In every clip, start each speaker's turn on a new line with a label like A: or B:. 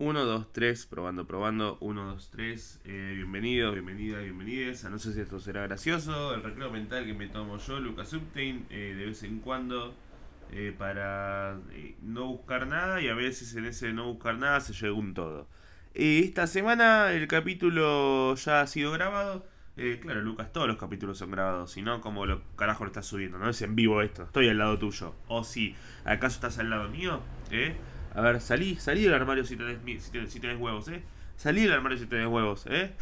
A: 1, 2, 3, probando, probando. 1, 2, 3. bienvenidos, bienvenidas, bienvenidas. no sé si esto será gracioso. El recreo mental que me tomo yo, Lucas Uptain, eh, de vez en cuando. Eh, para eh, no buscar nada y a veces en ese no buscar nada se llega un todo. esta semana el capítulo ya ha sido grabado. claro, Lucas, todos los capítulos son grabados, si no, como lo carajo lo estás subiendo, no es en vivo esto, estoy al lado tuyo. O si, ¿acaso estás al lado mío? ¿Eh? A ver, salí, salí del armario si tenés, si tenés, huevos, ¿eh? Salí del armario si tenés huevos, ¿eh?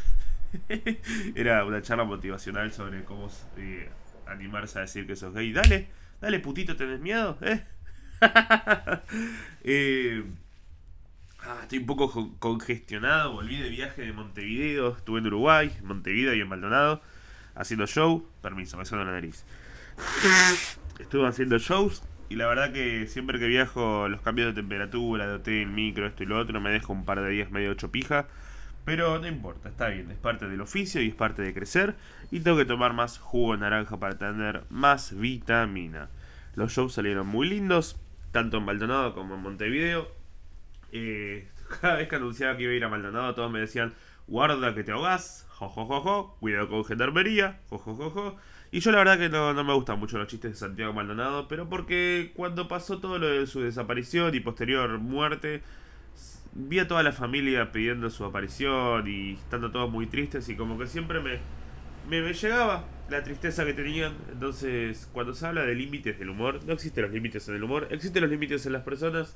A: Era una charla motivacional sobre cómo eh, animarse a decir que sos gay. Dale, dale, putito, ¿tenés miedo? ¿Eh? eh ah, estoy un poco congestionado. Volví de viaje de Montevideo. Estuve en Uruguay, en Montevideo y en Maldonado. Haciendo show. Permiso, me suena la nariz. Estuve haciendo shows y la verdad que siempre que viajo, los cambios de temperatura, de hotel, micro, esto y lo otro, me dejo un par de días medio ocho pija. Pero no importa, está bien, es parte del oficio y es parte de crecer. Y tengo que tomar más jugo de naranja para tener más vitamina. Los shows salieron muy lindos, tanto en Maldonado como en Montevideo. Eh, cada vez que anunciaba que iba a ir a Maldonado, todos me decían: Guarda que te ahogás, jojojojo, cuidado con gendarmería, jojojojo. Y yo la verdad que no, me gustan mucho los chistes de Santiago Maldonado, pero porque cuando pasó todo lo de su desaparición y posterior muerte, vi a toda la familia pidiendo su aparición y estando todos muy tristes y como que siempre me, me, llegaba la tristeza que tenían. Entonces, cuando se habla de límites del humor, no existen los límites en el humor, existen los límites en las personas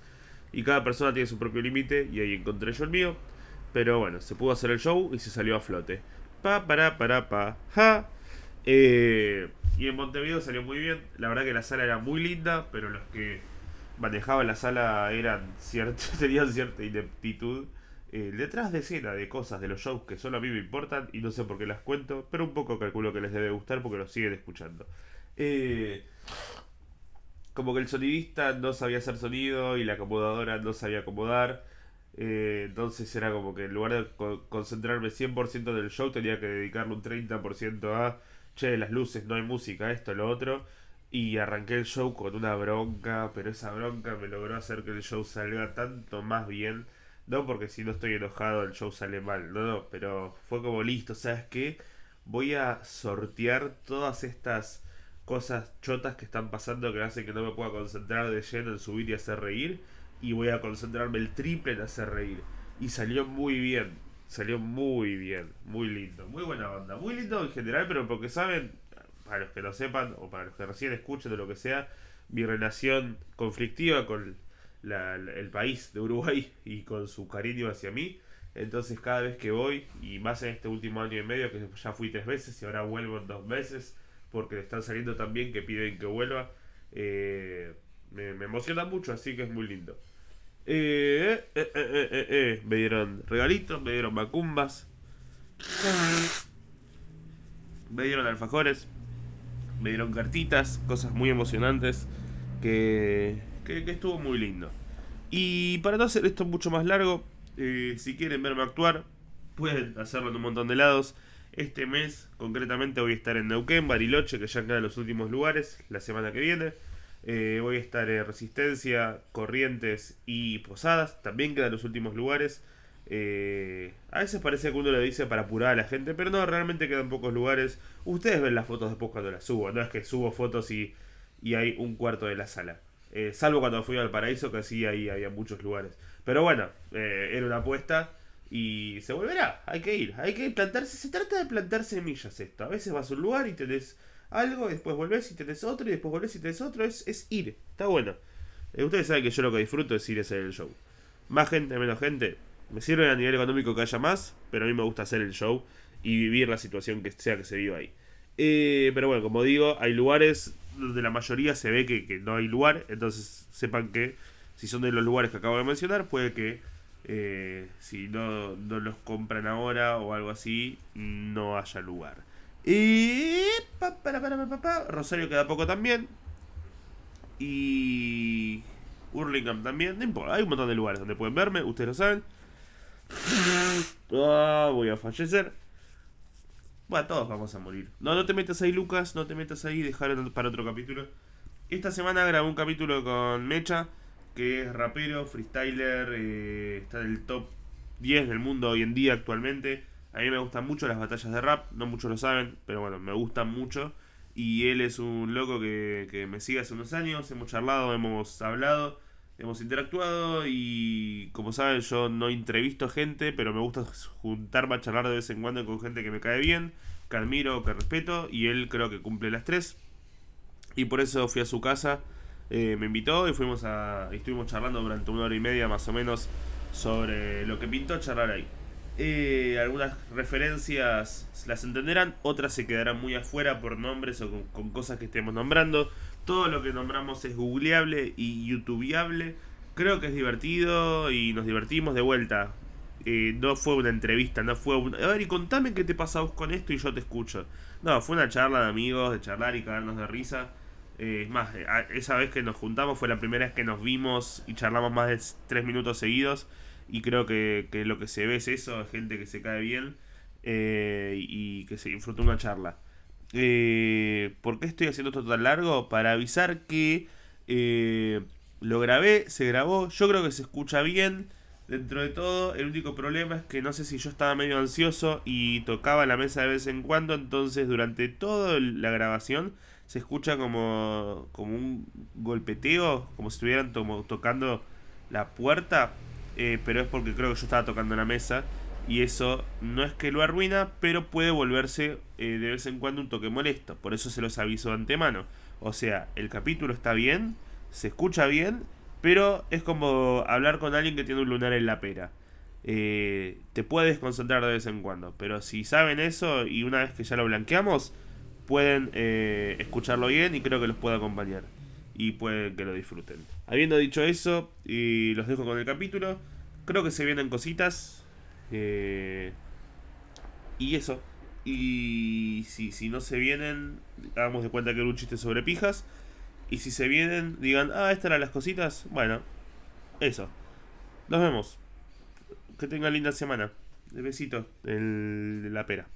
A: y cada persona tiene su propio límite y ahí encontré yo el mío. Pero bueno, se pudo hacer el show y se salió a flote. Pa, para, para, pa, ja. Eh, y en Montevideo salió muy bien. La verdad que la sala era muy linda, pero los que manejaban la sala eran tenían cierta ineptitud. Eh, detrás de escena de cosas de los shows que solo a mí me importan y no sé por qué las cuento, pero un poco calculo que les debe gustar porque los siguen escuchando. Eh, como que el sonidista no sabía hacer sonido y la acomodadora no sabía acomodar. entonces era como que en lugar de concentrarme 100% del show tenía que dedicarle un 30% a che, las luces, no hay música, esto, lo otro. Y arranqué el show con una bronca, pero esa bronca me logró hacer que el show salga tanto más bien. No porque si no estoy enojado el show sale mal, no, no, pero fue como listo, ¿sabes qué? Voy a sortear todas estas cosas chotas que están pasando que hacen que no me pueda concentrar de lleno en subir y hacer reír. Y voy a concentrarme el triple en hacer reír. Y salió muy bien. Salió muy bien, muy lindo, muy buena onda, muy lindo en general, pero porque saben, para los que lo sepan o para los que recién escuchen de lo que sea, mi relación conflictiva con el país de Uruguay y con su cariño hacia mí. Entonces cada vez que voy, y más en este último año y medio, que ya fui tres veces y ahora vuelvo en dos veces, porque están saliendo también que piden que vuelva, eh, me, me emociona mucho, así que es muy lindo. Eh, eh, eh, me dieron regalitos, me dieron macumbas, me dieron alfajores, me dieron cartitas, cosas muy emocionantes que, que, estuvo muy lindo. Y para no hacer esto mucho más largo, si quieren verme actuar, pueden hacerlo en un montón de lados. Este mes, concretamente, voy a estar en Neuquén, Bariloche, que ya queda en los últimos lugares, la semana que viene. Eh, voy a estar en Resistencia, Corrientes y Posadas. También quedan los últimos lugares. Eh, a veces parece que uno lo dice para apurar a la gente, pero no, realmente quedan pocos lugares. Ustedes ven las fotos después cuando las subo. No es que subo fotos y, y hay un cuarto de la sala. Eh, salvo cuando fui al paraíso, que sí ahí había muchos lugares. Pero bueno, era una apuesta y se volverá. Hay que ir, hay que plantarse. Se trata de plantar semillas esto. A veces vas a un lugar y tenés algo, después volvés y tenés otro, y después volvés y tenés otro. Es, es ir, está bueno. Eh, ustedes saben que yo lo que disfruto es ir a hacer el show. Más gente, menos gente. Me sirve a nivel económico que haya más, pero a mí me gusta hacer el show y vivir la situación que sea que se viva ahí. Eh, pero bueno, como digo, hay lugares donde la mayoría se ve que, no hay lugar, entonces sepan que si son de los lugares que acabo de mencionar, puede que eh, si no, no los compran ahora o algo así, no haya lugar. Y. Pa, para, para, pa, Rosario queda poco también. Y. Hurlingham también. Hay un montón de lugares donde pueden verme, ustedes lo saben. Ah, voy a fallecer. Bueno, todos vamos a morir. No, no te metas ahí, Lucas. No te metas ahí. Dejar para otro capítulo. Esta semana grabé un capítulo con Mecha. que es rapero, freestyler, eh, está en el top 10 del mundo hoy en día actualmente. A mí me gustan mucho las batallas de rap, no muchos lo saben, pero bueno, me gustan mucho. Y él es un loco que, que me sigue hace unos años, hemos charlado, hemos hablado, hemos interactuado y como saben yo no entrevisto gente, pero me gusta juntarme a charlar de vez en cuando con gente que me cae bien, que admiro, que respeto y él creo que cumple las tres. Y por eso fui a su casa, eh, me invitó y fuimos a, estuvimos charlando durante una hora y media más o menos sobre lo que pintó charlar ahí. Eh, algunas referencias las entenderán, otras se quedarán muy afuera por nombres o con, cosas que estemos nombrando. Todo lo que nombramos es googleable y youtubeable. Creo que es divertido y nos divertimos de vuelta. Eh, no fue una entrevista, no fue un... A ver, y contame qué te pasamos con esto y yo te escucho. No, fue una charla de amigos, de charlar y cagarnos de risa. Eh, es más, esa vez que nos juntamos fue la primera vez que nos vimos y charlamos más de tres minutos seguidos. Y creo que, lo que se ve es eso, gente que se cae bien eh, y que se disfruta una charla. Eh, ¿Por qué estoy haciendo esto tan largo? Para avisar que eh, lo grabé, se grabó, yo creo que se escucha bien. Dentro de todo, el único problema es que no sé si yo estaba medio ansioso y tocaba la mesa de vez en cuando, entonces durante toda la grabación se escucha como, como un golpeteo, como si estuvieran tocando la puerta eh, pero es porque creo que yo estaba tocando la mesa y eso no es que lo arruina, pero puede volverse eh, de vez en cuando un toque molesto. Por eso se los aviso de antemano. O sea, el capítulo está bien, se escucha bien, pero es como hablar con alguien que tiene un lunar en la pera. Eh, te puedes concentrar de vez en cuando, pero si saben eso y una vez que ya lo blanqueamos, pueden escucharlo bien y creo que los puede acompañar y pueden que lo disfruten. Habiendo dicho eso, y los dejo con el capítulo. Creo que se vienen cositas. Eh, y eso. Y si, si no se vienen, hagamos de cuenta que era un chiste sobre pijas. Y si se vienen, digan, ah, estas eran las cositas. Bueno, eso. Nos vemos. Que tengan linda semana. De besito de la pera.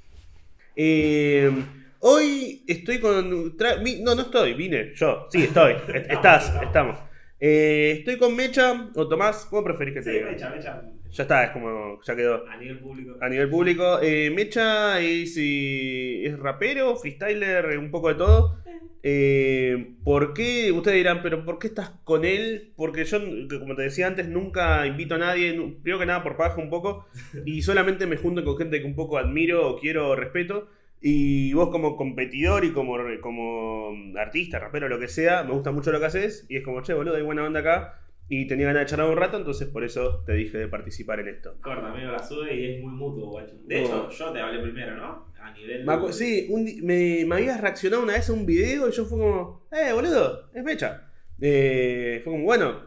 B: Eh, Hoy estoy con. No, no estoy, vine yo. Sí, estoy. Estás, estamos. Eh, estoy con Mecha o Tomás, ¿cómo preferís que te
C: diga? Mecha, Mecha.
B: Ya está, es como. Ya quedó.
C: A nivel público.
B: A nivel público. Eh, Mecha es, es rapero, freestyler, un poco de todo. Eh, ¿Por qué? Ustedes dirán, pero ¿por qué estás con él? Porque yo, como te decía antes, nunca invito a nadie, primero que nada por paja un poco, y solamente me junto con gente que un poco admiro o quiero o respeto. Y vos como competidor y como, como artista, rapero, lo que sea, me gusta mucho lo que haces y es como, che, boludo, hay buena onda acá y tenía ganas de charlar un rato, entonces por eso te dije de participar en esto.
C: Corta, amigo, la sube y es muy mutuo, guacho. De hecho, yo te hablé primero, ¿no? A nivel...
B: sí, me, me, habías reaccionado una vez a un video y yo fue como, eh, boludo, es fecha. Eh, fue como, bueno,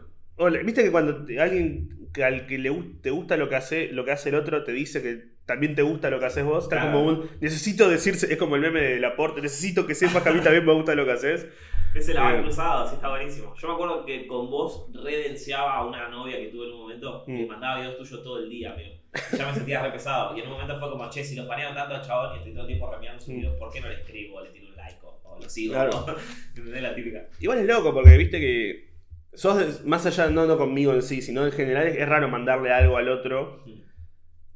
B: viste que cuando alguien al que le, te gusta lo que hace, lo que hace el otro te dice que también te gusta lo que haces vos. Está como un. Necesito decirse. Es como el meme del aporte. Necesito que sepas que a mí también me gusta lo que haces.
C: Ese la eh, cruzado, así está buenísimo. Yo me acuerdo que con vos redenciaba a una novia que tuve en un momento que mm. mandaba videos tuyos todo el día, amigo. Ya me sentía re pesado. Y en un momento fue como, che, si los panean tanto al chabón y estoy todo el tiempo reenviando sus mm. videos, ¿por qué no le escribo? Le tiro un like o, lo sigo. Claro. la típica.
B: Igual es loco porque viste que. Sos más allá, no, no conmigo en sí, sino en general es, raro mandarle algo al otro. Mm.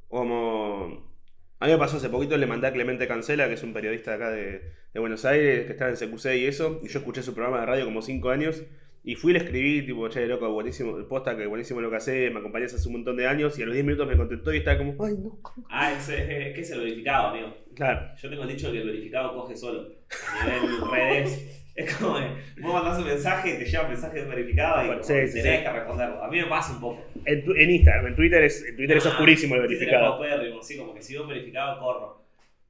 B: Como. A mí me pasó hace poquito, le mandé a Clemente Cancela, que es un periodista de acá de, Buenos Aires, que está en CQC y eso, y yo escuché su programa de radio como 5 años, y fui y le escribí, tipo, che, loco, buenísimo, posta, que buenísimo lo que hace, me acompañas hace un montón de años, y a los 10 minutos me contestó y estaba como, ay, no.
C: Ah, es, que es el verificado, amigo.
B: Claro.
C: Yo tengo dicho que el verificado coge solo. A nivel redes. Es como vos mandás un mensaje, te lleva un mensaje verificado y bueno, tenés que responderlo. A mí me pasa un poco.
B: En, en Instagram, en Twitter es, en Twitter es ah, oscurísimo el verificado.
C: Twitter es sí, como que si veo un verificado, corro.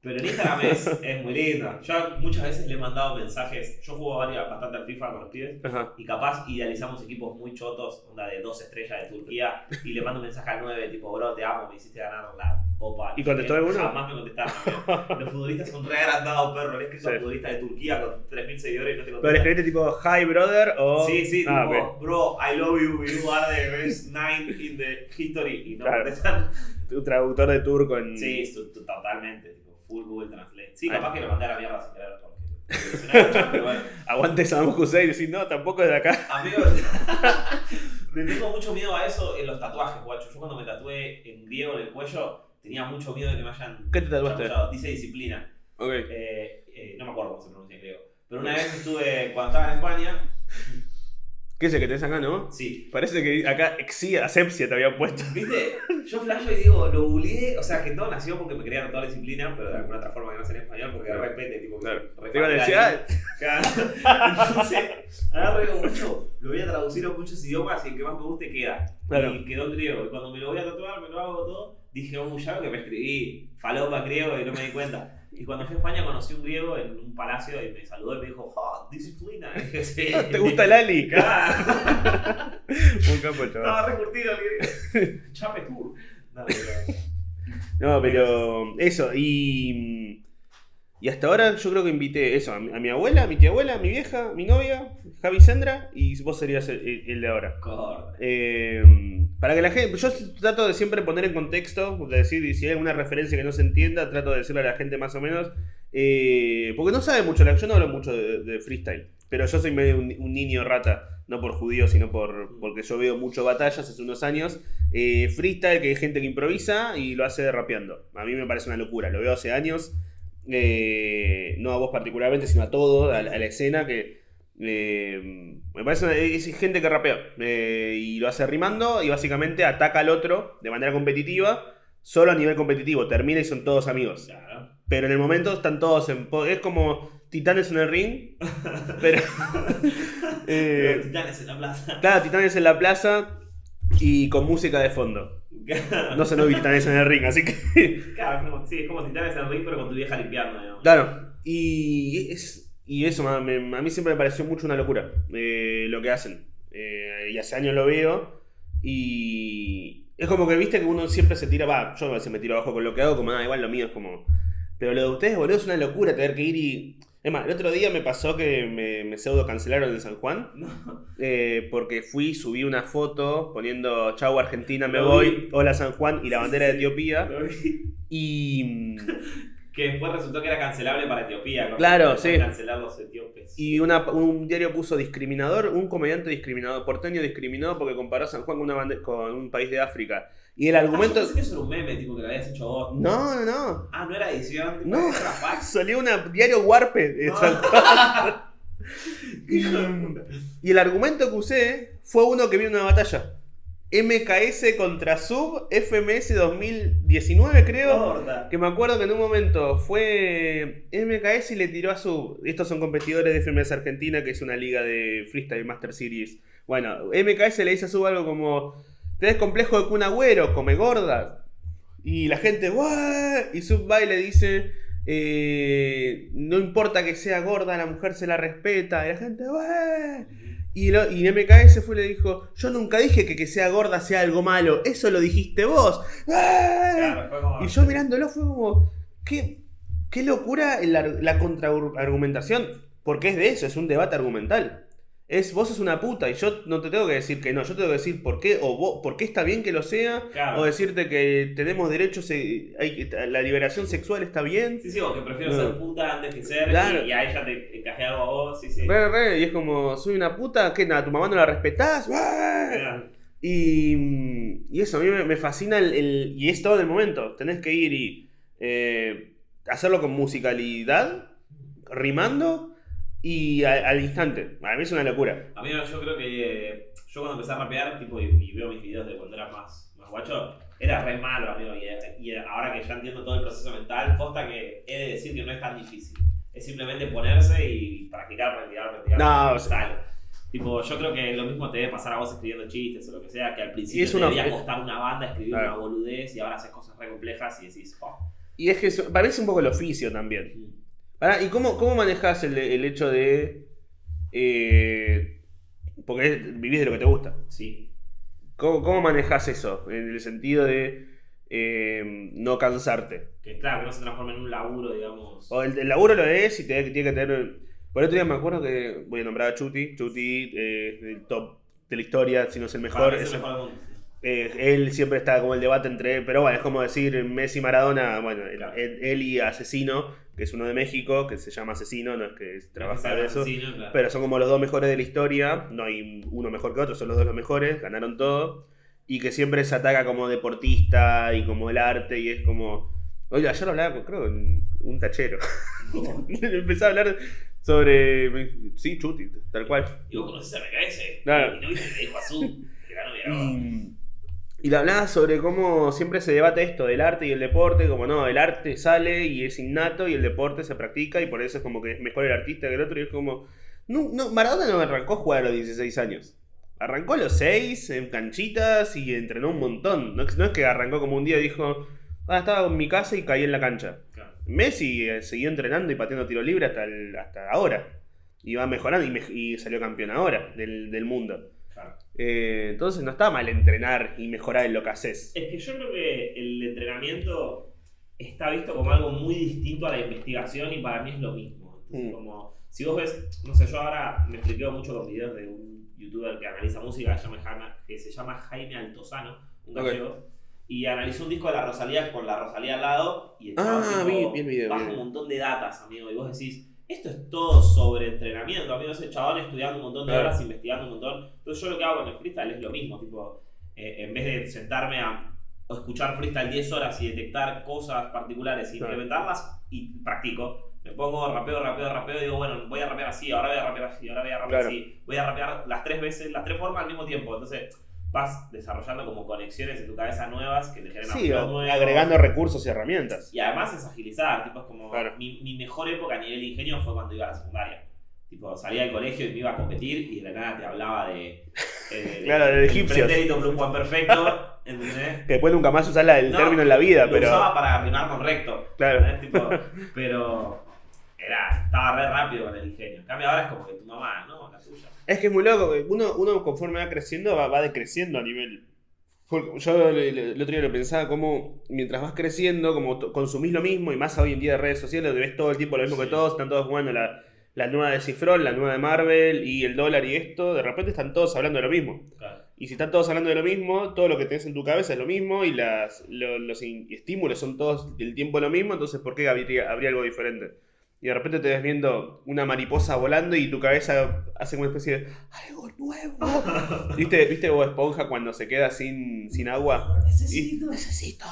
C: Pero en Instagram es, es, muy lindo. Yo muchas veces le he mandado mensajes. Yo juego bastante al FIFA con los pibes. Y capaz idealizamos equipos muy chotos, onda de dos estrellas de Turquía. Y le mando un mensaje al 9, tipo, bro, te amo, me hiciste ganar la copa.
B: ¿Y contestó alguno?
C: Jamás me contestaron. los futbolistas son re agrandados, perro. Le he escrito a futbolistas de Turquía con 3.000 seguidores y no te contestan.
B: ¿Pero escribiste tipo, hi brother? O...
C: Sí, sí, ah, tipo, bro, I love you, you are the best nine in the history. Y no claro. contestan.
B: Tu traductor de turco en.
C: Sí, totalmente full Google Translate. Sí, capaz que lo mandé a la mierda sin querer porque.
B: bueno. Aguante Saddam Hussein y decir, no, tampoco es de acá.
C: Amigos. Le tengo mucho miedo a eso en los tatuajes, guacho. Yo cuando me tatué en griego en el cuello, tenía mucho miedo de que me hayan.
A: ¿Qué te tatuaste?
C: Dice disciplina.
A: Ok.
C: Eh, eh, no me acuerdo cómo se pronuncia en griego. Pero una vez estuve, cuando estaba en España,
A: ¿Qué es el que tenés acá, no?
C: sí.
A: Parece que acá exia, asepsia te habían puesto.
C: ¿Viste? Yo flasho y digo, lo googleé, o sea, que todo nació porque me quería tatuar la disciplina, pero de alguna otra forma que no sé en español, porque de repente, tipo,
A: Claro. Te iban a decir.
C: Entonces, digo, mucho, lo voy a traducir a muchos idiomas y el que más me guste queda.
A: Claro.
C: Y quedó en griego. Y cuando me lo voy a tatuar, me lo hago todo, dije, oh, ya que me escribí falopa griego y no me di cuenta. Y cuando fui a España conocí un griego en un palacio y me saludó y me dijo, oh, disciplina. Y dije, sí.
A: ¿Te gusta el Ali? Un capo.
C: Estaba recurtido el griego. Chape tú. No, pero-
A: No, pero eso, y. Y hasta ahora yo creo que invité eso, a mi, a mi abuela, a mi tía abuela, a mi vieja, a mi novia, Javi Sendra, y vos serías el, el de ahora. Eh, para que la gente. Yo trato de siempre poner en contexto, de decir, si hay alguna referencia que no se entienda, trato de decirle a la gente más o menos. eh, porque no sabe mucho, yo no hablo mucho de, de freestyle, pero yo soy medio un, un niño rata, no por judío, sino por porque yo veo mucho batallas hace unos años. Eh, freestyle, que hay gente que improvisa y lo hace rapeando. A mí me parece una locura, lo veo hace años. Eh, no a vos particularmente, sino a todo, a, la- a la escena que. eh, me parece una- es gente que rapea eh, y lo hace rimando y básicamente ataca al otro de manera competitiva, solo a nivel competitivo, termina y son todos amigos.
C: Claro.
A: Pero en el momento están todos en... Es como titanes en el ring, pero...
C: Los titanes en la plaza.
A: claro, titanes en la plaza y con música de fondo. No se no vi titanes en el ring, así que...
C: Claro, es como, sí, es como titanes en el ring, pero con tu vieja limpiando, digamos.
A: Claro, y, es, y eso a mí siempre me pareció mucho una locura eh, lo que hacen. Eh, y hace años lo veo y es como que viste que uno siempre se tira, va, yo a veces me tiro abajo con lo que hago, como nada, igual lo mío es como... Pero lo de ustedes, boludo, es una locura tener que ir y... Es más, el otro día me pasó que me, me pseudo cancelaron en San Juan
C: No.
A: eh, porque fui, subí una foto poniendo chau Argentina, me
C: Lo
A: voy,
C: vi.
A: hola San Juan y la bandera de Etiopía
C: Lo vi.
A: y...
C: Que después resultó que era cancelable para Etiopía. ¿no?
A: Claro, sí.
C: cancelar los etíopes.
A: Y una- un diario puso discriminador, un comediante discriminador, porteño discriminado porque comparó a San Juan con, una con un país de África. Y el
C: Ah,
A: argumento...
C: yo pensé que eso era un meme, tipo, que lo habías hecho vos.
A: No, no, no.
C: Ah, no era edición. tipo,
A: No.
C: Era fax.
A: Salió un diario Warpe de San Juan.
C: Hijo de puta.
A: Y el argumento que usé fue uno que vio en una batalla. MKS contra Sub FMS 2019, creo.
C: Gorda.
A: Que me acuerdo que en un momento fue MKS y le tiró a Sub. Estos son competidores de FMS Argentina, que es una liga de Freestyle Master Series. Bueno, MKS le dice a Sub algo como: Tenés complejo de cuna agüero, come gorda. Y la gente, ¡What! Y Sub y le dice: eh, No importa que sea gorda, la mujer se la respeta. Y la gente, "What?". Y, lo- y MKS fue y le dijo: Yo nunca dije que que sea gorda sea algo malo, eso lo dijiste vos. "Ah".
C: Claro, fue como.
A: Y yo mirándolo fue como, qué, qué locura la, la contraargumentación, porque es de eso, es un debate argumental. Es vos sos una puta y yo no te tengo que decir que no, yo te tengo que decir por qué o vos, por qué está bien que lo sea,
C: Claro.
A: o decirte que tenemos derechos, hay, que- la liberación sexual está bien.
C: Sí, sí, o que prefiero
A: No.
C: ser puta antes que ser.
A: Claro.
C: Y, y a ella te encajé algo a vos, sí, sí.
A: Re, re, y es como, soy una puta, ¿qué nada? ¿Tu mamá no la respetás? ¡Ah!
C: Claro.
A: Y, y eso, a mí me, me fascina el, el- Y es todo en el momento. Tenés que ir y eh, hacerlo con musicalidad, rimando y a- al instante. A mí es una locura.
C: A mí yo creo que eh, yo cuando empecé a rapear, tipo, y, y veo mis videos de cuando era más, más guacho, era re malo, amigo. Y, y ahora que ya entiendo todo el proceso mental, posta que he de decir que no es tan difícil. Es simplemente ponerse y practicar, practicar, practicar.
A: No, o sea-.
C: Tipo, yo creo que lo mismo te debe pasar a vos escribiendo chistes o lo que sea, que al principio
A: es
C: te
A: una-
C: debería costar una banda escribir
A: Claro.
C: una boludez y ahora haces cosas re complejas y decís, oh.
A: Y es que eso- para mí es un poco el oficio también. Pará, ¿Y cómo, cómo manejas el, el hecho de... eh, porque es- vivís de lo que te gusta.
C: Sí.
A: ¿Cómo, cómo manejas eso? En el sentido de eh, no cansarte.
C: Que claro, que no se transforme en un laburo, digamos.
A: O el, el laburo lo es y te, tiene que tener. Por otro día me acuerdo que voy a nombrar a Chuti. Chuti, eh, el top de la historia, si no es el mejor.
C: Es el mejor.
A: Eh, él siempre está como el debate entre. Pero bueno, es como decir Messi Maradona. Bueno, él,
C: Claro.
A: él- él y Asesino, que es uno de México, que se llama Asesino, no es que trabaja de eso.
C: ¿no? Claro.
A: Pero son como los dos mejores de la historia. No hay uno mejor que otro, son los dos los mejores. Ganaron todo. Y que siempre se ataca como deportista y como el arte. Y es como. Oye, ayer hablaba creo, un tachero. Empecé a hablar sobre. Sí, Chuti, tal cual.
C: Y vos conocés a MKS.
A: Claro.
C: Y no viste que dijo Azul. Que ganó Villarroa.
A: Y, y le hablaba sobre cómo siempre se debate esto del arte y el deporte, como no, el arte sale y es innato y el deporte se practica y por eso es como que es mejor el artista que el otro y es como... No, no, Maradona no arrancó a jugar a los 16 años. Arrancó a los 6 en canchitas y entrenó un montón. No, es- no es que arrancó como un día y dijo, ah, estaba en mi casa y caí en la cancha.
C: Claro.
A: Messi eh, siguió entrenando y pateando tiro libre hasta, el- hasta ahora. Y va mejorando y, me- y salió campeón ahora del, del mundo. Eh, entonces no está mal entrenar y mejorar en lo que haces.
C: Es que yo creo que el entrenamiento está visto como algo muy distinto a la investigación y para mí es lo mismo. Entonces,
A: Mm.
C: como, si vos ves, no sé, yo ahora me expliqueo mucho con videos de un youtuber que analiza música que se llama Jaime, que se llama Jaime Altozano, un gallego, y analizó un disco de la Rosalía con la Rosalía al lado y chabón,
A: Ah,
C: tipo,
A: vi- vi el video,
C: baja
A: vi el
C: un montón de datas, amigo, y vos decís, esto es todo sobre entrenamiento, amigo, ese chabón estudiando un montón de
A: Claro.
C: horas, investigando un montón. Entonces yo lo que hago con el freestyle es lo mismo, tipo, eh, en vez de sentarme a escuchar freestyle 10 horas y detectar cosas particulares e
A: Claro.
C: implementarlas y practico. Me pongo rapeo, rapeo, rapeo y digo, bueno, voy a rapear así, ahora voy a rapear así, ahora voy a rapear
A: Claro.
C: así. Voy a rapear las tres veces, las tres formas al mismo tiempo. Entonces vas desarrollando como conexiones en tu cabeza nuevas que te generan
A: Sí, agregando recursos y herramientas.
C: Y además es agilizar, tipo, es como
A: Claro.
C: mi, mi mejor época a nivel ingenio fue cuando iba a la secundaria. Tipo, salía del colegio y me iba a competir y de la nada te hablaba de. eh,
A: Claro, de
C: el
A: egipcios.
C: pretérito plus perfecto, ¿entendés?
A: Que después nunca más usar la- el
C: No,
A: término en la vida,
C: lo
A: pero.
C: usaba para rimar con recto.
A: Claro.
C: Tipo, pero era, estaba re rápido con el ingenio. En cambio ahora es como que tu mamá, ¿no? La tuya.
A: Es que es muy loco. Uno, uno conforme va creciendo va, va decreciendo a nivel. Porque Yo el, otro día lo pensaba como mientras vas creciendo, como consumís lo mismo y más hoy en día de redes sociales, donde ves todo el tiempo lo mismo
C: Sí.
A: que todos, están todos jugando la, la nueva de Cifrón, la nueva de Marvel y el dólar y esto, de repente están todos hablando de lo mismo.
C: Claro.
A: Y si están todos hablando de lo mismo, todo lo que tenés en tu cabeza es lo mismo y las, lo- los estímulos son todos el tiempo lo mismo, entonces ¿por qué habría, habría algo diferente? Y de repente te ves viendo una mariposa volando y tu cabeza hace una especie de algo nuevo. ¿Viste, ¿Viste Bob Esponja cuando se queda sin, sin agua? Y-
C: necesito.
A: necesito.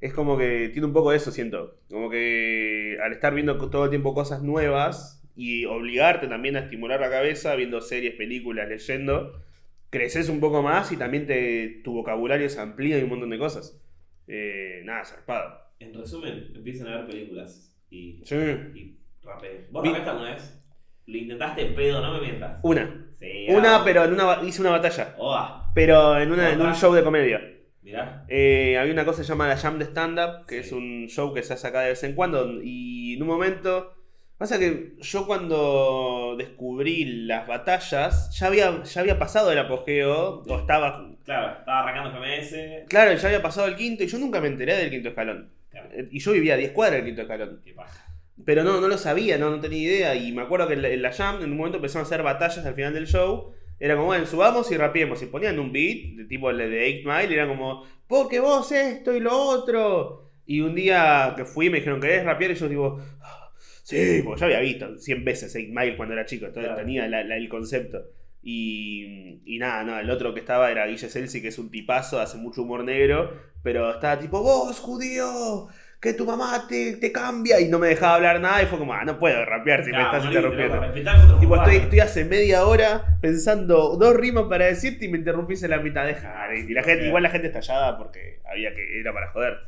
A: Es como que tiene un poco de eso, siento. Como que al estar viendo todo el tiempo cosas nuevas y obligarte también a estimular la cabeza, viendo series, películas, leyendo, creces un poco más y también te, tu vocabulario se amplía y un montón de cosas. Eh, nada, zarpado.
C: En resumen, empiecen a ver películas y,
A: Sí.
C: y rapeen. ¿Vos
A: Vi-
C: rapeaste alguna vez? Lo intentaste en pedo, no me mientas.
A: Una.
C: Sí,
A: Una,
C: ah.
A: pero en una, hice una batalla.
C: Oda,
A: Pero en, una, en un show de comedia.
C: mirá.
A: Eh, había una cosa que se llama la Jam de Stand Up, que
C: Sí.
A: es un show que se hace acá de vez en cuando. Y en un momento. Pasa que yo cuando descubrí las batallas, ya había, ya había pasado el apogeo, o estaba.
C: Claro, estaba arrancando FMS.
A: Claro, ya había pasado el quinto, y yo nunca me enteré del quinto escalón.
C: Claro,
A: Eh, Y yo vivía a 10 cuadras del quinto escalón.
C: qué paja.
A: Pero no, no lo sabía, no, no tenía idea. Y me acuerdo que en la, en la Jam, en un momento empezaron a hacer batallas al final del show. Era como, bueno, subamos y rapiemos. Y ponían un beat, de tipo el de 8 Mile, y era como, porque vos esto y lo otro. Y un día que fui me dijeron, ¿querés rapear? Y yo digo, "Ah, sí, porque ya había visto 100 veces 8 Mile cuando era chico, entonces
C: Claro.
A: tenía la- la- el concepto. Y, y nada, no, el otro que estaba era Guille Celsi, que es un tipazo, hace mucho humor negro, pero estaba tipo, vos, judío, que tu mamá te, te cambia, y no me dejaba hablar nada, y fue como, ah, no puedo rapear si me estás interrumpiendo. Tipo, estoy, estoy hace media hora pensando dos rimas para decirte y me interrumpís en la mitad. Deja. Y la gente, igual la gente estallada porque había que era para joder.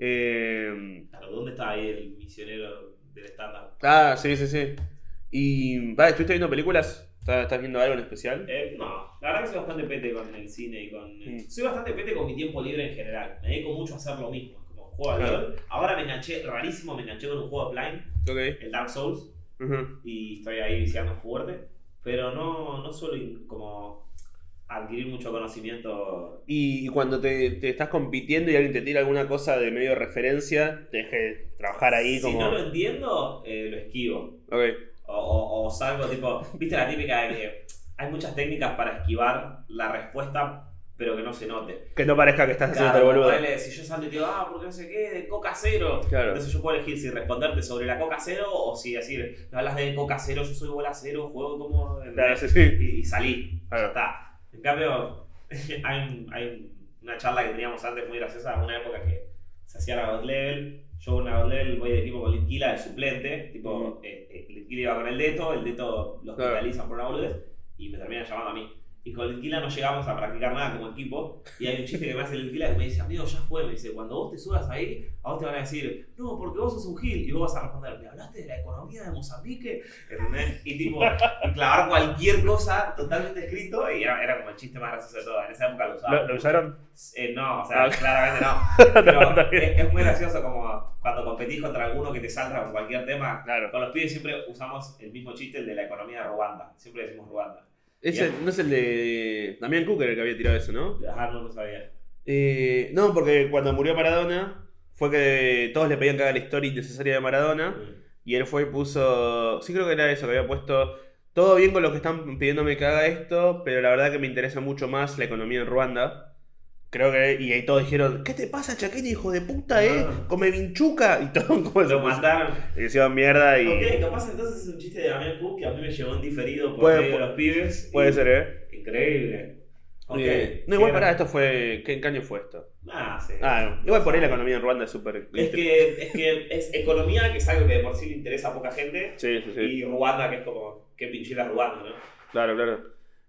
A: Eh,
C: Claro, ¿dónde está ahí el misionero del estándar?
A: ah, sí, sí, sí. Y, vale, ¿estuviste viendo películas? ¿Estás, estás viendo algo en especial?
C: Eh, no, la verdad que soy bastante pete con el cine y con.
A: Mm.
C: Soy bastante pete con mi tiempo libre en general. Me dedico mucho a hacer lo mismo. Como juego al
A: Claro.
C: LOL. Ahora me enganché, rarísimo, me enganché con un juego offline, el Dark Souls. Y estoy ahí viciando fuerte, pero no, no suelo como adquirir mucho conocimiento.
A: Y, y cuando te, te estás compitiendo y alguien te tira alguna cosa de medio referencia, te deje trabajar ahí
C: si
A: como.
C: no lo entiendo, eh, lo esquivo.
A: Ok.
C: O, o- o salgo tipo, viste la típica de que hay muchas técnicas para esquivar la respuesta pero que no se note.
A: Que no parezca que estás haciendo el boludo.
C: ponele, si yo salto y te digo, ah, porque no sé qué, de coca cero.
A: Claro.
C: Entonces yo puedo elegir si responderte sobre la coca cero o si decir, me hablas de coca cero, yo soy bola cero, juego como.
A: Claro, sí, sí.
C: Y, y salí.
A: Claro.
C: Ya está. En cambio, hay, hay una charla que teníamos antes muy graciosa, una época que se hacía la God Level. Yo en la God Level voy de equipo con Litquila de suplente. Tipo, eh, eh, Litquila iba con el Deto, el Deto lo
A: Claro.
C: hospitalizan por una boludez y me terminan llamando a mí. Y con Litquila no llegamos a practicar nada como equipo. Y hay un chiste que me hace Litquila que me dice, amigo, ya fue. Me dice, cuando vos te subas ahí, a vos te van a decir, no, porque vos sos un gil. Y vos vas a responder, ¿me hablaste de la economía de Mozambique? ¿Entendés? Y tipo, y clavar cualquier cosa totalmente escrito y era, era como el chiste más gracioso de todo. En esa época lo usaba.
A: ¿Lo, lo usaron?
C: Eh, no, o sea,
A: Ah.
C: claramente no. Pero
A: bien.
C: es, es muy gracioso como cuando competís contra alguno que te salta con cualquier tema.
A: Claro.
C: Con los pibes siempre usamos el mismo chiste, el de la economía de Ruanda. Siempre decimos Ruanda.
A: Ese, no es el de Damián Cooker el que había tirado eso, ¿no?
C: Ah, no lo sabía.
A: Eh, no, porque cuando murió Maradona, fue que todos le pedían que haga la historia innecesaria de Maradona. Y él fue y puso. Sí, creo que era eso, que había puesto. Todo bien con los que están pidiéndome que haga esto, pero la verdad que me interesa mucho más la economía en Ruanda. Creo que. Y ahí todos dijeron: ¿Qué te pasa, Chaqueña, hijo de puta, eh?
C: Ah.
A: Come vinchuca. Y todo como
C: Lo mataron.
A: y hicieron mierda y.
C: Ok, capaz entonces es un chiste de Damián Cook que a mí me llegó en diferido por
A: Puede-
C: medio de los pibes.
A: Puede
C: y-
A: ser, eh.
C: Increíble. Ok.
A: Eh, no, igual pará, esto fue. ¿Qué, qué año fue esto?
C: Ah, sí.
A: Ah, no. igual por ahí la economía en Ruanda es súper.
C: Es que, es que es economía, que es algo que de por sí le interesa a poca gente.
A: Sí, sí, sí.
C: Y Ruanda, que es como, qué pinchila Ruanda, ¿no?
A: Claro, claro.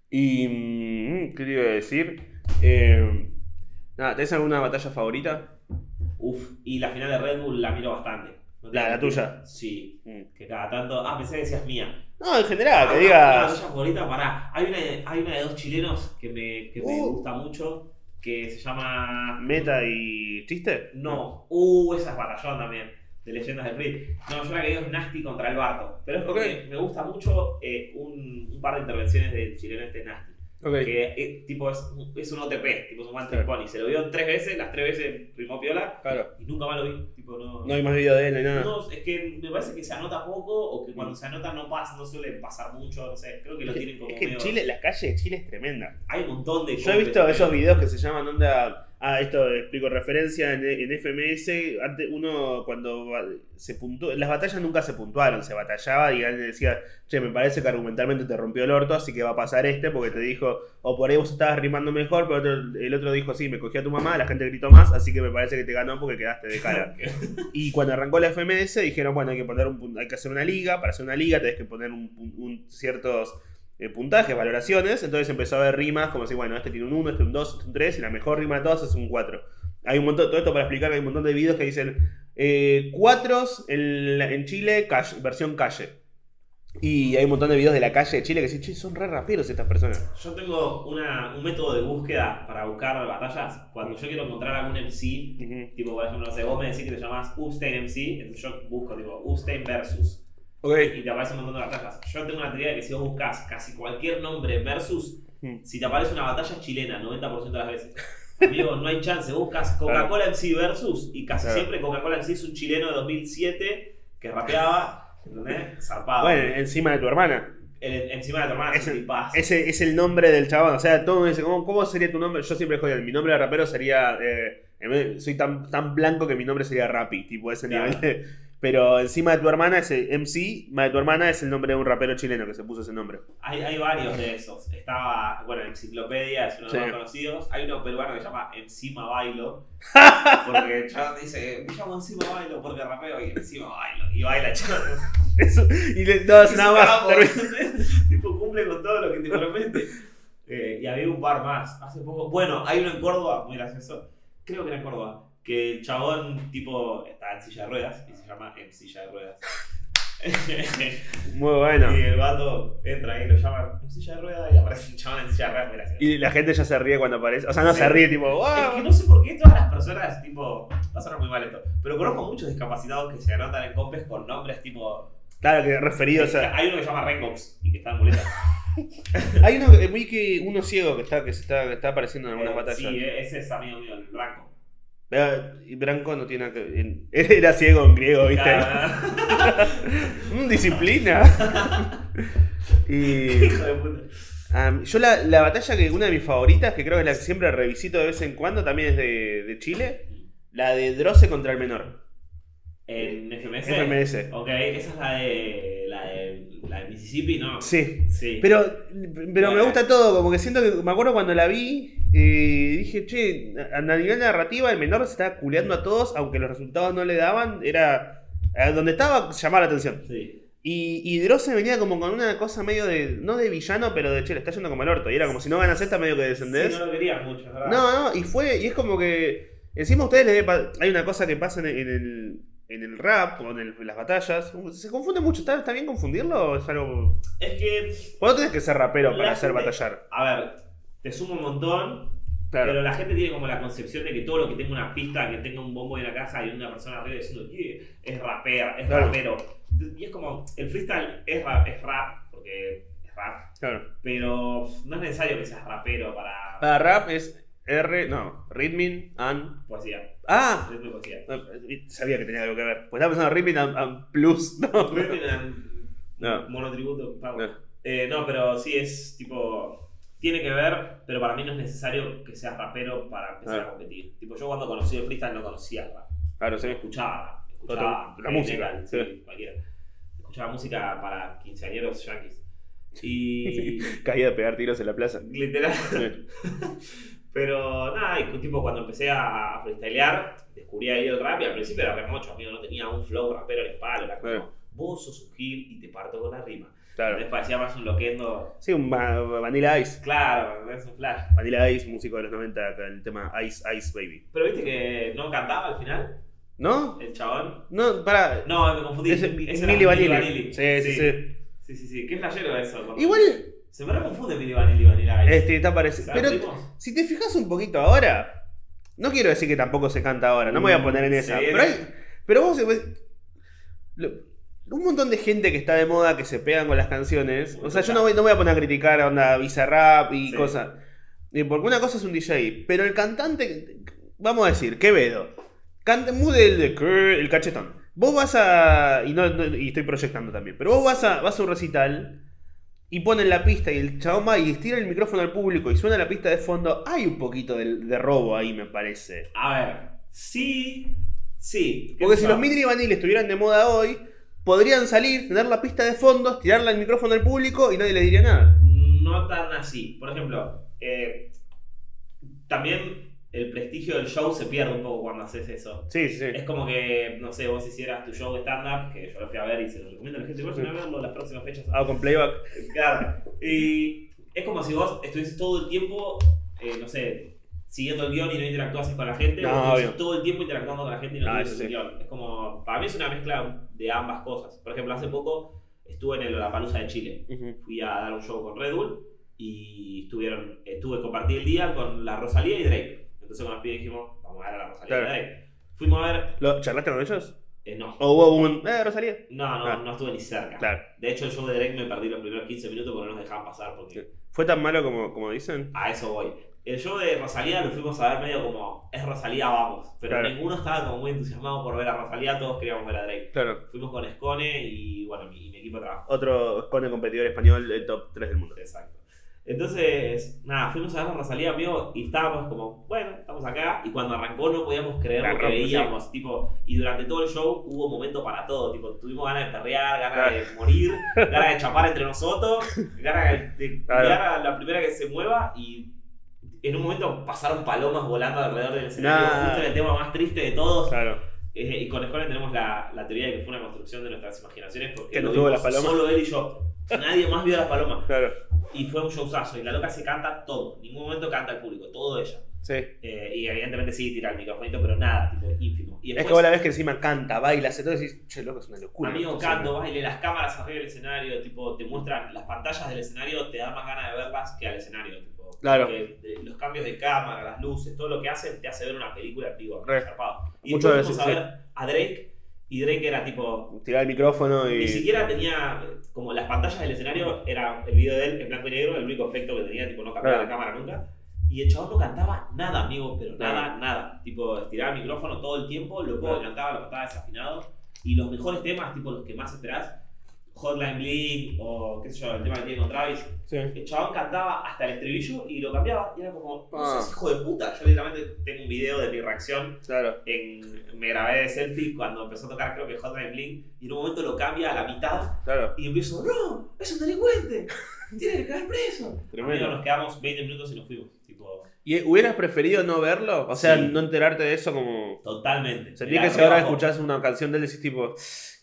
A: Y. mm, ¿Qué te iba a decir? Eh, nada, ¿tenés alguna batalla favorita?
C: Uf, y la final de Red Bull la miro bastante. ¿No
A: La- la tuya.
C: Sí,
A: Mm.
C: que cada tanto. Ah, pensé que decías mía.
A: No, en general,
C: Ah,
A: que
C: Una
A: digas.
C: batalla favorita, pará. Hay una, de- hay una de dos chilenos que me, que me
A: Uh.
C: gusta mucho, que se llama.
A: Meta y chiste.
C: No, uh, esa es batallón también, de Leyendas del Free. No, yo la que digo es Nasty contra el Barto. Pero es porque me gusta mucho eh, un, un par de intervenciones del chileno este Nasty. Que eh, tipo es, un- es un OTP, tipo es un one
A: Claro.
C: pony. Se lo vio tres veces, las tres veces rimó piola
A: Claro.
C: y nunca más lo vi. Tipo, no,
A: No hay más video de él ni nada.
C: No, es que me parece que se anota poco o que cuando se anota no pasa, no suele pasar mucho, no sé. Creo que lo tienen como
A: es que
C: medio-
A: Chile, la calle de Chile es tremenda.
C: Hay un montón de
A: Yo he visto esos videos que se llaman onda. Ah, esto explico referencia en, en FMS. Antes uno cuando se puntuó. Las batallas nunca se puntuaron, se batallaba y alguien decía, che, me parece que argumentalmente te rompió el orto, así que va a pasar este, porque te dijo, o por ahí vos estabas rimando mejor, pero otro- el otro dijo, sí, me cogí a tu mamá, la gente gritó más, así que me parece que te ganó porque quedaste de cara. Y cuando arrancó la FMS dijeron, bueno, hay que poner un hay que hacer una liga, para hacer una liga tenés que poner un, un ciertos eh, puntajes, valoraciones, entonces empezó a haber rimas como si, bueno, este tiene un 1, este un 2, este un 3, y la mejor rima de todas es un 4. Hay un montón, todo esto para explicar que hay un montón de videos que dicen eh, cuatros en, en Chile, calle- versión calle. Y hay un montón de videos de la calle de Chile que dicen, che, son re raperos estas personas.
C: Yo tengo una, un método de búsqueda para buscar batallas. Cuando yo quiero encontrar algún MC, tipo, por ejemplo, no sé, vos me decís que te llamas Upstein MC, entonces yo busco, tipo, Upstein versus.
A: Ok.
C: Y te aparece un montón de batallas. Yo tengo una teoría de que si vos buscas casi cualquier nombre versus,
A: Mm.
C: si te aparece una batalla chilena, 90% de las veces. Amigo, no hay chance. Buscas Coca-Cola MC versus y casi
A: Claro.
C: siempre Coca-Cola MC es un chileno de 2007 que rapeaba, ¿entendés? Zarpado.
A: Bueno, encima de tu hermana.
C: El- encima de tu hermana es tipazo.
A: ese es el nombre del chabón. O sea, todo me dice, ¿cómo, cómo sería tu nombre? Yo siempre joder, mi nombre de rapero sería. eh, soy tan, tan blanco que mi nombre sería Rappi, tipo ese
C: Claro.
A: nivel. de- pero encima de tu hermana, ese MC, encima de tu hermana es el nombre de un rapero chileno que se puso ese nombre.
C: Hay, hay varios de esos. Estaba, bueno, Enciclopedia es uno de los
A: Sí.
C: más conocidos. Hay uno peruano que se llama Encima Bailo. Porque el chabón dice, me llamo Encima Bailo porque rapeo y encima bailo. Y baila chabón.
A: Eso, y le, no, hace nada más.
C: Tipo cumple con todo lo que te promete. Eh, y había un par más. Hace poco. Bueno, hay uno en Córdoba, muy gracioso. Creo que era en Córdoba. Que el chabón, tipo, está en silla de ruedas y se llama En silla de ruedas.
A: Muy bueno.
C: Y el vato entra y lo llaman en silla de ruedas y aparece un chabón en silla de ruedas.
A: Y la gente ya se ríe cuando aparece. O sea, no
C: Sí.
A: se ríe, tipo,
C: Es
A: ¡wow!
C: que no sé por qué todas las personas, tipo, va a sonar muy mal esto, pero conozco muchos discapacitados que se anotan en compes con nombres tipo.
A: Claro que referido, o sea.
C: hay uno que se llama Rengox y que está en muleta.
A: Hay uno que muy que uno ciego que está, que se está, que está apareciendo en algunas
C: Eh. Sí, eh, ese es amigo mío, el blanco.
A: Eh, Y Branco no tiene que. Era ciego en griego, ¿viste? Mm, disciplina. y.
C: Hijo de puta.
A: Am, yo la, la batalla que una de mis favoritas, que creo que es la que siempre revisito de vez en cuando, también es de, de Chile, la de Droce contra el menor.
C: En FMS.
A: FMS.
C: Ok, esa es la de. La de, la de Mississippi, ¿no?
A: Sí.
C: Sí.
A: Pero, pero me gusta todo, como que siento que me acuerdo cuando la vi, eh, dije, che, a, nivel narrativa el menor se estaba culeando a todos, aunque los resultados no le daban, era donde estaba llamaba la atención.
C: Sí.
A: Y, y Drosse venía como con una cosa medio de, no de villano, pero de, che, le está yendo como el orto, y era como si no ganas esta medio que descendés.
C: Sí, no lo querían mucho, ¿verdad?
A: No, no, y fue, y es como que. Encima a ustedes les debe hay una cosa que pasa en el, en el, en el rap, con el- las batallas. Se confunde mucho, ¿está, está bien confundirlo o es algo.?
C: Es que.
A: Vos no tenés que ser rapero para
C: La
A: hacer
C: gente-
A: batallar.
C: A ver, te sumo un montón.
A: Claro.
C: Pero la gente tiene como la concepción de que todo lo que tenga una pista, que tenga un bombo y una caja y una persona arriba diciendo "Yeah", es rapero, es
A: Claro.
C: rapero. Y es como, el freestyle es rap, es rap, porque es rap,
A: Claro.
C: pero no es necesario que seas rapero para
A: Para rap es R, no, Rhythm and.
C: poesía.
A: ¡Ah!
C: Es de poesía.
A: No, Sabía que tenía algo que ver. Pues estaba pensando en Rhythm and, and Plus, ¿no?
C: Rhythm and
A: No.
C: Monotributo, pago.
A: No.
C: Eh, no, pero sí es tipo. Tiene que ver, pero para mí no es necesario que seas rapero para empezar
A: Ah.
C: a competir. Tipo, yo cuando conocí el freestyle no conocía el rap.
A: Claro, sí.
C: escuchaba, escuchaba
A: Otra- la
C: heavy
A: música,
C: metal,
A: sí.
C: sí, cualquiera. Escuchaba música para quinceañeros yankees. Y
A: Caía de pegar tiros en la plaza.
C: literal. Pero nada, y tipo cuando empecé a, freestylear, descubrí ahí el rap y al principio era remocho, amigo, no tenía un flow rapero en el palo, era como,
A: Claro.
C: vos sos un gil y te parto con la rima.
A: Claro.
C: Entonces parecía más un loquendo,
A: Sí, un va- Vanilla Ice.
C: claro, es un flash.
A: Vanilla Ice, músico de los 90, con el tema Ice Ice Baby.
C: Pero viste que no cantaba al final,
A: ¿No?
C: el chabón.
A: No, para.
C: No, me confundí.
A: Es
C: Ese
A: Milli
C: era
A: Vanilli. Sí, sí, sí.
C: Sí, sí, sí. Qué flashero eso.
A: Igual,
C: Se me reconfunde Milli Vanilli y Vanilla Ice.
A: este, está parecido.
C: ¿Sabes,
A: Pero si te fijas un poquito ahora, no quiero decir que tampoco se canta ahora, no me voy a poner en esa.
C: Sí,
A: pero, hay, pero vos, lo- un montón de gente que está de moda que se pegan con las canciones. O sea, yo no voy, no voy a poner a criticar a onda Bizarrap y
C: Sí.
A: cosas. Y Porque una cosa es un DJ, pero el cantante, vamos a decir, Quevedo, canta muy del de que- el cachetón. Vos vas a. Y, no, no- y estoy proyectando también. Pero vos vas a, vas a un recital y ponen la pista y el chabón va y estira el micrófono al público y suena la pista de fondo. Hay un poquito de, de robo ahí, me parece.
C: A ver, sí, sí.
A: Porque si
C: ¿Qué
A: los? Midri Vanille estuvieran de moda hoy, podrían salir, tener la pista de fondo, tirarle el micrófono al público y nadie le diría nada.
C: No tan así. Por ejemplo, eh, también el prestigio del show se pierde un poco cuando haces eso.
A: Sí, sí.
C: Es como que, no sé, vos hicieras tu show de stand-up, que yo lo fui a ver y se lo recomiendo a la gente, vayan a verlo las próximas fechas.
A: Hago con playback.
C: Claro. Y es como si vos estuvieses todo el tiempo, eh, no sé, siguiendo el guion y no interactuases con la gente,
A: No,
C: o todo el tiempo interactuando con la gente y no
A: Ah, sí.
C: el guion. Es como, para mí es una mezcla de ambas cosas. Por ejemplo, hace poco estuve en el Lollapalooza de Chile. Fui a dar un show con Red Bull y estuvieron, estuve compartí el día con la Rosalía y Drake. Entonces con los pibes dijimos, vamos a ver a la Rosalía
A: Claro.
C: y Drake. Fuimos a ver,
A: ¿Lo, ¿Charlaste con ellos?
C: eh, no,
A: ¿O hubo un. Eh, Rosalía?
C: no, no,
A: Ah.
C: no estuve ni cerca.
A: Claro.
C: De hecho, el show de Drake me perdí los primeros 15 minutos porque no nos dejaban pasar porque
A: ¿Fue tan malo como, como dicen?
C: A eso voy. El show de Rosalía lo fuimos a ver medio como, es Rosalía, vamos. Pero
A: Claro.
C: ninguno estaba como muy entusiasmado por ver a Rosalía, todos queríamos ver a Drake.
A: Claro.
C: Fuimos con Scone y bueno, mi, mi equipo de trabajo.
A: Otro con el competidor español, el top 3 del mundo.
C: Exacto. Entonces, nada, fuimos a ver a Rosalía, amigo, y estábamos como, bueno, estamos acá. Y cuando arrancó no podíamos creer
A: La
C: lo que
A: rompe,
C: veíamos. Tipo, y durante todo el show hubo momento para todo. Tipo, tuvimos ganas de perrear, ganas
A: Claro.
C: de morir, ganas de chapar entre nosotros, ganas de,
A: Claro.
C: a la primera que se mueva. Y en un momento pasaron palomas volando alrededor del escenario,
A: Nah.
C: justo en el tema más triste de todos.
A: Claro.
C: Eh, y con Scone tenemos la, la teoría de que fue una construcción de nuestras imaginaciones porque
A: Que nos tuvo las palomas.
C: solo él y yo. Nadie más vio las palomas.
A: Claro.
C: Y fue un showzazo. Y la loca se canta todo. En ningún momento canta al público, todo ella.
A: Sí.
C: Eh, y evidentemente sí tira el microfonito, pero nada, tipo ínfimo. Y
A: Es
C: después,
A: que vos la ves que encima canta, baila, hace todo y decís, che, loco, es una locura.
C: amigo, canto, baile, las cámaras arriba del escenario, tipo, te muestran las pantallas del escenario, te da más ganas de verlas que al escenario. Tipo,
A: Claro.
C: porque, eh, los cambios de cámara, las luces, todo lo que hacen te hace ver una película en vivo. Y
A: Muchas
C: después
A: veces,
C: a ver a Drake, y Drake era tipo,
A: Tirar el micrófono y.
C: Ni siquiera tenía, como las pantallas del escenario, era el video de él en blanco y negro, el único efecto que tenía, tipo, no cambiaba
A: Claro.
C: la cámara nunca. Y el chabón no cantaba nada, amigo, pero nada,
A: No.
C: nada. Tipo, estiraba el micrófono todo el tiempo, lo poco
A: Claro.
C: que cantaba lo cantaba desafinado. Y los mejores temas, tipo los que más esperás, Hotline Bling o qué sé yo, el tema que tiene con Travis.
A: Sí.
C: El chabón cantaba hasta el estribillo y lo cambiaba. Y era como, no
A: Ah.
C: seas hijo de puta. Yo literalmente tengo un video de mi reacción.
A: Claro.
C: En, me grabé de selfie cuando empezó a tocar, creo que Hotline Bling. Y en un momento lo cambia a la mitad.
A: Claro.
C: Y empiezo, no, es un delincuente. Tiene que caer preso.
A: Tremendo.
C: Amigo, nos quedamos 20 minutos y nos fuimos. Tipo,
A: ¿Y hubieras preferido no verlo? O sea,
C: Sí.
A: no enterarte de eso como...
C: totalmente.
A: Sentí
C: Me
A: que si ahora escuchás una canción de él decís tipo...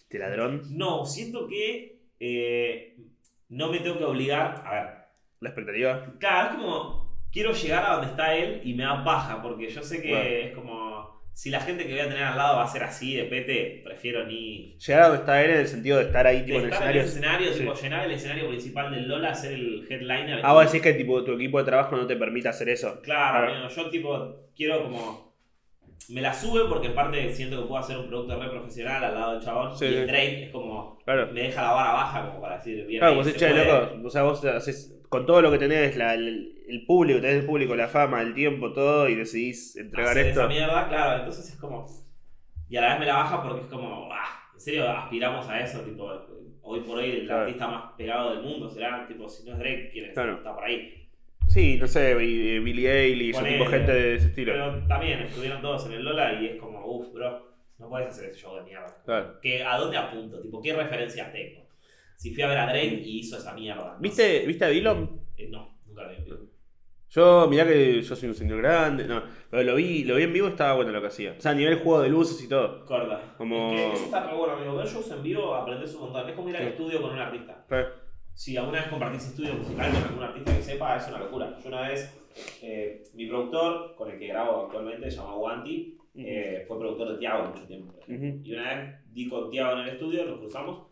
A: Este ladrón.
C: No, siento que eh, no me tengo que obligar. A ver,
A: La expectativa.
C: Claro, es como, quiero llegar a donde está él y me da paja, porque yo sé que es como, si la gente que voy a tener al lado va a ser así de pete, prefiero ni...
A: Llegar a donde está él en el sentido de estar ahí
C: De
A: tipo en el
C: estar en
A: escenario.
C: el escenario,
A: Sí.
C: tipo, llenar el escenario principal del Lola, ser el headliner.
A: Ah, vos decís que tipo, tu equipo de trabajo no te permite hacer eso.
C: Claro,
A: Claro.
C: amigo, yo tipo, quiero como... Me la sube porque en parte siento que puedo hacer un producto re profesional al lado del chabón.
A: Sí,
C: y el Drake es como,
A: Claro.
C: me deja la vara baja como para decir bien.
A: Claro, vos che,
C: puede".
A: loco, o sea, vos haces, con todo lo que tenés, la- el, el público, tenés el público, la fama, el tiempo, todo, y decidís entregar
C: hacer
A: esto.
C: esa mierda, claro, entonces es como. Y a la vez me la baja porque es como, ah, en serio aspiramos a eso, tipo, hoy por hoy el
A: Claro.
C: artista más pegado del mundo será, tipo, si no es Drake, ¿quién es?
A: Claro.
C: Está por ahí.
A: Sí, no sé, y- y Billie Eilish, o tipo gente de ese estilo.
C: Pero también estuvieron todos en el Lola y es como, uff, bro, no puedes hacer ese show de mierda.
A: Claro.
C: ¿Qué- ¿A dónde apunto? Tipo, ¿qué referencias tengo? Si fui a ver a Drake y hizo esa mierda. no
A: ¿Viste,
C: sé.
A: ¿Viste a Dylan?
C: Eh, no, nunca lo vi.
A: Yo, mirá que yo soy un señor grande, no, pero lo vi, lo vi en vivo y estaba bueno lo que hacía. O sea, a nivel juego de luces y todo.
C: Corta.
A: Como-
C: Es que eso está re bueno, amigo. Ver shows en vivo aprendes un montón. Es como ir al estudio con un artista. Si alguna vez compartís estudio musical con algún artista que sepa, es una locura. Yo una vez, eh, mi productor, con el que grabo actualmente, se llama Wanti, eh, fue productor de Tiago mucho tiempo. Y una vez di con Tiago en el estudio, nos cruzamos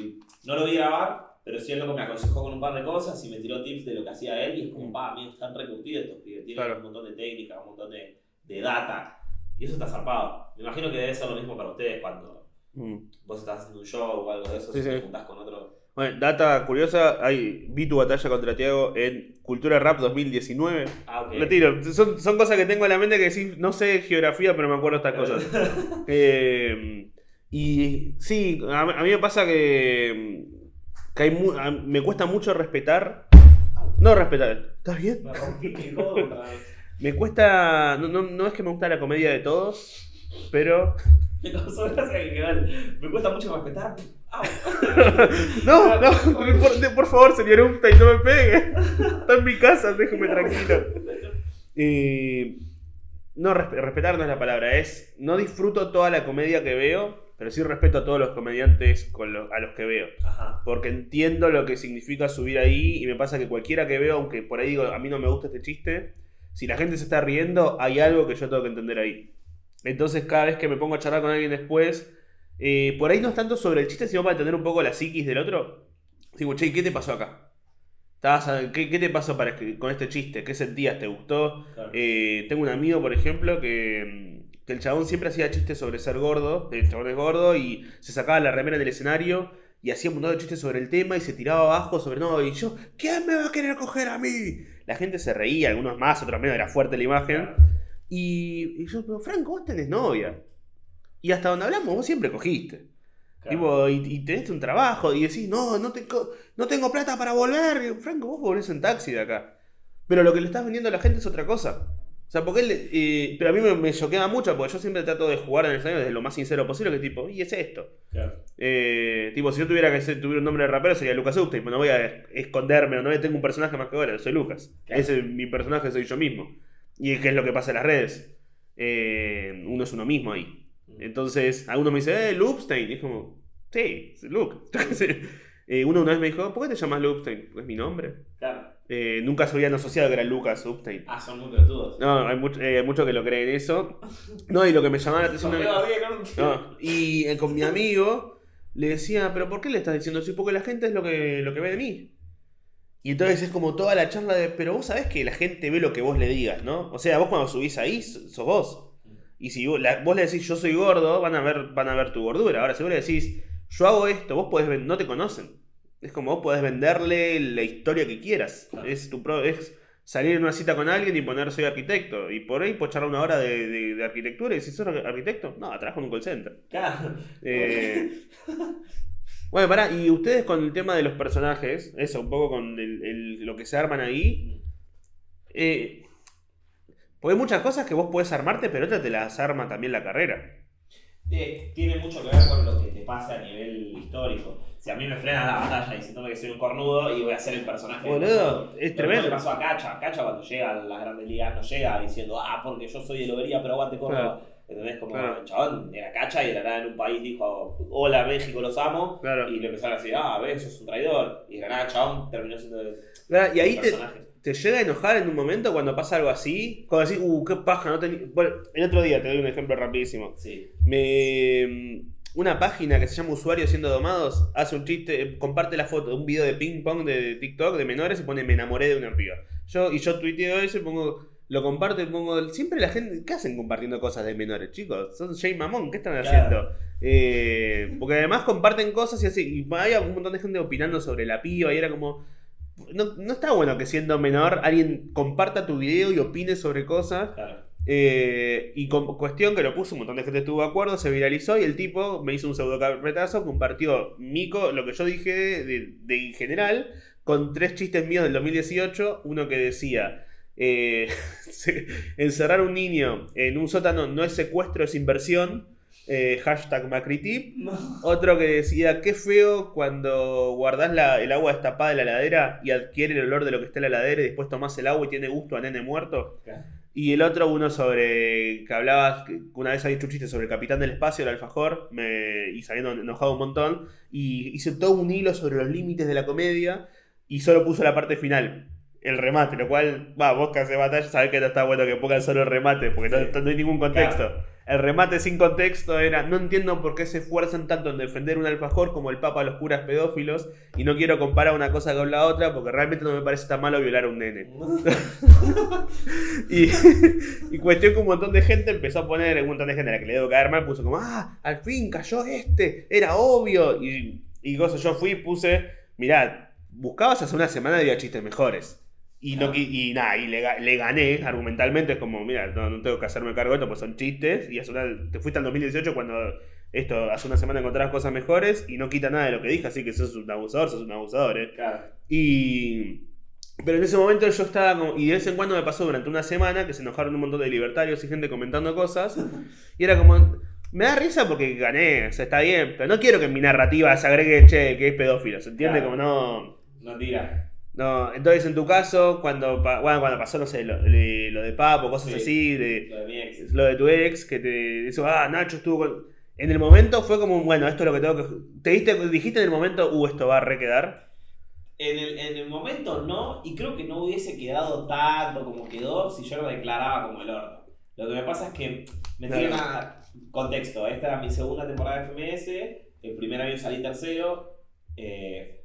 C: y no lo vi grabar, pero sí el loco me aconsejó con un par de cosas y me tiró tips de lo que hacía él. Y es como, pa, amigos, están recurtidos estos pibes. Tienen
A: Claro.
C: un montón de técnica, un montón de, de data. Y eso está zarpado. Me imagino que debe ser lo mismo para ustedes cuando
A: Mm.
C: vos estás haciendo un show o algo de eso,
A: Sí,
C: si te
A: sí.
C: juntás con otro.
A: Bueno, data curiosa, hay, vi tu batalla contra Tiago en Cultura Rap 2019.
C: Ah, ok.
A: Lo tiro, son, son cosas que tengo en la mente que sí, no sé geografía, pero me acuerdo estas cosas. Eh, y sí, a, a mí me pasa que, que hay mu- a- me cuesta mucho respetar. No respetar, ¿estás bien?
C: Me
A: cuesta. No, no, no es que me gusta la comedia de todos, pero.
C: Me cuesta mucho respetar.
A: No, no, por, por favor, señor Upstein, no me pegue. Está en mi casa, déjeme tranquilo. Eh, no, resp- respetar no es la palabra, es. No disfruto toda la comedia que veo, pero sí respeto a todos los comediantes con lo- a los que veo.
C: Ajá.
A: Porque entiendo lo que significa subir ahí y me pasa que cualquiera que veo, aunque por ahí digo, a mí no me gusta este chiste, si la gente se está riendo, hay algo que yo tengo que entender ahí. Entonces cada vez que me pongo a charlar con alguien después, eh, por ahí no es tanto sobre el chiste, sino para entender un poco la psiquis del otro. Digo, che, ¿qué te pasó acá? ¿Estabas a- ¿Qué, qué te pasó para con este chiste? ¿Qué sentías? ¿Te gustó?
C: Claro.
A: Eh, tengo un amigo, por ejemplo, que, que el chabón siempre hacía chistes sobre ser gordo. El chabón es gordo y se sacaba la remera del escenario y hacía un montón de chistes sobre el tema y se tiraba abajo sobre no. Y yo, ¿quién me va a querer coger a mí? La gente se reía, algunos más, otros menos, era fuerte la imagen. Y, y yo, pero Franco, vos tenés novia. Y hasta donde hablamos, vos siempre cogiste.
C: Claro.
A: Tipo, y, y tenés un trabajo y decís, no, no, tengo, no tengo plata para volver. Franco, vos volvés en taxi de acá. Pero lo que le estás vendiendo a la gente es otra cosa. O sea, porque él. eh, pero a mí me, choquea mucho porque yo siempre trato de jugar en el escenario desde lo más sincero posible. Que tipo, y es esto.
C: Claro.
A: Eh, tipo, si yo tuviera que ser, tuviera un nombre de rapero sería Lucas pero No voy a esconderme, no voy a tengo un personaje más que ahora, soy Lucas.
C: Claro.
A: Ese mi personaje soy yo mismo. Y qué es lo que pasa en las redes. Eh, uno es uno mismo ahí. Entonces, algunos me dicen, eh, Loopstein. Y es como, sí, es Luke. Eh, uno una vez me dijo, ¿por qué te llamas Loopstein? Porque es mi nombre.
C: Claro.
A: Eh, nunca se habían asociado que era Lucas Upstein.
C: Ah, son muy pelotudos.
A: No, hay, eh, hay muchos que lo creen eso. No, y lo que me llamaba la atención.
C: ¿no?
A: y eh, con mi amigo le decía, ¿pero por qué le estás diciendo eso? Porque la gente es lo que, lo que ve de mí. Y entonces es como toda la charla de, pero vos sabés que la gente ve lo que vos le digas, ¿no? O sea, vos cuando subís ahí, sos vos. Y si vos, la- vos le decís yo soy gordo, van a ver, van a ver tu gordura. Ahora, si vos le decís yo hago esto, vos podés no te conocen. Es como vos podés venderle la historia que quieras.
C: Claro.
A: Es tu pro- es salir en una cita con alguien y poner soy arquitecto. Y por ahí charlar una hora de, de- de arquitectura y si sos arquitecto, no, trabajo en un call center.
C: Claro.
A: Eh, Bueno, pará, y ustedes con el tema de los personajes, eso, un poco con el- el- lo que se arman ahí. Eh, porque hay muchas cosas que vos podés armarte, pero otras te las arma también la carrera.
C: Tiene mucho que ver con lo que te pasa a nivel histórico. Si a mí me frena la batalla diciéndome que soy un cornudo y voy a ser el personaje.
A: Boludo, es tremendo.
C: pasó a Cacha. Cacha cuando llega a las grandes ligas no llega diciendo, ah, porque yo soy de Lobería, pero aguante Córdoba. ¿Entendés? Como
A: Claro.
C: el chabón era Cacha y de la nada en un país dijo, hola México, los amo.
A: Claro.
C: Y le empezaron a decir, ah, ves, sos un traidor. Y de la nada, chabón terminó siendo el
A: Claro, Y ahí
C: el
A: te,
C: personaje.
A: Te llega a enojar en un momento cuando pasa algo así. Cuando decís, uh, qué paja, no tenía. Bueno, el otro día te doy un ejemplo rapidísimo.
C: Sí.
A: Me. Una página que se llama Usuarios siendo domados hace un chiste, comparte la foto de un video de ping pong de TikTok de menores y pone me enamoré de una piba. Yo, y yo tuiteo eso y pongo, lo comparto y pongo, siempre la gente, ¿qué hacen compartiendo cosas de menores, chicos? Son Jay Mamón, ¿qué están
C: Claro.
A: haciendo? Eh, porque además comparten cosas y así, y había un montón de gente opinando sobre la piba y era como, no, no está bueno que siendo menor alguien comparta tu video y opine sobre cosas.
C: Claro.
A: Eh, y con cuestión que lo puso, un montón de gente estuvo de acuerdo, se viralizó y el tipo me hizo un pseudo carpetazo, compartió Mico, lo que yo dije de, de en general, con tres chistes míos del 2018, uno que decía, eh, encerrar a un niño en un sótano no es secuestro, es inversión, eh, hashtag Macritip, otro que decía, qué feo cuando guardás la- el agua destapada de la heladera y adquiere el olor de lo que está en la heladera y después tomás el agua y tiene gusto a nene muerto. Y el otro, uno sobre. que hablaba. que una vez había hecho un chiste sobre el capitán del espacio, el alfajor, me, y se había enojado un montón. Y hice todo un hilo sobre los límites de la comedia. Y solo puso la parte final, el remate, lo cual, va, vos que haces batalla, sabés que no está bueno que pongan solo el remate, porque no,
C: Sí.
A: no hay ningún contexto. El remate sin contexto era, no entiendo por qué se esfuerzan tanto en defender un alfajor como el papa a los curas pedófilos, y no quiero comparar una cosa con la otra, porque realmente no me parece tan malo violar a un nene. Y, y cuestión que un montón de gente empezó a poner, un montón de gente a la que le debo caer mal, puso como, ah, al fin cayó este, era obvio. Y, y cosas, yo fui y puse, mirá, buscabas hace una semana y había chistes mejores. Y, no, y nada, y le, ga- le gané argumentalmente, es como, mira, no, no tengo que hacerme cargo de esto, pues son chistes. Y hace una- te fuiste al 2018 cuando esto, hace una semana encontrabas cosas mejores y no quita nada de lo que dije, así que sos un abusador, sos un abusador, eh.
C: Claro.
A: Y. Pero en ese momento yo estaba como. Y de vez en cuando me pasó durante una semana que se enojaron un montón de libertarios y gente comentando cosas. Y era como. Me da risa porque gané, o sea, está bien. Pero no quiero que en mi narrativa se agregue, che, que es pedófilo. ¿Se entiende?
C: Claro.
A: Como no.
C: No tira.
A: No, entonces en tu caso, cuando, bueno, cuando pasó, no sé, lo, lo de Papo, cosas
C: Sí.
A: así, de,
C: Lo de mi ex.
A: lo de tu ex, que te ah, Nacho estuvo con... En el momento fue como, bueno, esto es lo que tengo que... ¿Te diste, dijiste en el momento, uh, esto va a requedar?
C: En el, en el momento no, y creo que no hubiese quedado tanto como quedó si yo lo declaraba como el orto. Lo que me pasa es que me tiene una contexto. Esta era mi segunda temporada de FMS, el primer año salí tercero. Eh,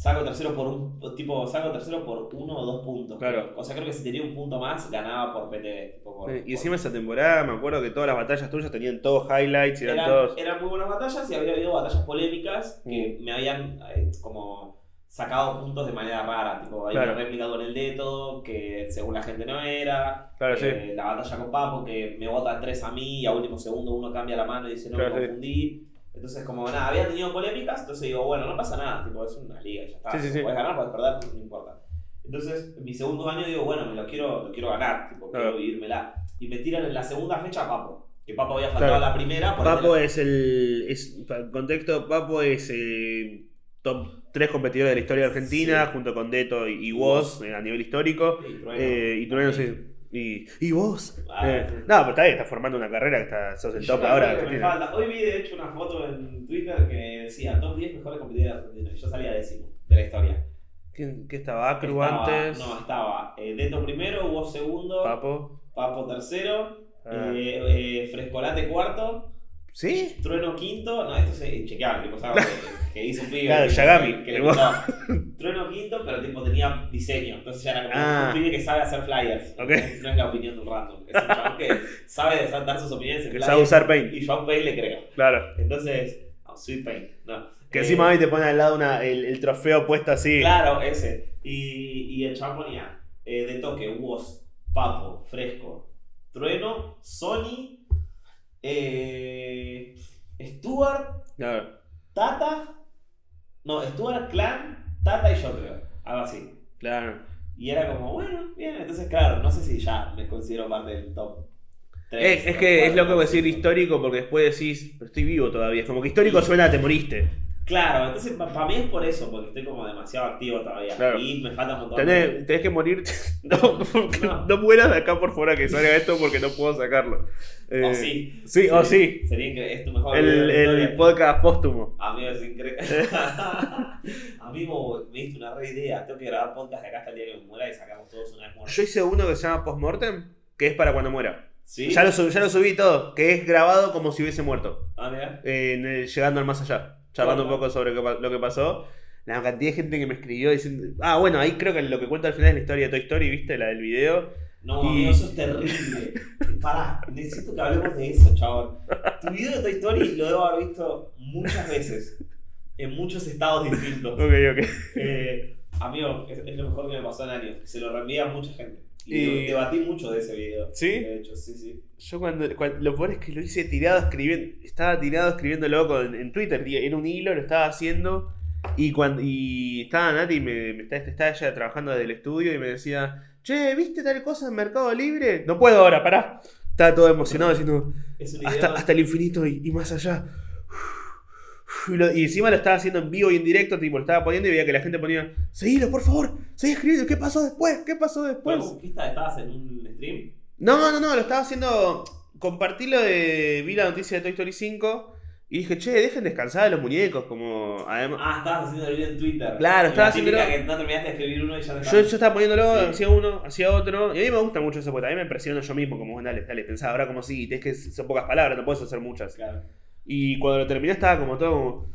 C: Saco tercero por un tipo, saco tercero por uno o dos puntos.
A: Claro.
C: O sea, creo que si tenía un punto más, ganaba por tipo, por-
A: y
C: por-
A: encima esa temporada, me acuerdo que todas las batallas tuyas tenían todos highlights y eran
C: eran,
A: todos...
C: eran muy buenas batallas y había habido batallas polémicas que
A: Mm.
C: me habían eh, como sacado puntos de manera rara. Tipo, hay
A: Claro.
C: una réplica con el Deto que según la gente no era.
A: Claro,
C: Eh, La batalla con Papo que me votan tres a mí y a último segundo uno cambia la mano y dice no
A: Claro,
C: me
A: sí.
C: Entonces, como nada, había tenido polémicas, entonces digo, bueno, no pasa nada, tipo, es una liga, ya está.
A: Sí, sí, sí.
C: Puedes ganar, puedes perder, no importa. Entonces, en mi segundo año digo, bueno, me lo quiero, lo quiero ganar, tipo,
A: Claro.
C: quiero vivírmela. Y me tiran en la segunda fecha a Papo. Que Papo había faltado
A: Claro.
C: la primera. por
A: Papo
C: ende-
A: es el. Es, para el contexto, Papo es eh, top 3 competidores de la historia de Argentina, junto con Deto y, y
C: Y
A: Woz eh, a nivel histórico.
C: Sí, Trueno.
A: Eh, y Trueno, sí. Y, y vos.
C: Ah,
A: Eh,
C: sí.
A: no, pero está bien, estás formando una carrera que está, sos el top ahora.
C: que me falta. Hoy vi de hecho una foto en Twitter que decía top 10 mejores competidores de Argentina. Y yo salía décimo de la historia.
A: ¿Quién, qué estaba? Acru
C: Estaba-
A: antes.
C: No, estaba eh, Deto primero, Hugo segundo,
A: Papo.
C: Papo tercero,
A: Ah.
C: eh, eh, Frescolate cuarto,
A: ¿Sí?
C: Trueno quinto. No, esto es chequeable, tipo, ¿sabes? que, que hizo un pibe.
A: Claro,
C: tipo,
A: Yagami.
C: Que, que le gustaba. Trueno quinto, pero tipo tenía diseño. Entonces ya era como
A: Ah.
C: un pibe que sabe hacer flyers.
A: Ok.
C: No es la opinión de un random. Es un chabón que sabe dar sus opiniones en
A: Que
C: flyers.
A: sabe usar Paint.
C: Y yo a Paint le creo.
A: Claro.
C: Entonces, oh, Sweet Paint. No.
A: Que
C: Eh,
A: encima hoy te pone al lado una, el, el trofeo puesto así.
C: Claro, ese. Y, y el chabón ponía eh, de toque, Woz, Papo, Fresco, Trueno, Sony, eh, Stuart,
A: Claro.
C: Tata. No, Stuart Clan, Tata y yo creo. Algo así.
A: Claro.
C: Y era como, bueno, bien. Entonces, claro, no sé si ya me considero parte del top. tres,
A: Es, es
C: top
A: que es loco
C: top
A: decir
C: cinco.
A: histórico porque después decís, pero estoy vivo todavía. Es como que histórico suena a te moriste.
C: Claro, entonces para mí es por eso, porque estoy como demasiado activo todavía.
A: Claro.
C: Y me falta un montón.
A: Tenés, tenés que morir. No,
C: No.
A: no. mueras de acá por fuera que salga esto porque no puedo sacarlo. Eh,
C: O sí.
A: Sí, o sí.
C: Sería increíble. Es tu mejor de
A: El, el podcast póstumo.
C: Amigo, es increíble. Amigo, me diste una re idea. Tengo que grabar podcast de acá hasta el día que me muera y sacamos todos una vez muertos.
A: Yo hice uno que se llama Postmortem, que es para cuando muera.
C: ¿Sí?
A: Ya, lo subí, ya lo subí todo, que es grabado como si hubiese muerto.
C: Ah, mira.
A: eh, llegando al más allá, charlando un
C: Bueno.
A: poco sobre lo que pasó. La cantidad de gente que me escribió diciendo. Ah, bueno, ahí creo que lo que cuento al final es la historia de Toy Story, ¿viste? La del video.
C: No,
A: Y-
C: amigo, eso es terrible. Pará, necesito que hablemos de eso, chabón. Tu video de Toy Story lo debo haber visto muchas veces. En muchos estados distintos.
A: Ok, ok.
C: Eh, amigo, es, es lo mejor que me pasó en años. Se lo reenvía a mucha gente. Y,
A: Y-
C: debatí mucho de ese video.
A: ¿Sí?
C: De hecho, sí, sí.
A: Yo cuando, cuan- Lo peor es que lo hice tirado escribiendo. Estaba tirado escribiéndolo con, en Twitter. tío, Era un hilo, lo estaba haciendo. Y cuando y estaba Nati, me, me estaba, estaba ella trabajando desde el estudio y me decía, che, ¿viste tal cosa en Mercado Libre? No puedo ahora, pará. Estaba todo emocionado diciendo, hasta, hasta el infinito y, y más allá. Y, lo- y encima lo estaba haciendo en vivo y en directo, tipo, lo estaba poniendo y veía que la gente ponía, seguilo, por favor, seguí escribiendo, ¿qué pasó después? ¿Qué pasó después?
C: ¿Qué está- ¿Estabas en un stream?
A: No, no, no, lo estaba haciendo. Compartí lo de. Vi la noticia de Toy Story 5 y dije, che, dejen descansar a los muñecos. Como. Además.
C: Ah, estabas haciendo el video en Twitter.
A: Claro,
C: Y
A: estaba haciéndolo-
C: que no terminaste de escribir uno y ya
A: yo, yo estaba poniéndolo,
C: Sí.
A: hacía uno, hacía otro. Y a mí me gusta mucho eso, porque también me presiono yo mismo. Como, dale, dale, pensaba, ahora como si, es que son pocas palabras, no puedes hacer muchas.
C: Claro.
A: Y cuando lo terminé estaba como todo como.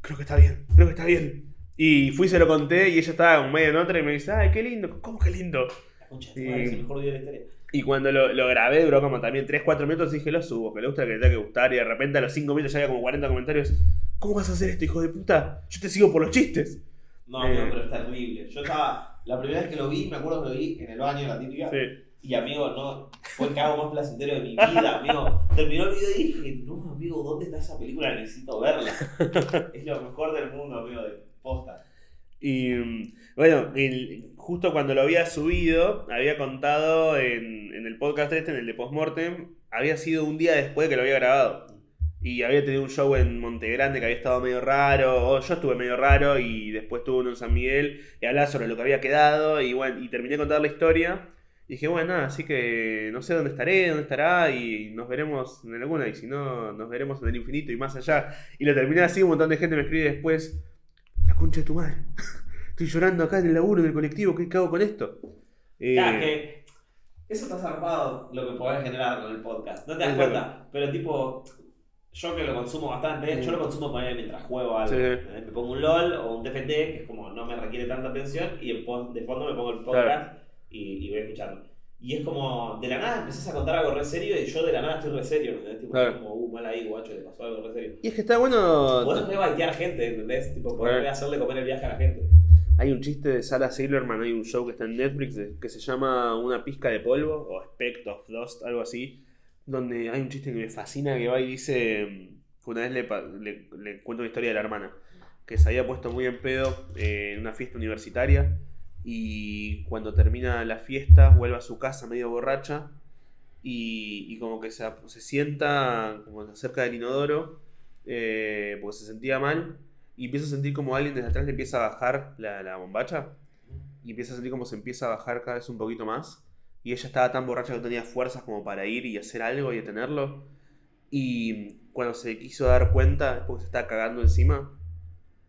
A: Creo que está bien, creo que está bien. Y fui, se lo conté y ella estaba medio en otra y me dice, ay, qué lindo, ¿cómo que lindo?
C: De
A: Sí.
C: es el mejor video de la historia.
A: Y cuando lo, lo grabé duró como también 3-4 minutos y dije, lo subo, que le gusta, que le tenga que gustar. Y de repente a los 5 minutos ya había como 40 comentarios. ¿Cómo vas a hacer esto, hijo de puta? Yo te sigo por los chistes.
C: No,
A: Eh.
C: amigo, pero es terrible. Yo estaba. La primera vez que lo vi, me acuerdo que lo vi en el baño, la típica.
A: Sí.
C: Y amigo, no. Fue el cago más placentero de mi vida, amigo. Terminó el video y dije, no, amigo, ¿dónde está esa película? Necesito verla. es lo mejor del mundo, amigo, de posta.
A: Y mm, bueno, el- justo cuando lo había subido, había contado en, en el podcast este, en el de Postmortem, había sido un día después que lo había grabado. Y había tenido un show en Montegrande que había estado medio raro, o yo estuve medio raro, y después tuve uno en San Miguel, y hablaba sobre lo que había quedado, y bueno, y terminé de contar la historia. Y dije, bueno, nada, así que no sé dónde estaré, dónde estará, y nos veremos en alguna, y si no, nos veremos en el infinito y más allá. Y lo terminé así, un montón de gente me escribe después, la concha de tu madre. Estoy llorando acá en el laburo, en el colectivo, ¿qué hago con esto? Eh,
C: Claro, que eso está zarpado lo que podés generar con el podcast. No te das cuenta, pero tipo, yo que lo consumo bastante, yo lo consumo poner mientras juego algo.
A: Sí.
C: ¿entendés? Me pongo un LOL o un TFT, que es como no me requiere tanta atención, y de fondo me pongo el podcast y, y voy escuchando. Y es como, de la nada empezás a contar algo re serio y yo de la nada estoy re serio, ¿entendés? Tipo,
A: Claro.
C: como, uh, mal ahí, guacho, le pasó algo re serio.
A: Y es que está bueno.
C: Podés re baitear gente, ¿entendés? Tipo, podés
A: Claro.
C: re hacerle comer el viaje a la gente.
A: Hay un chiste de Sarah Silverman, hay un show que está en Netflix que se llama Una pizca de polvo o Speck of Dust, algo así. Donde hay un chiste que me fascina que va y dice. que Una vez le, le- le cuento una historia de la hermana que se había puesto muy en pedo eh, en una fiesta universitaria y cuando termina la fiesta vuelve a su casa medio borracha y, como que se sienta como cerca del inodoro eh, porque se sentía mal y empieza a sentir como alguien desde atrás le empieza a bajar la, la bombacha y empieza a sentir como se empieza a bajar cada vez un poquito más y ella estaba tan borracha que no tenía fuerzas como para ir y hacer algo y detenerlo y cuando se quiso dar cuenta es porque se estaba cagando encima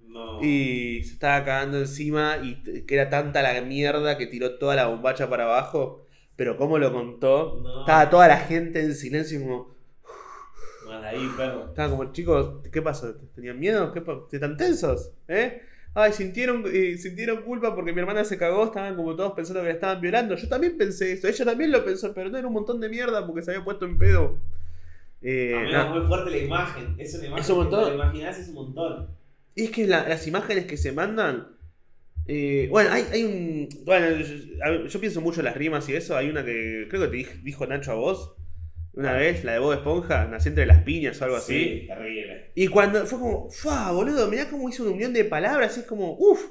C: No.
A: y se estaba cagando encima y que era tanta la mierda que tiró toda la bombacha para abajo. Pero como lo contó,
C: No.
A: estaba toda la gente en silencio como...
C: Ahí, perro.
A: Estaba como, chicos, ¿qué pasa? ¿Tenían miedo? ¿Qué ¿Están tensos? ¿Eh? Ay, sintieron, eh, sintieron culpa porque mi hermana se cagó, estaban como todos pensando que la estaban violando. Yo también pensé eso, ella también lo pensó, pero no era un montón de mierda porque se había puesto en pedo. Eh,
C: Amigo,
A: nada.
C: es muy fuerte la imagen. Es una imagen
A: Es un
C: que
A: montón.
C: te lo imaginás es un montón.
A: Y es que la- las imágenes que se mandan. eh, bueno, hay, hay un. Bueno, yo, yo pienso mucho en las rimas y eso. Hay una que creo que te dij- dijo Nacho a vos. Una vez, la de Bob Esponja, nací entre las piñas o algo así.
C: Sí, terrible.
A: Y cuando fue como, ¡fa, boludo! Mirá cómo hizo una unión de palabras, es como, ¡uf!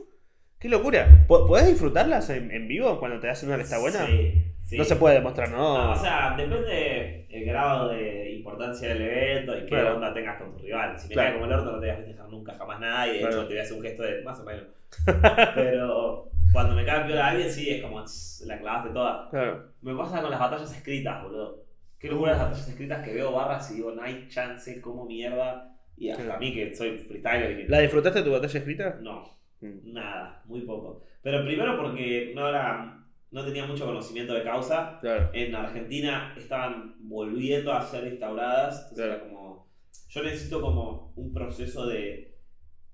A: ¡Qué locura! ¿Po- ¿Podés disfrutarlas en, en vivo cuando te hacen una que está buena?
C: Sí, sí.
A: No se puede demostrar, ¿no?
C: No, o sea, depende el grado de importancia del evento y qué
A: Claro.
C: onda tengas con tu rival. Si me
A: Claro.
C: cae como el orto, no te voy a festejar nunca, jamás nada. Y de
A: Claro.
C: hecho, te voy a hacer un gesto de más o menos. Pero cuando me cae peor a alguien, sí, es como la clavaste toda.
A: Claro.
C: Me pasa con las batallas escritas, boludo. Qué locura las batallas escritas que veo barras y digo, no hay chance, como mierda. Y hasta a mí que soy freestyler y que.
A: ¿La disfrutaste tu batalla escrita?
C: No,
A: Mm.
C: nada, muy poco. Pero primero porque no era. No tenía mucho conocimiento de causa.
A: Claro.
C: En Argentina estaban volviendo a ser instauradas. Entonces
A: Claro.
C: era como. Yo necesito como un proceso de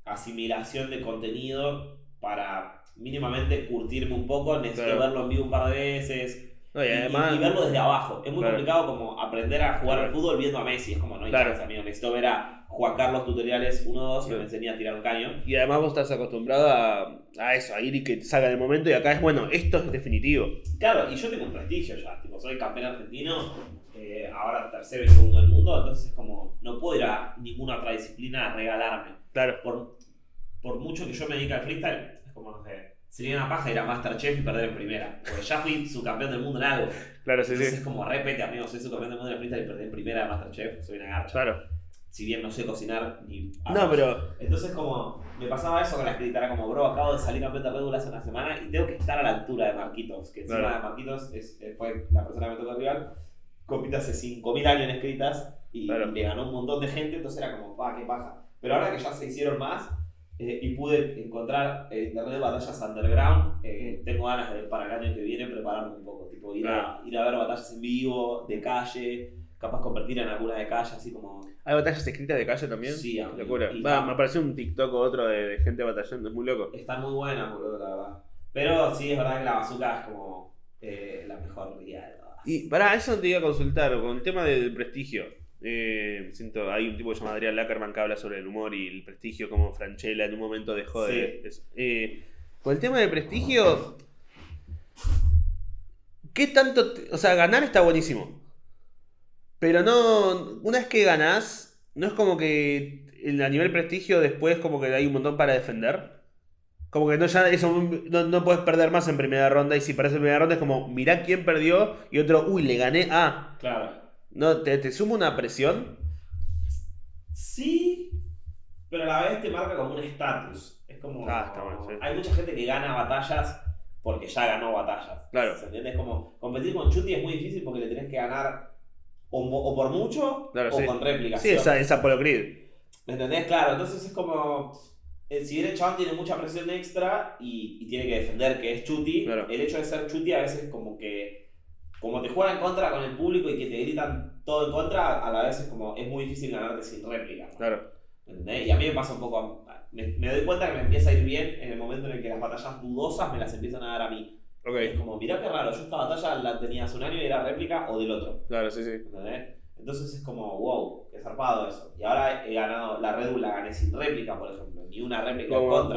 C: asimilación de contenido para mínimamente curtirme un poco. Necesito
A: Claro.
C: verlo en vivo un par de veces.
A: No, y
C: Y,
A: además.
C: y verlo desde abajo. Es muy
A: Claro.
C: complicado como aprender a jugar al fútbol viendo a Messi. Es como, no hay
A: Claro.
C: chance, amigo. Necesito ver a Juan Carlos tutoriales 1-2 y
A: Claro.
C: me enseña a tirar un caño.
A: Y además vos estás acostumbrado a, a eso, a ir y que te salga en el momento y acá es bueno, esto es definitivo.
C: Claro, y yo tengo un prestigio ya. Tipo, soy campeón argentino, eh, ahora tercero y segundo del mundo. Entonces, es como, no puedo ir a ninguna otra disciplina a regalarme.
A: Claro.
C: Por, por mucho que yo me dedique al freestyle, es como, no sé, sería una paja ir a Masterchef y perder en primera. Porque ya fui subcampeón del mundo en algo.
A: Claro, sí,
C: Entonces
A: sí.
C: es como, repete, amigo, soy subcampeón del mundo en el freestyle y perdí en primera de Masterchef. Soy una garcha.
A: Claro.
C: Si bien no sé cocinar ni.
A: No, pero.
C: Entonces, como, me pasaba eso con la escrita, era como, bro, acabo de salir campeón de Red Bull hace una semana y tengo que estar a la altura de Marquitos, que encima
A: Claro.
C: de Marquitos es, eh, fue la persona que me tocó rival, compite hace 5.000 años en escritas y
A: Claro.
C: le ganó un montón de gente, entonces era como, pa, qué paja. Pero ahora que ya se hicieron más eh, y pude encontrar en internet de batallas underground, eh, tengo ganas de para el año que viene prepararme un poco, tipo ir, a, ir a ver batallas en vivo, de calle, capaz competir en alguna de calle, así como...
A: ¿Hay batallas escritas de calle también?
C: Sí, amigo.
A: locura.
C: Y-
A: Va, me apareció un TikTok o otro de, de gente batallando, es muy loco.
C: Están muy buenas, boludo, la verdad. Pero sí, es verdad que la bazooka es como eh, la mejor guía de todas.
A: Y para eso te iba a consultar, con el tema del prestigio. Eh, siento, hay un tipo que se llama Adrián Lackerman que habla sobre el humor y el prestigio, como Franchella en un momento dejó de. eso. Eh, con el tema del prestigio, ¿qué tanto.? te- o sea, ganar está buenísimo. Pero no. Una vez que ganás, no es como que a nivel prestigio después, como que hay un montón para defender. Como que no, ya eso, no, no puedes perder más en primera ronda. Y si perdés en primera ronda es como, mirá quién perdió. Y otro, uy, le gané a.
C: Claro.
A: No, te, te suma una presión.
C: Sí, pero a la vez te marca como un estatus. Es como.
A: Ah, está sí.
C: Hay mucha gente que gana batallas porque ya ganó batallas.
A: Claro.
C: ¿Se entiende? Es como competir con Chuti es muy difícil porque le tenés que ganar o, por mucho
A: Claro,
C: o
A: sí.
C: con réplicas.
A: Sí, esa, esa Apollo Creed.
C: ¿Me entendés? Claro, entonces es como. eh, Si bien el chabón tiene mucha presión extra y, y tiene que defender que es Chuti,
A: Claro.
C: el hecho de ser Chuti a veces como que. Como te juega en contra con el público y que te gritan todo en contra, a la vez es como. Es muy difícil ganarte sin réplica. ¿no?
A: Claro.
C: ¿Me entendés? Y a mí me pasa un poco. Me, me doy cuenta que me empieza a ir bien en el momento en el que las batallas dudosas me las empiezan a dar a mí.
A: Ok.
C: Es como, mirá qué raro, yo esta batalla la tenía hace un año y era réplica o del otro.
A: Claro, sí, sí.
C: ¿Entendés? Entonces es como, wow, qué zarpado eso. Y ahora he ganado, la Red Bull la gané sin réplica, por ejemplo. Ni una réplica en contra.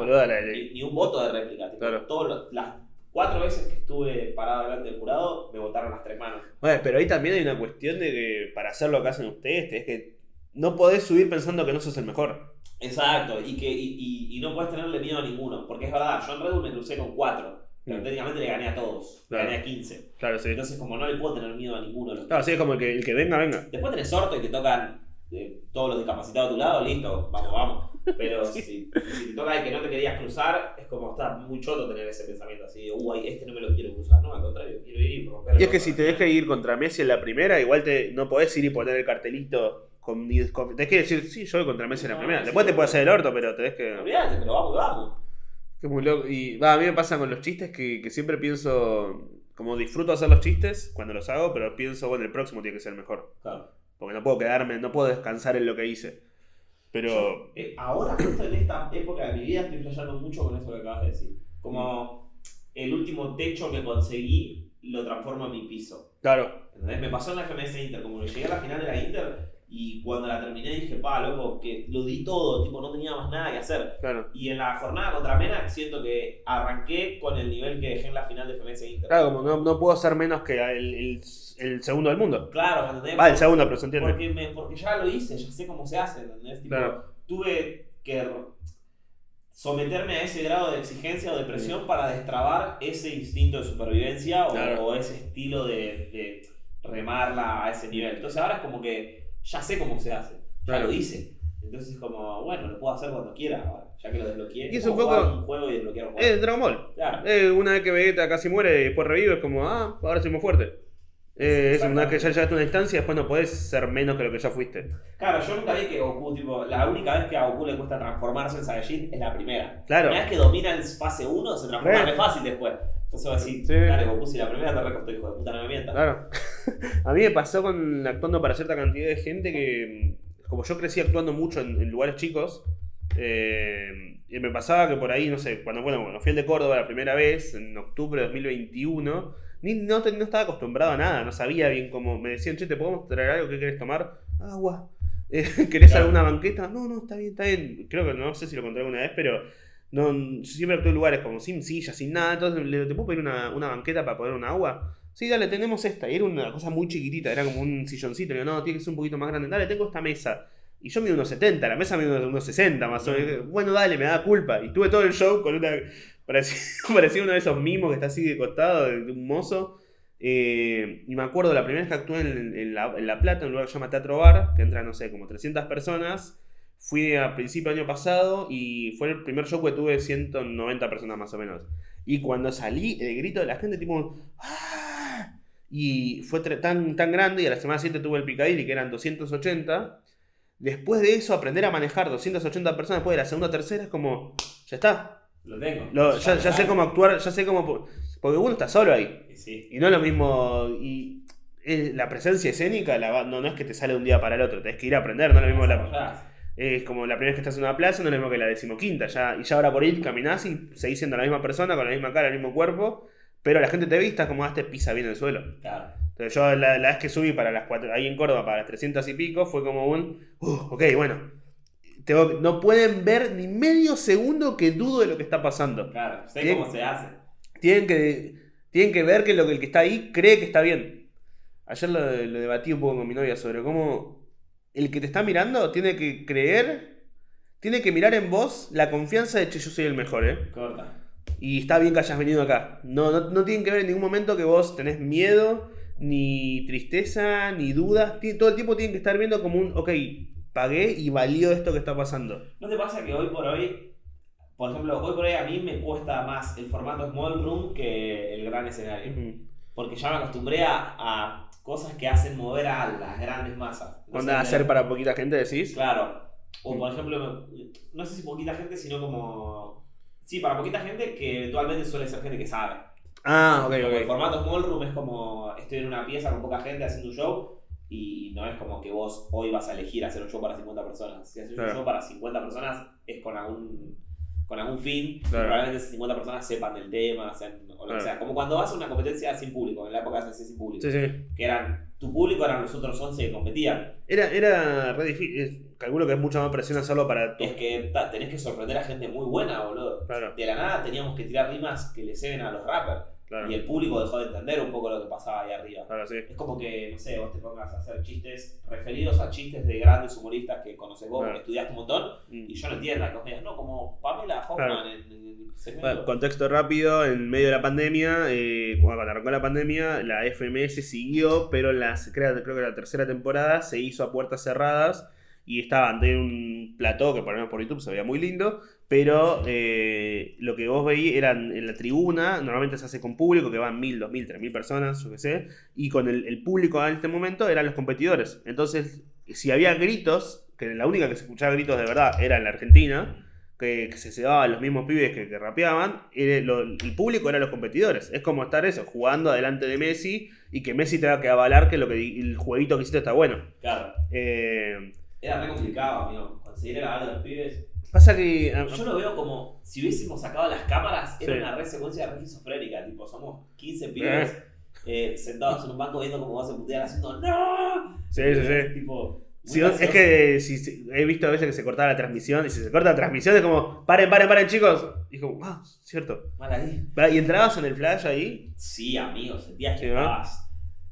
C: Ni, ni un voto de réplica.
A: Claro.
C: todos los- las cuatro veces que estuve parado delante del jurado, me votaron las tres manos.
A: Bueno, pero ahí también hay una cuestión de que para hacer lo que hacen ustedes, tenés que. No podés subir pensando que no sos el mejor.
C: Exacto, y, que, y, y- y no puedes tenerle miedo a ninguno. Porque es verdad, yo en Red Bull me crucé con cuatro. Pero
A: Mm.
C: técnicamente le gané a todos.
A: Claro.
C: Le gané a 15.
A: Claro, sí.
C: Entonces, como no le puedo tener miedo a ninguno de los
A: Claro, sí, es como el que, el que venga, venga.
C: Después tenés orto y te tocan eh, todos los discapacitados a tu lado, listo, vamos, vamos. Pero
A: Sí.
C: si, si te toca el que no te querías cruzar, es como está muy choto tener ese pensamiento así, ay, este no me lo quiero cruzar, no, al contrario, quiero ir y romper.
A: Y es que si te deja ir contra Messi en la primera, igual te, no podés ir y poner el cartelito con, tenés que decir, sí, yo voy contra Messi en la primera. Después te
C: no.
A: puede hacer el orto, pero tenés que.
C: Olvídate, pero vamos, vamos.
A: Es muy loco. Y va, a mí me pasa con los chistes que, que siempre pienso. Como disfruto hacer los chistes cuando los hago, pero pienso, bueno, el próximo tiene que ser el mejor.
C: Claro.
A: Porque no puedo quedarme, no puedo descansar en lo que hice. Pero.
C: Yo, eh, ahora, justo en esta época de mi vida, estoy flasheando mucho con eso que acabas de decir. Como el último techo que conseguí, lo transformo en mi piso.
A: Claro.
C: ¿Entendés? Me pasó en la FMS Inter, como que llegué a la final de la Inter Y cuando la terminé dije, pa, loco, que lo di todo, tipo, no tenía más nada que hacer.
A: Claro.
C: Y en la jornada contra Mena siento que arranqué con el nivel que dejé en la final de FMS Inter.
A: Claro, como no, no puedo ser menos que el, el- el segundo del mundo.
C: Claro, ¿me entendés?
A: Va, el segundo, pero se entiende.
C: Porque, me- porque ya lo hice, ya sé cómo se hace, ¿entendés? Tipo,
A: Claro.
C: Tuve que someterme a ese grado de exigencia o de presión para destrabar ese instinto de supervivencia o,
A: Claro.
C: o ese estilo de, de remarla a ese nivel. Entonces ahora es como que ya sé cómo se hace, ya
A: Claro.
C: lo hice. Entonces es como, bueno, lo puedo hacer cuando quiera, ahora, ya que lo desbloqueé.
A: Y es un poco-
C: un juego y desbloquear un juego.
A: Es Dragon Ball.
C: Claro.
A: Eh, una vez que Vegeta casi muere y después revive, es como, ah, ahora soy más fuerte. Eh, es una vez que ya llegaste a una instancia, después no podés ser menos que lo que ya fuiste.
C: Claro, yo nunca vi que Goku, tipo, la única vez que a Goku le cuesta transformarse en Saiyajin es la primera.
A: Claro.
C: Una vez que domina en fase 1, se transforma re fácil después. Entonces va a decir,
A: Sí.
C: dale Goku, si la primera te recostó, hijo de puta, no me mientas.
A: Claro. a mí me pasó con actuando para cierta cantidad de gente que, como yo crecí actuando mucho en, en lugares chicos, eh, y me pasaba que por ahí, no sé, cuando, bueno, cuando fui al de Córdoba la primera vez, en octubre de 2021, ni, no, te- no estaba acostumbrado a nada, no sabía bien cómo. Me decían, che, ¿te podemos traer algo? ¿Qué querés tomar? Agua. Eh, ¿Querés
C: Claro.
A: alguna banqueta? No, no, está bien, está bien. Creo que no sé si lo conté alguna vez, pero no, siempre actué en lugares como sin sillas, sin nada. Entonces, ¿le- ¿te puedo pedir una, una banqueta para poner un agua? Sí, dale, tenemos esta. Y era una cosa muy chiquitita, era como un silloncito. Le digo, no, tiene que ser un poquito más grande. Dale, tengo esta mesa. Y yo mido unos 70, la mesa mide unos 60 más o menos. Bueno, dale, me da culpa. Y tuve todo el show con una. Parecía, parecía uno de esos mimos que está así de costado, de, de un mozo. Eh, y me acuerdo la primera vez que actué en, en la, en La Plata, en un lugar que se llama Teatro Bar, que entra, no sé, como 300 personas. Fui a principio del año pasado y fue el primer show que tuve 190 personas más o menos. Y cuando salí, el grito de la gente, tipo. ¡Ah! Y fue tan, tan grande y a la semana siguiente tuve el Picadilly, que eran 280. Después de eso, aprender a manejar 280 personas después de la segunda o tercera es como. Ya está.
C: Lo tengo.
A: Lo- ya, ya sé cómo actuar, ya sé cómo. Porque uno está solo ahí.
C: Y Sí.
A: Y no es lo mismo. Y la presencia escénica la no, no es que te sale de un día para el otro, tenés que ir a aprender, no es lo mismo la. Es como la primera vez que estás en una plaza, no es lo mismo que la decimoquinta. Ya, y ya ahora por ir caminás y seguís siendo la misma persona, con la misma cara, el mismo cuerpo, pero la gente te estás como, ah, este pisa bien el suelo.
C: Claro.
A: Entonces yo la, la vez que subí para las cuatro, ahí en Córdoba para las 300 y pico fue como un, uh, ok, bueno. Tengo- no pueden ver ni medio segundo que dudo de lo que está pasando.
C: Claro. Sé
A: Bien.
C: cómo se hace.
A: Tienen que, tienen que ver que lo que el que está ahí cree que está bien. Ayer lo, lo debatí un poco con mi novia sobre cómo el que te está mirando tiene que creer, tiene que mirar en vos la confianza de que yo soy el mejor, ¿eh?
C: Corta.
A: Y está bien que hayas venido acá. No, no, no tienen que ver en ningún momento que vos tenés miedo, ni tristeza, ni dudas. Todo el tiempo tienen que estar viendo como un, ok, pagué y valió esto que está pasando.
C: ¿No te pasa que hoy por hoy, por ejemplo, hoy por hoy a mí me cuesta más el formato small room que el gran escenario? Porque ya me acostumbré a, a cosas que hacen mover a las grandes masas. No
A: Onda hacer para poquita gente, decís.
C: Claro. O por ejemplo, no sé si poquita gente, sino como. Sí, para poquita gente que eventualmente suele ser gente que sabe.
A: Ah, ok,
C: Como el
A: ok.
C: formato small room es como estoy en una pieza con poca gente haciendo un show y no es como que vos hoy vas a elegir hacer un show para 50 personas. Si haces
A: Claro.
C: un show para 50 personas es con algún con algún fin.
A: Claro.
C: Probablemente esas 50 personas sepan del tema, sean, o lo
A: Claro.
C: que sea. Como cuando vas a una competencia sin público, en la época de sin público.
A: Sí, sí.
C: Que eran tu público eran los otros 11 que competían.
A: Era, era re difícil. Calculo que es mucha más presión hacerlo para tu.
C: Es que ta, tenés que sorprender a gente muy buena, boludo.
A: Claro,
C: De la nada teníamos que tirar rimas que le ceden a los rappers.
A: Claro.
C: Y el público dejó de entender un poco lo que pasaba ahí arriba.
A: Claro, sí.
C: Es como que, no sé, vos te pongas a hacer chistes referidos a chistes de grandes humoristas que conoces vos,
A: Claro.
C: que estudiaste un montón,
A: Mm.
C: y yo no entiendo, que vos me digas, no, como Pamela Hoffman en, en el segmento.
A: Bueno, contexto rápido, en medio de la pandemia, eh, cuando arrancó la pandemia, la FMS siguió, pero en creo, creo que la tercera temporada se hizo a puertas cerradas y estaban de un plató que por lo menos por YouTube se veía muy lindo, pero eh, lo que vos veías eran en la tribuna, normalmente se hace con público, que van mil, dos mil, tres mil personas, yo qué sé, y con el, el público en este momento eran los competidores. Entonces, si había gritos, que la única que se escuchaba gritos de verdad era en la Argentina, que, que se cebaban los mismos pibes que, que rapeaban, era lo- el público eran los competidores. Es como estar eso, jugando adelante de Messi y que Messi tenga que avalar que, lo que el jueguito que hiciste está bueno.
C: Claro,
A: Eh,
C: era re complicado, amigo, conseguir el de los pibes.
A: Pasa que. ah,
C: Yo lo veo como si hubiésemos sacado las cámaras, era
A: Sí.
C: una re secuencia re esquizofrénica, tipo, somos 15 pibes eh, sentados en un banco viendo como vos se putean haciendo ¡No!
A: Sí, sí, sí.
C: Tipo,
A: Si es que si, si- he visto a veces que se cortaba la transmisión y si se corta la transmisión es como, paren, paren, paren chicos. Y es como, ah, cierto.
C: Mal ahí.
A: Y entrabas en el flash ahí.
C: Sí, amigo, sentías que
A: Sí,
C: estabas.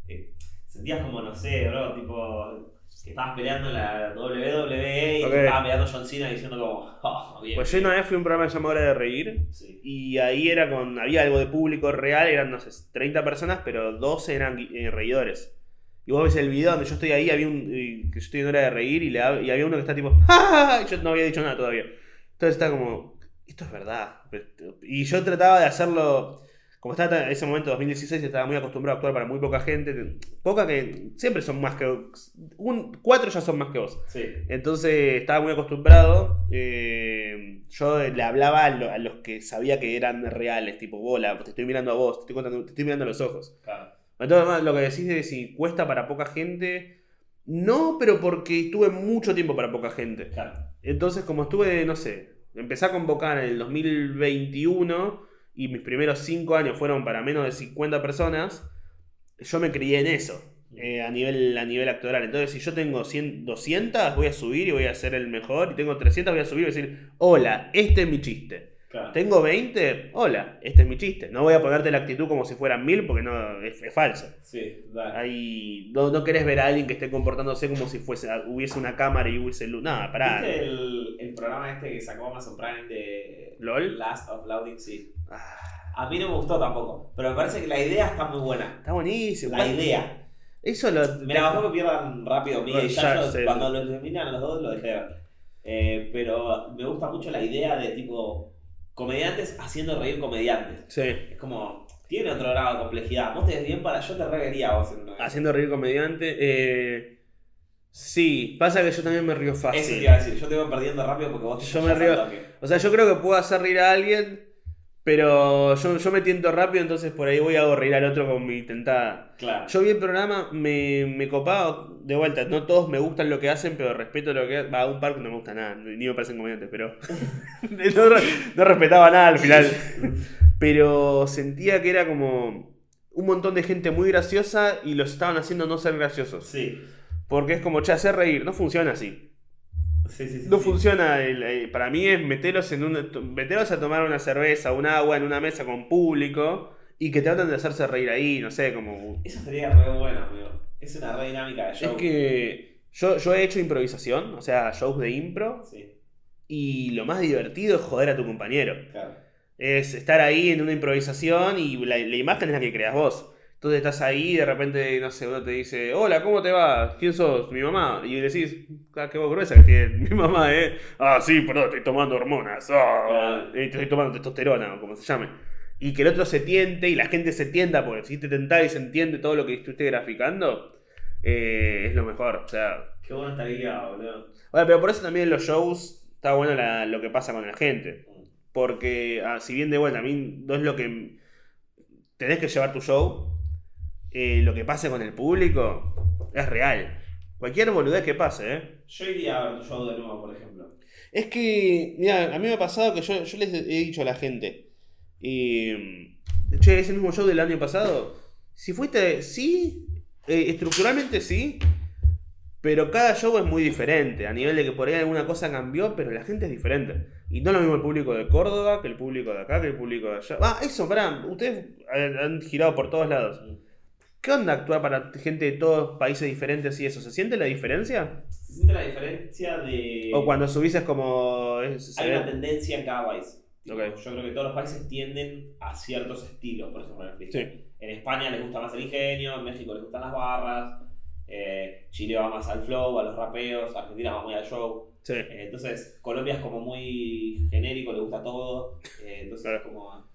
C: eh, sentías como, no sé, bro, tipo. Que estabas peleando en la WWE y
A: Ok.
C: te estaba peleando John Cena diciendo como. Oh, bien.
A: Pues yo una vez fui a un programa llamado Hora de Reír.
C: Sí.
A: Y ahí era con. Había algo de público real, eran, no sé, 30 personas, pero 12 eran eh, reidores. Y vos ves el video donde yo estoy ahí, había un. que yo estoy en hora de reír y, le, y había uno que está tipo. ¡Ah! Y yo no había dicho nada todavía. Entonces está como. Esto es verdad. Y yo trataba de hacerlo. Como estaba en ese momento, 2016, estaba muy acostumbrado a actuar para muy poca gente. Poca que. Siempre son más que. Un, cuatro ya son más que vos.
C: Sí.
A: Entonces estaba muy acostumbrado. eh, yo le hablaba a, lo- a los que sabía que eran reales, tipo, bola, te estoy mirando a vos, te estoy, contando- te estoy mirando a los ojos.
C: Claro.
A: Entonces, además, lo que decís de si cuesta para poca gente, no, pero porque estuve mucho tiempo para poca gente.
C: Claro.
A: Entonces, como estuve, no sé, empecé a convocar en el 2021 y mis primeros 5 años fueron para menos de 50 personas, yo me crié en eso. eh, a, nivel, a nivel actoral. Entonces, si yo tengo 100, 200, voy a subir y voy a ser el mejor. Y tengo 300, voy a subir y decir: Hola, este es mi chiste.
C: Claro.
A: Tengo 20, hola, este es mi chiste. No voy a ponerte la actitud como si fueran 1000 porque no, es, es falso.
C: Sí, dale.
A: Ahí, no, no querés ver a alguien que esté comportándose como si fuese, hubiese una cámara y hubiese luz. Nada, pará.
C: ¿Viste el, el programa este que sacó Amazon Prime de
A: ¿LOL?
C: Last of Louding? Sí.
A: Ah,
C: A mí no me gustó tampoco, pero me parece que la idea está muy buena.
A: está buenísimo.
C: La idea.
A: Eso lo.
C: Me la bajó que pierdan rápido
A: sé.
C: Cuando los eliminan a los dos lo dejé. Eh, pero me gusta mucho la idea de tipo comediantes haciendo reír comediantes.
A: Sí.
C: Es como, tiene otro grado de complejidad. Vos te ves bien para, yo te revería a vos en una
A: Haciendo reír comediante. Eh, sí, pasa que yo también me río
C: Eso te
A: fácil.
C: iba a decir, yo te voy perdiendo rápido porque vos te
A: Yo me río-. O sea, yo creo que puedo hacer reír a alguien, pero yo, yo me tiento rápido, entonces por ahí voy a reír al otro con mi tentada.
C: Claro.
A: Yo vi el programa, me, me copaba, de vuelta, no todos me gustan lo que hacen, pero respeto lo que hacen. Va, un par no me gusta nada, ni me parecen comediantes, pero no, no respetaba nada al final. Pero sentía que era como un montón de gente muy graciosa y los estaban haciendo no ser graciosos.
C: Sí.
A: Porque es como, che, hacer reír, no funciona así.
C: Sí, sí, sí.
A: No funciona, el- el- para mí es meterlos, en una, meterlos a tomar una cerveza, un agua en una mesa con público y que traten de hacerse reír ahí, no sé, como...
C: Eso sería re bueno, amigo. Es una re dinámica de show.
A: Es que yo, yo he hecho improvisación, o sea, shows de impro, y lo más divertido es joder a tu compañero.
C: claro.
A: Es estar ahí en una improvisación y la, la imagen es la que creas vos. Entonces estás ahí y de repente, no sé, uno te dice, hola, ¿cómo te va? ¿Quién sos? Mi mamá. Y decís, ah, qué voz gruesa que tiene mi mamá, ¿eh? Ah, sí, perdón, estoy tomando hormonas. Ah,
C: Claro.
A: estoy tomando testosterona, o como se llame. Y que el otro se tiente y la gente se tienta, porque si te tentar y se entiende todo lo que estuviste graficando, eh, es lo mejor. O sea,
C: Qué bueno estaría, boludo.
A: bueno, pero por eso también en los shows está bueno la- lo que pasa con la gente. Porque, ah, si bien de vuelta, a mí no es lo que. Tenés que llevar tu show. Eh, lo que pase con el público es real. Cualquier boludez que pase, ¿eh?
C: Yo iría a ver tu show de nuevo, por ejemplo.
A: Es que, mira, a mí me ha pasado que yo, yo les he dicho a la gente. eh, che, ese mismo show del año pasado. Si fuiste, sí, eh, estructuralmente sí. Pero cada show es muy diferente, a nivel de que por ahí alguna cosa cambió, pero la gente es diferente. Y no es lo mismo el público de Córdoba que el público de acá, que el público de allá. Ah, eso, pará, ustedes han han girado por todos lados. ¿Qué onda actuar para gente de todos países diferentes y eso? ¿Se siente la diferencia?
C: Se siente la diferencia de.
A: O cuando subís es como... es- se
C: Hay
A: ve-
C: una tendencia en cada país. Yo creo que todos los países tienden a ciertos estilos, por el freestyle.
A: Sí.
C: En España les gusta más el ingenio, en México les gustan las barras, eh, Chile va más al flow, a los rapeos, Argentina va muy al show.
A: Sí.
C: Eh, entonces, Colombia es como muy genérico, le gusta todo. eh, entonces,
A: Claro.
C: como.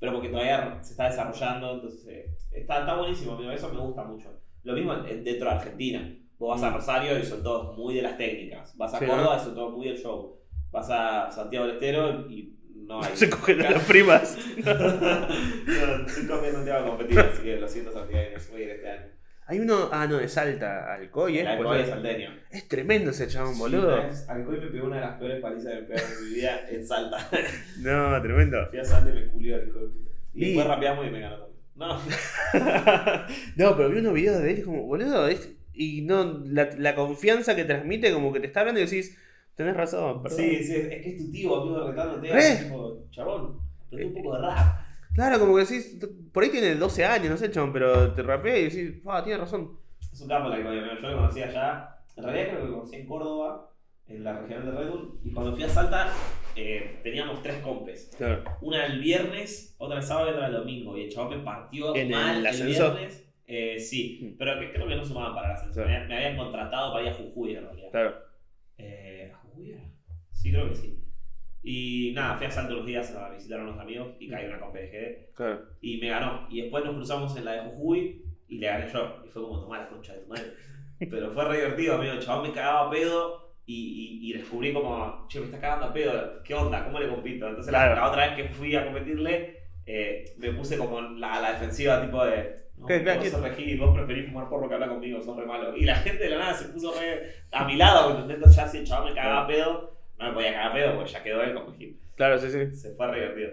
C: Pero porque todavía se está desarrollando, entonces eh, está, está buenísimo, eso me gusta mucho. Lo mismo en- dentro de Argentina. Vos vas a
A: Mm.
C: Rosario y son todos muy de las técnicas. Vas a
A: Sí,
C: Córdoba
A: ¿no?
C: y son todos muy del show. Vas a Santiago del Estero y no hay.
A: Se cogen a las primas.
C: no, a Santiago a competir, así que lo siento, Santiago, no voy a ir este año.
A: Hay uno, ah, no, de Salta, Alcoy, ¿eh?
C: El
A: Pues,
C: alcohol es salteño.
A: es tremendo ese chabón,
C: Sí,
A: boludo.
C: Alcoy me pegó una de las peores palizas que me pegaron en mi vida en Salta.
A: No, tremendo.
C: Fui a Salta y me culió el hijo de puta. Y
A: Y-
C: después rapeamos y me ganó también. No,
A: no, pero vi unos videos de él y como, boludo, es- y no la, la confianza que transmite, como que te está hablando y decís, tenés razón, perdón.
C: Sí, sí, es que es tu tío, amigo retándote.
A: ¿Re?
C: Tipo, chabón, pero un poco de rap.
A: Claro, como que decís, por ahí tiene 12 años, no sé, chabón, pero te rapea y decís, ah, tiene razón.
C: Es un campo la que yo lo conocí allá. En realidad creo que lo conocí en Córdoba, en la regional de Red Bull. Y cuando fui a Salta, eh, teníamos tres compes.
A: Claro.
C: Una el viernes, otra el sábado y otra el domingo. Y el chabón me partió
A: ¿En
C: mal
A: el
C: viernes. Eh, sí,
A: Mm.
C: pero que creo que no sumaban para el ascenso.
A: Claro.
C: Me, habían contratado para ir a Jujuy en realidad.
A: Claro.
C: Eh, ¿A Jujuy? Sí, creo que sí. Y nada, fui a Salta unos días a visitar a unos amigos y caí en una compa de GD.
A: Claro.
C: Y me ganó. Y después nos cruzamos en la de Jujuy y le gané yo. Y fue como tomar la concha de tu madre. Pero fue re divertido, amigo. El chabón me cagaba a pedo y, y, y descubrí como, che, me está cagando a pedo. ¿Qué onda? ¿Cómo le compito? Entonces la-
A: Claro.
C: la, otra vez que fui a competirle, eh, me puse como la, a la defensiva, tipo de. No,
A: ¿Qué, qué,
C: vos sos re gil, vos preferís fumar porro que hablar conmigo, sos re malo. Y la gente de la nada se puso re a mi lado, ¿me entendés? Entonces ya si el chabón me cagaba a pedo, no me podía cagar pedo porque ya quedó él como gil.
A: Claro, sí, sí.
C: Se fue re divertido.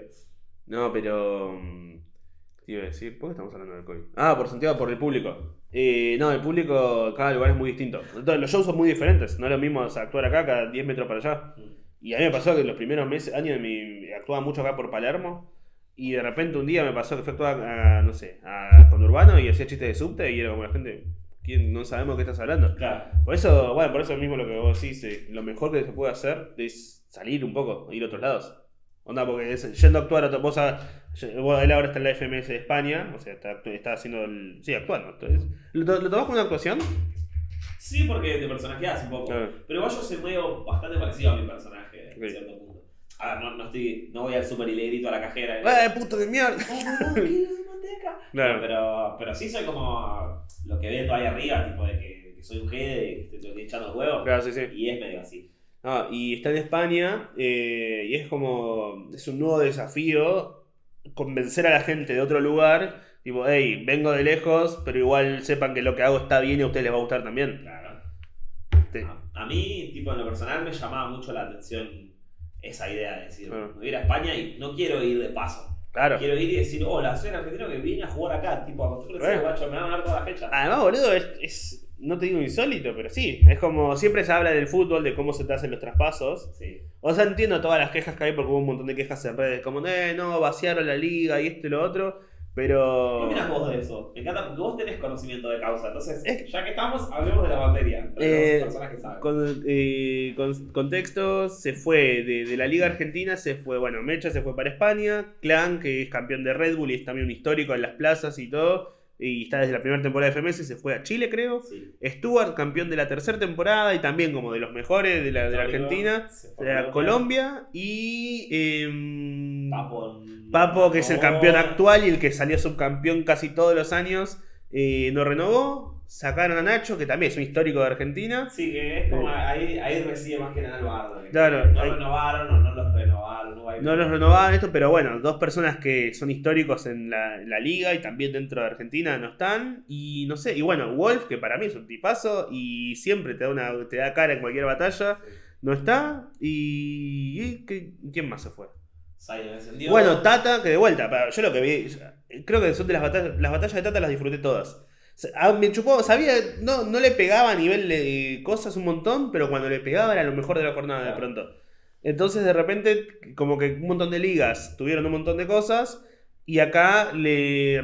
A: No, pero. mm, ¿Qué iba a decir? ¿Por qué estamos hablando del COVID? Ah, por Santiago, por el público. Eh, no, el público, cada lugar es muy distinto. Entonces, los shows son muy diferentes. No es lo mismo actuar acá cada 10 metros para allá.
C: Mm.
A: Y a mí me pasó que los primeros meses, años de mi. actuaba mucho acá por Palermo. Y de repente un día me pasó que fue a actuar a, no sé, a Conurbano y hacía chistes de subte y era como la gente. ¿Quién? No sabemos de qué estás hablando.
C: Claro.
A: Por eso, bueno, por eso mismo lo que vos decís, eh, lo mejor que se puede hacer es salir un poco, ir a otros lados. Onda, porque es- yendo a actuar, a vos, a- vos- él ahora está en la FMS de España, o sea, está, está haciendo el. Sí, actuando. Entonces, ¿lo, ¿Lo tomás como una actuación?
C: Sí, porque te personajeas un poco.
A: Claro.
C: Pero igual yo soy medio bastante parecido a mi personaje en cierto punto. A ver, no, no, estoy, no voy al super y le grito a la cajera.
A: ¡Eh, puto de mierda!
C: ¡Oh, kilo de manteca!
A: Claro.
C: Pero, pero sí soy como lo que veo ahí arriba, tipo de que, que soy un y que estoy echando el huevo.
A: Claro, sí, sí.
C: Y es medio así.
A: Ah, y está en España eh, y es como. Es un nuevo desafío convencer a la gente de otro lugar. Tipo, hey, vengo de lejos, pero igual sepan que lo que hago está bien y a ustedes les va a gustar también.
C: Claro. A, a mí, tipo, en lo personal me llamaba mucho la atención esa idea de decir,
A: Claro.
C: me voy a ir a España y no quiero ir de paso.
A: Claro.
C: Quiero ir y decir, hola, soy el argentino que vine a jugar acá. Tipo, acostúmbrense, guacho, me van a dar toda la fecha.
A: Además, boludo, es, es- no te digo insólito, pero sí. Es como siempre se habla del fútbol, de cómo se te hacen los traspasos.
C: Sí.
A: O sea, entiendo todas las quejas que hay porque hubo un montón de quejas en redes, como, eh, no, vaciaron la liga y esto y lo otro. Pero.
C: ¿Qué opinas vos de eso? Me encanta porque vos tenés conocimiento de causa. Entonces,
A: Es-
C: ya que estamos, hablemos de la materia.
A: Eh,
C: Los personas que saben.
A: Con, eh, con- contexto, se fue de, de la Liga Argentina, se fue, bueno, Mecha se fue para España, Clan, que es campeón de Red Bull y es también un histórico en las plazas y todo, y está desde la primera temporada de FMS, se fue a Chile, creo.
C: Sí.
A: Stuart, campeón de la tercera temporada y también como de los mejores de la, de la Argentina, de la Colombia y... em,
C: Papo,
A: Papo, que es el campeón actual y el que salió subcampeón casi todos los años, eh, no renovó. Sacaron a Nacho, que también es un histórico de Argentina.
C: Sí, que es como ahí, ahí recibe más que nada el bardo.
A: Claro,
C: No
A: ahí-
C: renovaron o no los renovaron. No, hay-
A: No los renovaban esto, pero bueno, dos personas que son históricos en la, liga y también dentro de Argentina no están. Y no sé, y bueno, Wolf, que para mí es un tipazo y siempre te da, una, te da cara en cualquier batalla, no está. Y. y ¿qué- ¿Quién más se fue? Bueno, Tata, que de vuelta, yo lo que vi, creo que son de las batallas, las batallas de Tata las disfruté todas. Ah, Me chupó, sabía, no, no le pegaba a nivel de cosas un montón, pero cuando le pegaba era lo mejor de la jornada de pronto. Entonces de repente, como que un montón de ligas tuvieron un montón de cosas, y acá le eh,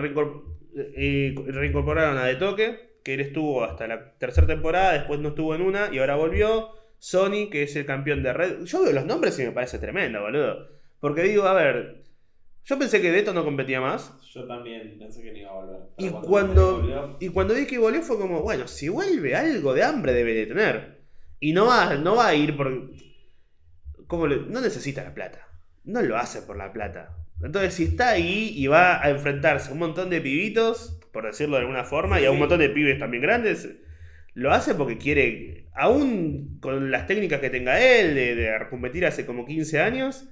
A: reincorporaron a De Toque, que él estuvo hasta la tercera temporada, después no estuvo en una, y ahora volvió. Sony, que es el campeón de Red. Yo veo los nombres y me parece tremendo, boludo. Porque digo, a ver, yo pensé que Deto no competía más.
C: Yo también pensé que no iba a volver.
A: Y cuando,
C: volvió,
A: y cuando vi que volvió fue como, bueno, si vuelve algo de hambre debe de tener. Y no va, no va a ir por... ¿cómo le- no necesita la plata. No lo hace por la plata. Entonces si está ahí y va a enfrentarse a un montón de pibitos, por decirlo de alguna forma,
C: Sí,
A: y a un montón de pibes también grandes, lo hace porque quiere, aún con las técnicas que tenga él, de, de competir hace como 15 años,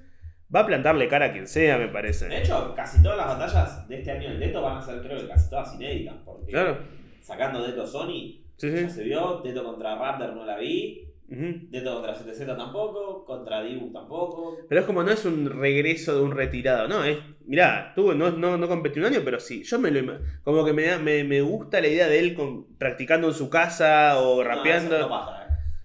A: va a plantarle cara a quien sea, me parece.
C: De hecho, casi todas las batallas de este año del Deto van a ser, creo que casi todas inéditas. Porque
A: Claro.
C: sacando Deto Sony,
A: Sí,
C: ya se vio. Deto contra Raptor no la vi. Dentro contra CTZ tampoco, contra Dibu tampoco.
A: Pero es como no es un regreso de un retirado, no, es, mirá, tuvo, no, no, no competí un año, pero sí, yo me lo como que me, me, me gusta la idea de él con- practicando en su casa o rapeando.
C: No,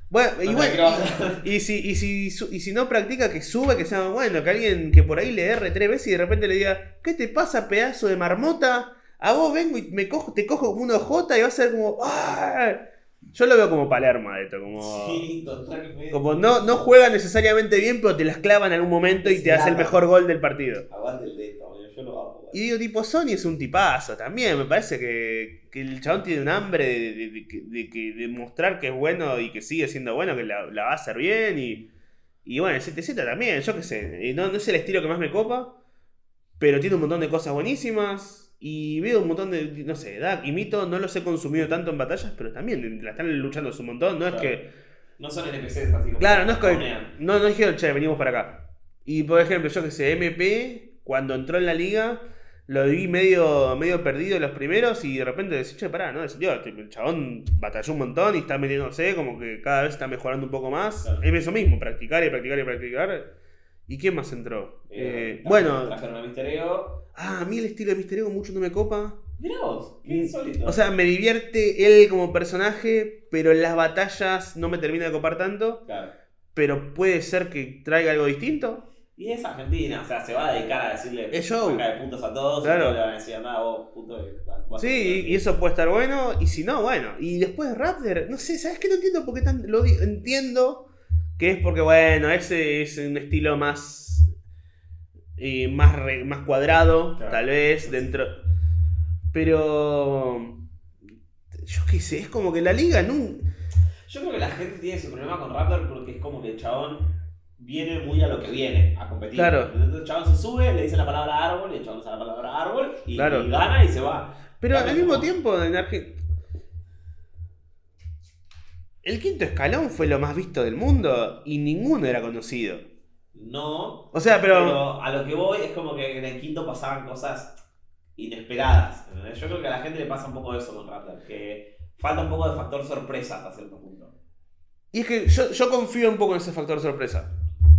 A: Bueno,
C: No
A: igual,
C: te quiero bajar.
A: y, y si, y, si, y si no practica, que suba, que sea bueno, que alguien que por ahí le erre tres veces y de repente le diga, ¿qué te pasa, pedazo de marmota? A vos vengo y me cojo, te cojo como un OJ y va a ser como. ¡ah! Yo lo veo como Palermo de esto, como.
C: Sí, totalmente.
A: Como no, no juega necesariamente bien, pero te las clava en algún momento y te hace el mejor gol del partido.
C: Aguante el de esto, yo lo hago.
A: Y digo, tipo, Sony es un tipazo también. Me parece que, que el chabón tiene un hambre de, de, de que- de mostrar que es bueno y que sigue siendo bueno, que la, la va a hacer bien. Y, y bueno, el CTZ también, yo qué sé. No, no es el estilo que más me copa, pero tiene un montón de cosas buenísimas. Y veo un montón de, no sé, da, y Mito no los he consumido tanto en batallas, pero también la están luchando un montón. No es que
C: No son NPCs así como.
A: Claro, no es que. No, no dijeron, che, venimos para acá. Y por ejemplo, yo que sé, MP, cuando entró en la liga, lo vi medio, medio perdido los primeros y de repente decís, che, pará, no, Dios, tipo, el chabón batalló un montón y está metiéndose, como que cada vez está mejorando un poco más.
C: Claro.
A: Es eso mismo, practicar y practicar y practicar. ¿Y quién más entró?
C: Eh,
A: Eh, bueno,
C: Trajeron a Mister Ego.
A: ah, a mí el estilo de Mister Ego mucho no me copa.
C: Mirá vos, qué
A: Mm,
C: insólito.
A: O sea, me divierte él como personaje, pero en las batallas no me termina de copar tanto.
C: Claro.
A: Pero puede ser que traiga algo distinto.
C: Y es Argentina, o sea, se va a dedicar a decirle
A: Es show.
C: saca de puntos a todos
A: Claro.
C: y todos le van a decir, nada, vos, vas a
A: Sí, y eso puede estar bueno. Y si no, bueno. Y después Raptor, no sé, ¿sabes qué? No entiendo por qué tan. Lo entiendo que es porque, bueno, ese es un estilo más. eh, más, re- más cuadrado,
C: Claro.
A: tal vez, dentro. Pero. Yo qué sé, es como que la liga no.
C: Yo creo que la gente tiene ese problema con Raptor porque es como que el chabón viene muy a lo que viene, a competir.
A: Claro.
C: Entonces el chabón se sube, le dice la palabra árbol, y el chabón usa la palabra árbol y,
A: Claro.
C: y gana y se va.
A: Pero al mismo tiempo, en Argentina. El quinto escalón fue lo más visto del mundo y ninguno era conocido.
C: No,
A: O sea, pero.
C: pero a lo que voy es como que en el quinto pasaban cosas inesperadas. Yo creo que a la gente le pasa un poco eso con Raptor, que falta un poco de factor sorpresa hasta cierto punto.
A: Y es que yo, yo confío un poco en ese factor sorpresa.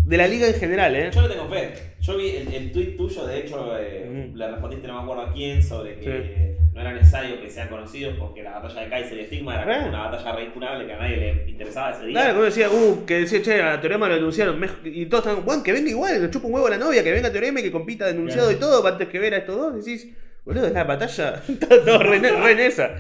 A: De la liga en general, ¿eh?
C: Yo le tengo fe. Yo vi el, el tweet tuyo, de hecho, eh,
A: Ujú.
C: le respondiste, no me acuerdo a quién, sobre que no era necesario que sean conocidos porque la batalla de Kaiser y Stigma era como una batalla re incunable que a nadie le interesaba ese día.
A: Claro, como decía, uh, que decía, che, a Teorema lo denunciaron. Y todos estaban, bueno, que venga igual, que le chupa un huevo a la novia, que venga Teorema y que compita denunciado
C: Claro.
A: y todo, antes que ver a estos dos. Decís, boludo, es la batalla. Está todo re, re en esa.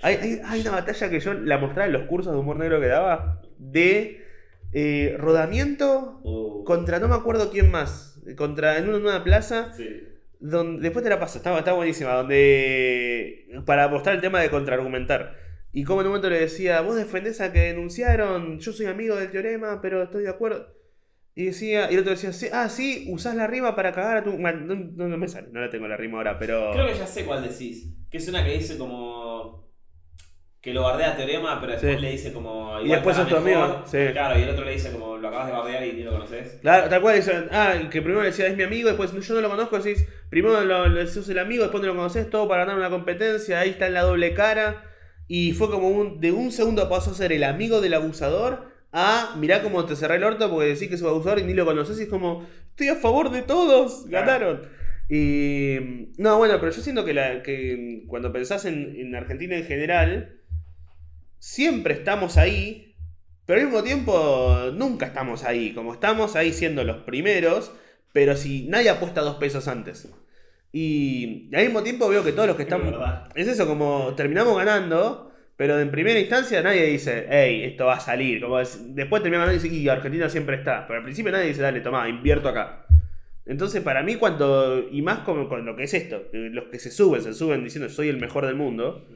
A: Hay, hay, hay una batalla que yo la mostraba en los cursos de humor negro que daba de eh, rodamiento
C: Uh,
A: contra no me acuerdo quién más. Contra en una, en una plaza.
C: sí.
A: Donde, después te la paso, está, está buenísima. Donde. Para mostrar el tema de contraargumentar. Y como en un momento le decía, vos defendés a que denunciaron, yo soy amigo del teorema, pero estoy de acuerdo. Y decía, y el otro decía, sí, ah, sí, usás la rima para cagar a tu. No, no- no me sale, no la tengo la rima ahora, pero.
C: Creo que ya sé cuál decís. Que es una que dice como. Que lo bardea Teorema, pero después
A: Sí.
C: le dice como.
A: Y después sos tu amigo, sí.
C: Claro, y el otro le dice como lo acabas de bardear y ni lo conoces.
A: Claro, tal cual dice, ah, que primero le decía, es mi amigo, después yo no lo conozco, decís, primero lo, lo sos el amigo, después no lo conoces, todo para ganar una competencia, ahí está en la doble cara. Y fue como un, de un segundo pasó a ser el amigo del abusador a mirá cómo te cerré el orto porque decís que es un abusador y ni lo conoces y es como, estoy a favor de todos,
C: Claro.
A: ganaron. Y no, bueno, pero yo siento que, la, que cuando pensás en, en Argentina en general, siempre estamos ahí, pero al mismo tiempo nunca estamos ahí. Como estamos ahí siendo los primeros, pero si nadie apuesta dos pesos antes. Y al mismo tiempo veo que todos los que
C: Es
A: están...
C: verdad.
A: Es eso, como terminamos ganando, pero en primera instancia nadie dice, hey, esto va a salir. Como es- después terminamos ganando y dice, y Argentina siempre está. Pero al principio nadie dice, dale, toma, invierto acá. Entonces, para mí, cuando. Y más con, con lo que es esto, los que se suben, se suben diciendo soy el mejor del mundo.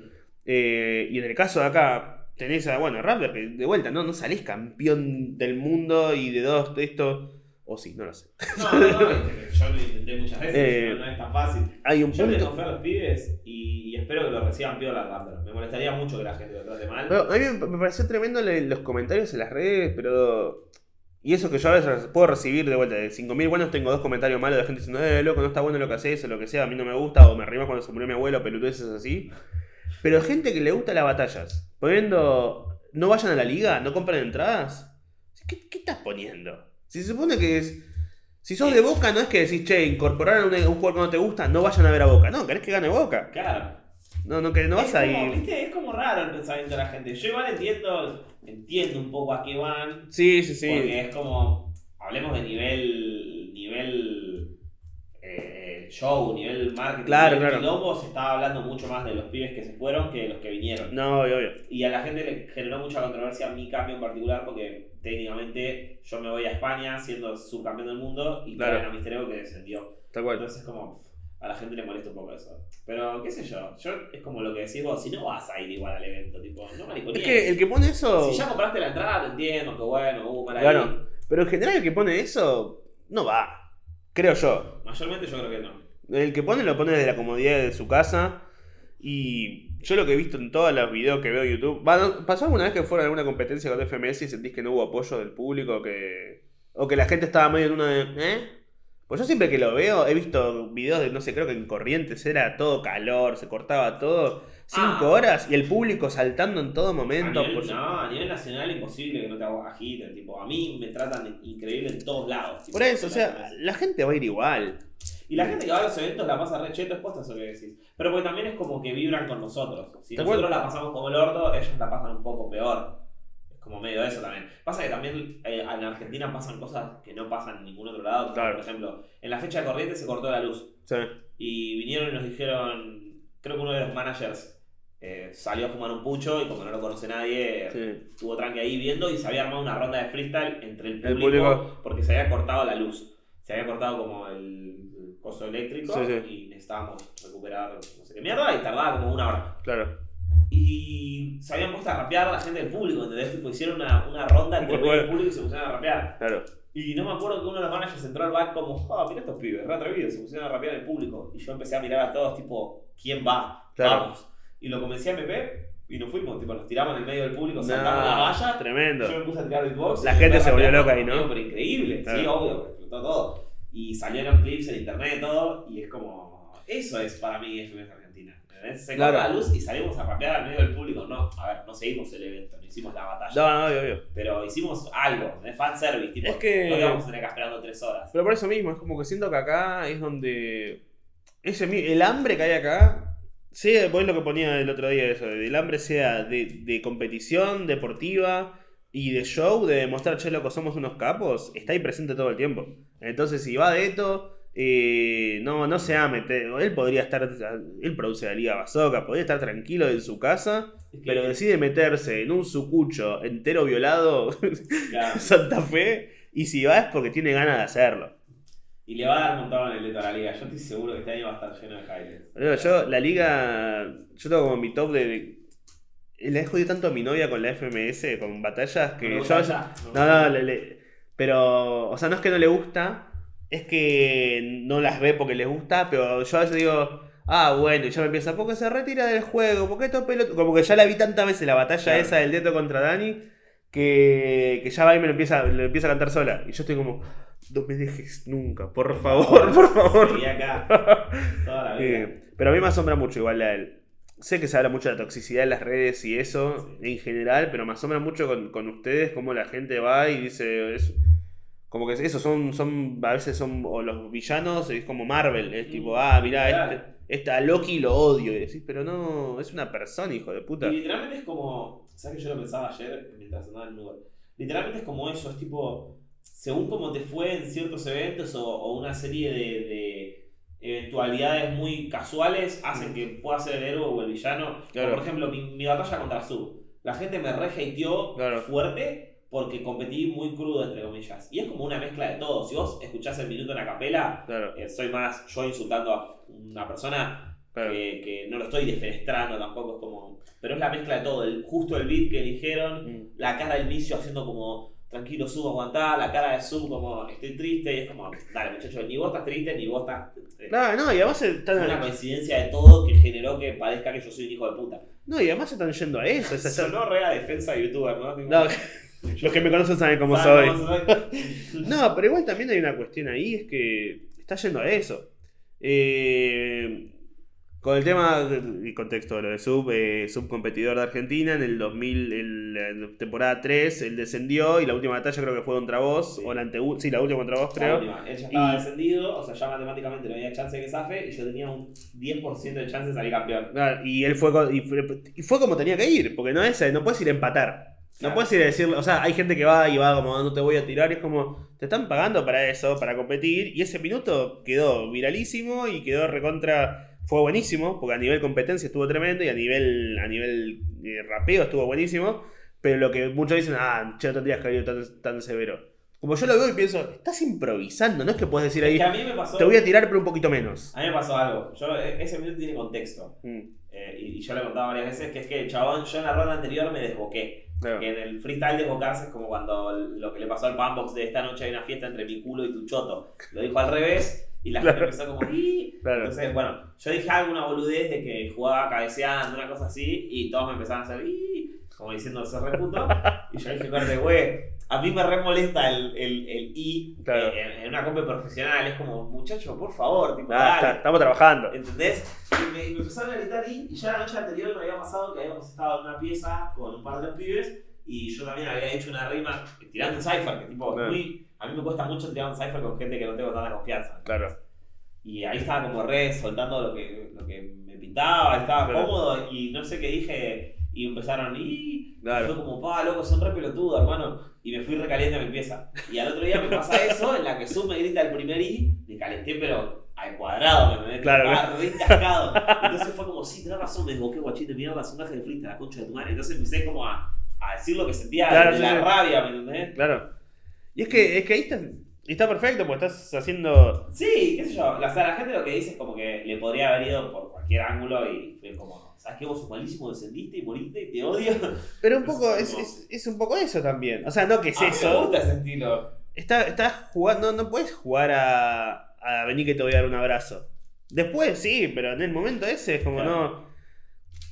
A: eh, y en el caso de acá, tenés a, bueno, Raptor, que de vuelta, ¿no? No salís campeón del mundo y de dos de esto. O sí, no lo sé.
C: No, no, no, yo lo intenté muchas veces,
A: Eh,
C: no, no es tan fácil.
A: Hay un
C: Yo le
A: punto.
C: a los pibes y, y espero que lo reciban piola Raptor. Me molestaría mucho que la gente lo trate mal.
A: Bueno, a mí me pareció tremendo le- los comentarios en las redes, pero. Y eso que yo a veces puedo recibir de vuelta. De 5.000 buenos tengo dos comentarios malos de gente diciendo, eh, loco, no está bueno lo que haces, o lo que sea, a mí no me gusta, o me rima cuando se murió mi abuelo, pelotudeces así. Pero gente que le gusta las batallas, poniendo, no vayan a la liga, no compren entradas. ¿Qué, qué estás poniendo? Si se supone que es. Si sos de Boca, no es que decís, che, incorporar un, un jugador que no te gusta, no vayan a ver a Boca. No, querés que gane Boca.
C: Claro.
A: No, no, que no vas a ir.
C: ¿viste? Es como raro el pensamiento de la gente. Yo igual entiendo, entiendo un poco a qué van.
A: Sí, sí, sí.
C: Porque es como, hablemos de nivel, nivel eh, show, nivel marketing.
A: Claro,
C: nivel
A: claro.
C: quilombo, se estaba hablando mucho más de los pibes que se fueron que de los que vinieron.
A: No, obvio, obvio.
C: Y a la gente le generó mucha controversia mi cambio en particular porque técnicamente yo me voy a España siendo subcampeón del mundo y
A: Claro.
C: traen a Misterio que descendió.
A: Tal cual.
C: Entonces es como, a la gente le molesta un poco eso. Pero qué sé yo, yo es como lo que decís vos, si no vas a ir igual al evento, tipo, no
A: Es
C: mariconías.
A: que el que pone eso.
C: Si ya compraste la entrada, te entiendo, que bueno, uh, mal ahí.
A: Claro. Pero en general el que pone eso. No va. Creo yo.
C: Mayormente yo creo que no.
A: El que pone lo pone desde la comodidad de su casa. Y yo lo que he visto en todos los videos que veo en YouTube. va, ¿no- ¿Pasó alguna vez que fueron a alguna competencia con FMS y sentís que no hubo apoyo del público? que O que la gente estaba medio en una de. ¿Eh? Pues yo siempre que lo veo, he visto videos de, no sé, creo que en Corrientes era todo calor, se cortaba todo. Cinco
C: Ah.
A: horas y el público saltando en todo
C: A
A: momento.
C: nivel, no, a nivel nacional imposible que no te agiten, tipo, a mí me tratan increíble en todos lados. tipo,
A: Por eso, o sea, la gente va a ir igual.
C: Y la gente que va a los eventos la pasa re cheto, es posta eso que decís. Pero porque también es como que vibran con nosotros. Si nosotros la pasamos como el orto, ellos la pasan un poco peor. Es como medio eso también. Pasa que también eh, en Argentina pasan cosas que no pasan en ningún otro lado.
A: Claro.
C: Por ejemplo, en la fecha de corriente se cortó la luz.
A: Sí.
C: Y vinieron y nos dijeron, creo que uno de los managers eh, salió a fumar un pucho y como no lo conoce nadie,
A: Sí.
C: estuvo tranqui ahí viendo y se había armado una ronda de freestyle entre el
A: El
C: público,
A: público.
C: porque se había cortado la luz. Se había cortado como el, coso eléctrico
A: Sí, sí.
C: y necesitábamos recuperar no sé qué mierda y tardaba como una hora.
A: Claro.
C: Y se habían puesto a rapear la gente del público, ¿entendés? Tipo, hicieron una, una ronda entre
A: Muy
C: el
A: bueno.
C: público y se pusieron a rapear.
A: Claro.
C: Y no me acuerdo que uno de los managers entró al bar como, ah, mira estos pibes, re atrevidos, se pusieron a rapear en el público. Y yo empecé a mirar a todos, tipo, ¿quién va?
A: Claro.
C: Vamos. Y lo convencí a MP y nos fuimos, tipo, nos tiramos en el medio del público, saltamos la valla.
A: Tremendo.
C: Yo me puse a tirar beatbox.
A: La gente se volvió loca ahí, ¿no?
C: Pero increíble, sí, obvio, explotó todo. Y salieron clips en internet y todo, y es como, eso es para mí FMS Argentina. ¿entendés? Se
A: Claro.
C: corta la luz y salimos a rapear al medio del público. No, a ver, no seguimos el evento, no hicimos la batalla.
A: No, no, obvio, obvio.
C: Pero hicimos algo, de fanservice, tipo,
A: Es que-
C: no te vamos a tener que esperando tres horas.
A: Pero por eso mismo, es como que siento que acá es donde. Ese, el hambre que hay acá. Sea, vos lo que ponía el otro día, eso, el hambre sea de, de competición deportiva y de show, de demostrar, che, loco, somos unos capos, está ahí presente todo el tiempo. Entonces, si va de esto, eh, no, no se va a meter. Él podría estar. Él produce la Liga Bazooka, podría estar tranquilo en su casa, pero decide meterse en un sucucho entero violado
C: claro,
A: Santa Fe. Y si va es porque tiene ganas de hacerlo.
C: Y le va a dar montón en el leto a la liga. Yo estoy seguro que este año va a estar lleno de highlights.
A: Yo, la liga. Yo tengo como mi top de. de- le he jodido tanto a mi novia con la FMS, con batallas, que
C: No
A: yo No, no, le- le- pero. O sea, no es que no le gusta, es que no las ve porque les gusta, pero yo a veces digo. Ah, bueno, y ya me empieza, ¿por qué se retira del juego? ¿Por qué esto pelota? Como que ya la vi tantas veces la batalla
C: Claro.
A: esa del Deto contra Dani, que, que ya va y me lo empieza, lo empieza a cantar sola. Y yo estoy como, no me dejes nunca, por favor, por favor.
C: Seguí acá toda la vida.
A: Eh, pero a mí me asombra mucho igual la del- Sé que se habla mucho de la toxicidad en las redes y eso en general, pero me asombra mucho con, con ustedes cómo la gente va y dice es- como que eso son, son a veces son o los villanos es como Marvel, es tipo, ah, mirá,
C: Claro.
A: este, este a Loki lo odio y decís, pero no, es una persona, hijo de puta.
C: Y literalmente es como. ¿Sabes que yo lo pensaba ayer mientras andaba en Uber? Literalmente es como eso, es tipo. Según cómo te fue en ciertos eventos o, o una serie de, de eventualidades muy casuales hacen que pueda ser el héroe o el villano.
A: Claro.
C: por ejemplo, mi, mi batalla contra Sub. La gente me re hateó
A: Claro.
C: fuerte porque competí muy crudo, entre comillas. Y es como una mezcla de todo. Si vos escuchás el minuto en la capela,
A: Claro,
C: eh, soy más yo insultando a una persona
A: claro.
C: que, que no lo estoy defenestrando tampoco, es como. Pero es la mezcla de todo, el, justo el beat que eligieron,
A: Mm.
C: la cara del vicio haciendo como tranquilo, sub, aguantá, la cara de sub como estoy triste, y es como, dale muchachos, ni vos estás triste, ni vos estás. eh,
A: Claro, no, y además
C: Fue una
A: están,
C: coincidencia de todo que generó que parezca que yo soy un hijo de puta.
A: no, y además están yendo a eso. es
C: Sonó re a defensa de youtuber, ¿no?
A: Los que me conocen saben cómo soy.
C: ¿saben cómo soy?
A: No, pero igual también hay una cuestión ahí, es que está yendo a eso. Eh, Con el tema y contexto de lo de Sub, eh, subcompetidor de Argentina, en el 2000, en la temporada 3, él descendió y la última batalla creo que fue contra vos,
C: Sí.
A: o la ante sí, la última contra vos
C: La
A: creo.
C: última, Él ya estaba
A: Y-
C: descendido, o sea, ya matemáticamente no había chance de que zafe y yo tenía un 10% de chance de salir campeón.
A: Ah, Y él fue, y fue, y fue como tenía que ir, porque no es, no puedes ir a empatar. No
C: Claro.
A: puedes ir a decirle, o sea, hay gente que va y va como no te voy a tirar, y es como, te están pagando para eso, para competir, y ese minuto quedó viralísimo y quedó recontra, fue buenísimo, porque a nivel competencia estuvo tremendo y a nivel, a nivel eh, rapeo estuvo buenísimo, pero lo que muchos dicen, ah, che, no tendrías que haber tan, tan severo. Como yo lo veo y pienso, estás improvisando, no es que puedes decir
C: Es
A: ahí,
C: que a mí me pasó.
A: te voy a tirar pero un poquito menos.
C: A mí me pasó algo. Yo, e- ese minuto tiene contexto.
A: Mm,
C: Eh, y, y yo le he contado varias veces que es que chabón, yo en la ronda anterior me desboqué.
A: claro.
C: Que en el freestyle desbocarse es como cuando lo que le pasó al Pambox de esta noche hay una fiesta entre mi culo y tu choto. Lo dijo al revés y la gente
A: Claro.
C: empezó como "Ih".
A: Claro.
C: Entonces, bueno, yo dije alguna boludez de que jugaba cabeceando, una cosa así, y todos me empezaron a hacer "Ih", como diciendo ese reputo. y yo dije, corte, güey, a mí me re molesta el, el, el I
A: Claro.
C: eh, en, en una compa profesional. Es como, muchacho, por favor, tipo,
A: Ah,
C: dale.
A: estamos trabajando.
C: ¿Entendés? Y me, me empezaron a gritar y, y ya la noche anterior me había pasado que habíamos estado en una pieza con un par de pibes y yo también había hecho una rima tirando un cipher, que tipo, muy, a mí me cuesta mucho tirar un cipher con gente que no tengo tanta confianza.
A: Claro.
C: Y ahí estaba como re soltando lo que, lo que me pintaba, estaba
A: Claro.
C: cómodo y no sé qué dije y empezaron y
A: Claro.
C: fue como, pa, loco, son re pelotudos, hermano. Y me fui recaliente a mi pieza. Y al otro día me pasa eso, en la que Zoom me grita el primer I, me calenté, pero al cuadrado, ¿me entendés?
A: Claro,
C: Estaba re cascado. Entonces fue como, sí, tenés razón, me desboqué, guachín de mierda, gaje de frita, la concha de tu madre. Entonces empecé como a, a decir lo que sentía
A: Claro,
C: de
A: sí,
C: la
A: sí.
C: rabia, ¿me entendés?
A: Claro. Y es que, es que ahí está, está perfecto, porque estás haciendo.
C: Sí, qué sé yo. O sea, la gente lo que dice es como que le podría haber ido por cualquier ángulo y fue como, ¿sabes qué? Vos sos malísimo, descendiste y moriste y te odio.
A: Pero un poco,
C: es
A: es,
C: como-
A: es, es un poco eso también. O sea, no que es
C: A mí me
A: eso.
C: gusta ese estilo.
A: Está, estás jugando, no puedes jugar a, a venir que te voy a dar un abrazo. Después sí, pero en el momento ese es como
C: Claro.
A: no.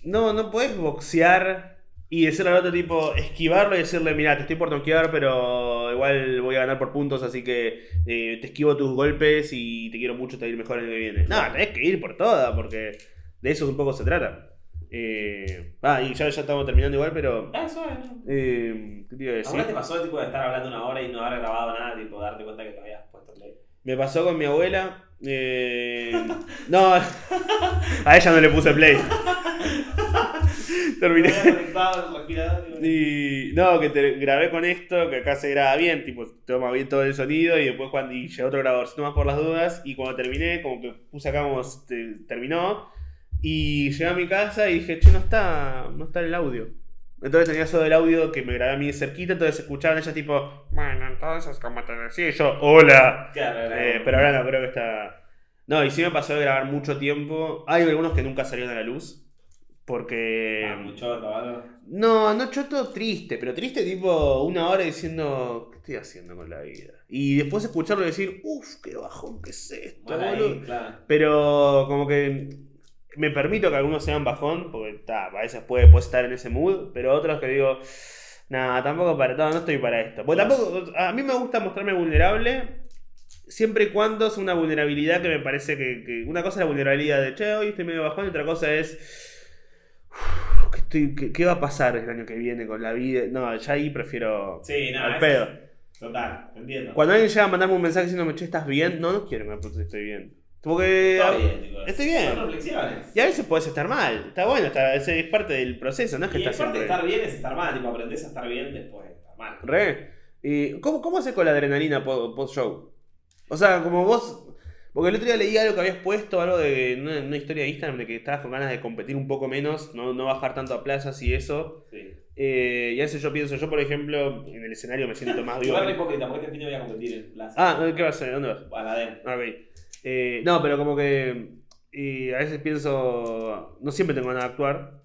A: No, no puedes boxear y decirle al otro tipo, esquivarlo y decirle, mira, te estoy por noquear, pero igual voy a ganar por puntos, así que eh, te esquivo tus golpes y te quiero mucho, te va a ir mejor en el que viene. No, tenés que ir por toda, porque de eso un poco se trata. Eh, ah, y ya, ya estamos terminando igual, pero.
C: Ah, eso es. ¿no?
A: Eh, ¿Qué te iba a decir?
C: ¿Alguna te pasó tipo, de estar hablando una hora y no haber grabado nada, tipo darte cuenta que te habías puesto play?
A: Me pasó con mi abuela. eh, no, a ella no le puse play.
C: Te
A: Terminé.
C: y...
A: No, que te grabé con esto, que acá se graba bien, tipo, toma bien todo el sonido y después cuando y llegó otro grabador, más por las dudas, y cuando terminé, como que puse acá como te- terminó, y llegué a mi casa y dije, che, no está, no está el audio. Entonces tenía solo el audio que me grabé a mí cerquita, entonces escuchaban ellas tipo, bueno, entonces, como te decía, y yo, hola.
C: Claro,
A: Eh, pero ahora no, creo que está. No, y sí me pasó de grabar mucho tiempo. Hay algunos que nunca salieron a la luz. Porque.
C: Ah, mucho, algo.
A: No, no choto triste, pero triste tipo una hora diciendo, ¿qué estoy haciendo con la vida? Y después escucharlo y decir, uff, qué bajón que es esto,
C: ahí, claro.
A: Pero como que me permito que algunos sean bajón, porque ta, a veces puede, estar en ese mood, pero otros que digo, nada, tampoco para todo, no estoy para esto. Porque tampoco, a mí me gusta mostrarme vulnerable, siempre y cuando es una vulnerabilidad que me parece que, que- una cosa es la vulnerabilidad de, che, hoy estoy medio bajón, y otra cosa es... "Uf, ¿Qué, estoy- qué- qué va a pasar el año que viene con la vida? No, ya ahí prefiero
C: Sí, no,
A: al pedo.
C: Total, entiendo.
A: Cuando alguien llega a mandarme un mensaje diciéndome, che, ¿estás bien? No, no quiero que me si estoy bien. Porque
C: Está bien, tipo,
A: estoy bien.
C: Son reflexiones.
A: y a veces puedes estar mal. Está bueno, está, es parte del proceso, no es que
C: Y
A: estás
C: aparte de estar bien es estar mal, tipo aprendés a estar bien después de estar mal.
A: Re. ¿Y cómo, cómo haces con la adrenalina po- post-show? O sea, como vos. Porque el otro día leí algo que habías puesto, algo de una, una historia de Instagram de que estabas con ganas de competir un poco menos, no, no bajar tanto a plazas y eso.
C: Sí.
A: Eh, y a veces yo pienso, yo por ejemplo, en el escenario me siento más vivo.
C: Igual hipócrita, porque este fin voy a competir en plaza.
A: Ah, ¿qué vas a hacer? ¿Dónde vas?
C: A la DEM.
A: Ok. Eh, no, pero como que a veces pienso, no siempre tengo ganas de actuar,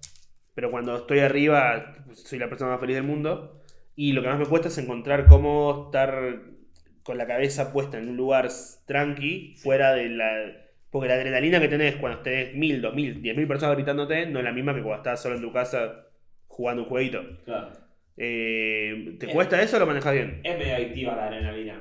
A: pero cuando estoy arriba soy la persona más feliz del mundo y lo que más me cuesta es encontrar cómo estar con la cabeza puesta en un lugar tranqui, fuera de la... Porque la adrenalina que tenés cuando tenés mil, dos mil, diez mil personas gritándote no es la misma que cuando estás solo en tu casa jugando un jueguito.
C: Claro.
A: Eh, ¿Te cuesta eso o lo manejas bien?
C: Es medio adictiva la adrenalina.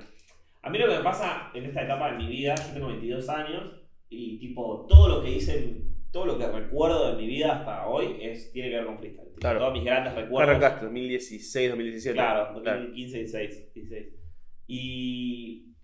C: A mí lo que me pasa en esta etapa de mi vida, yo tengo 22 años y tipo todo lo que hice, todo lo que recuerdo de mi vida hasta hoy es, tiene que ver con freestyle. Tipo,
A: Claro.
C: Todos mis grandes
A: ¿Qué
C: recuerdos.
A: arrancaste? 2016, 2017.
C: Claro, 2015, 16, 16. Y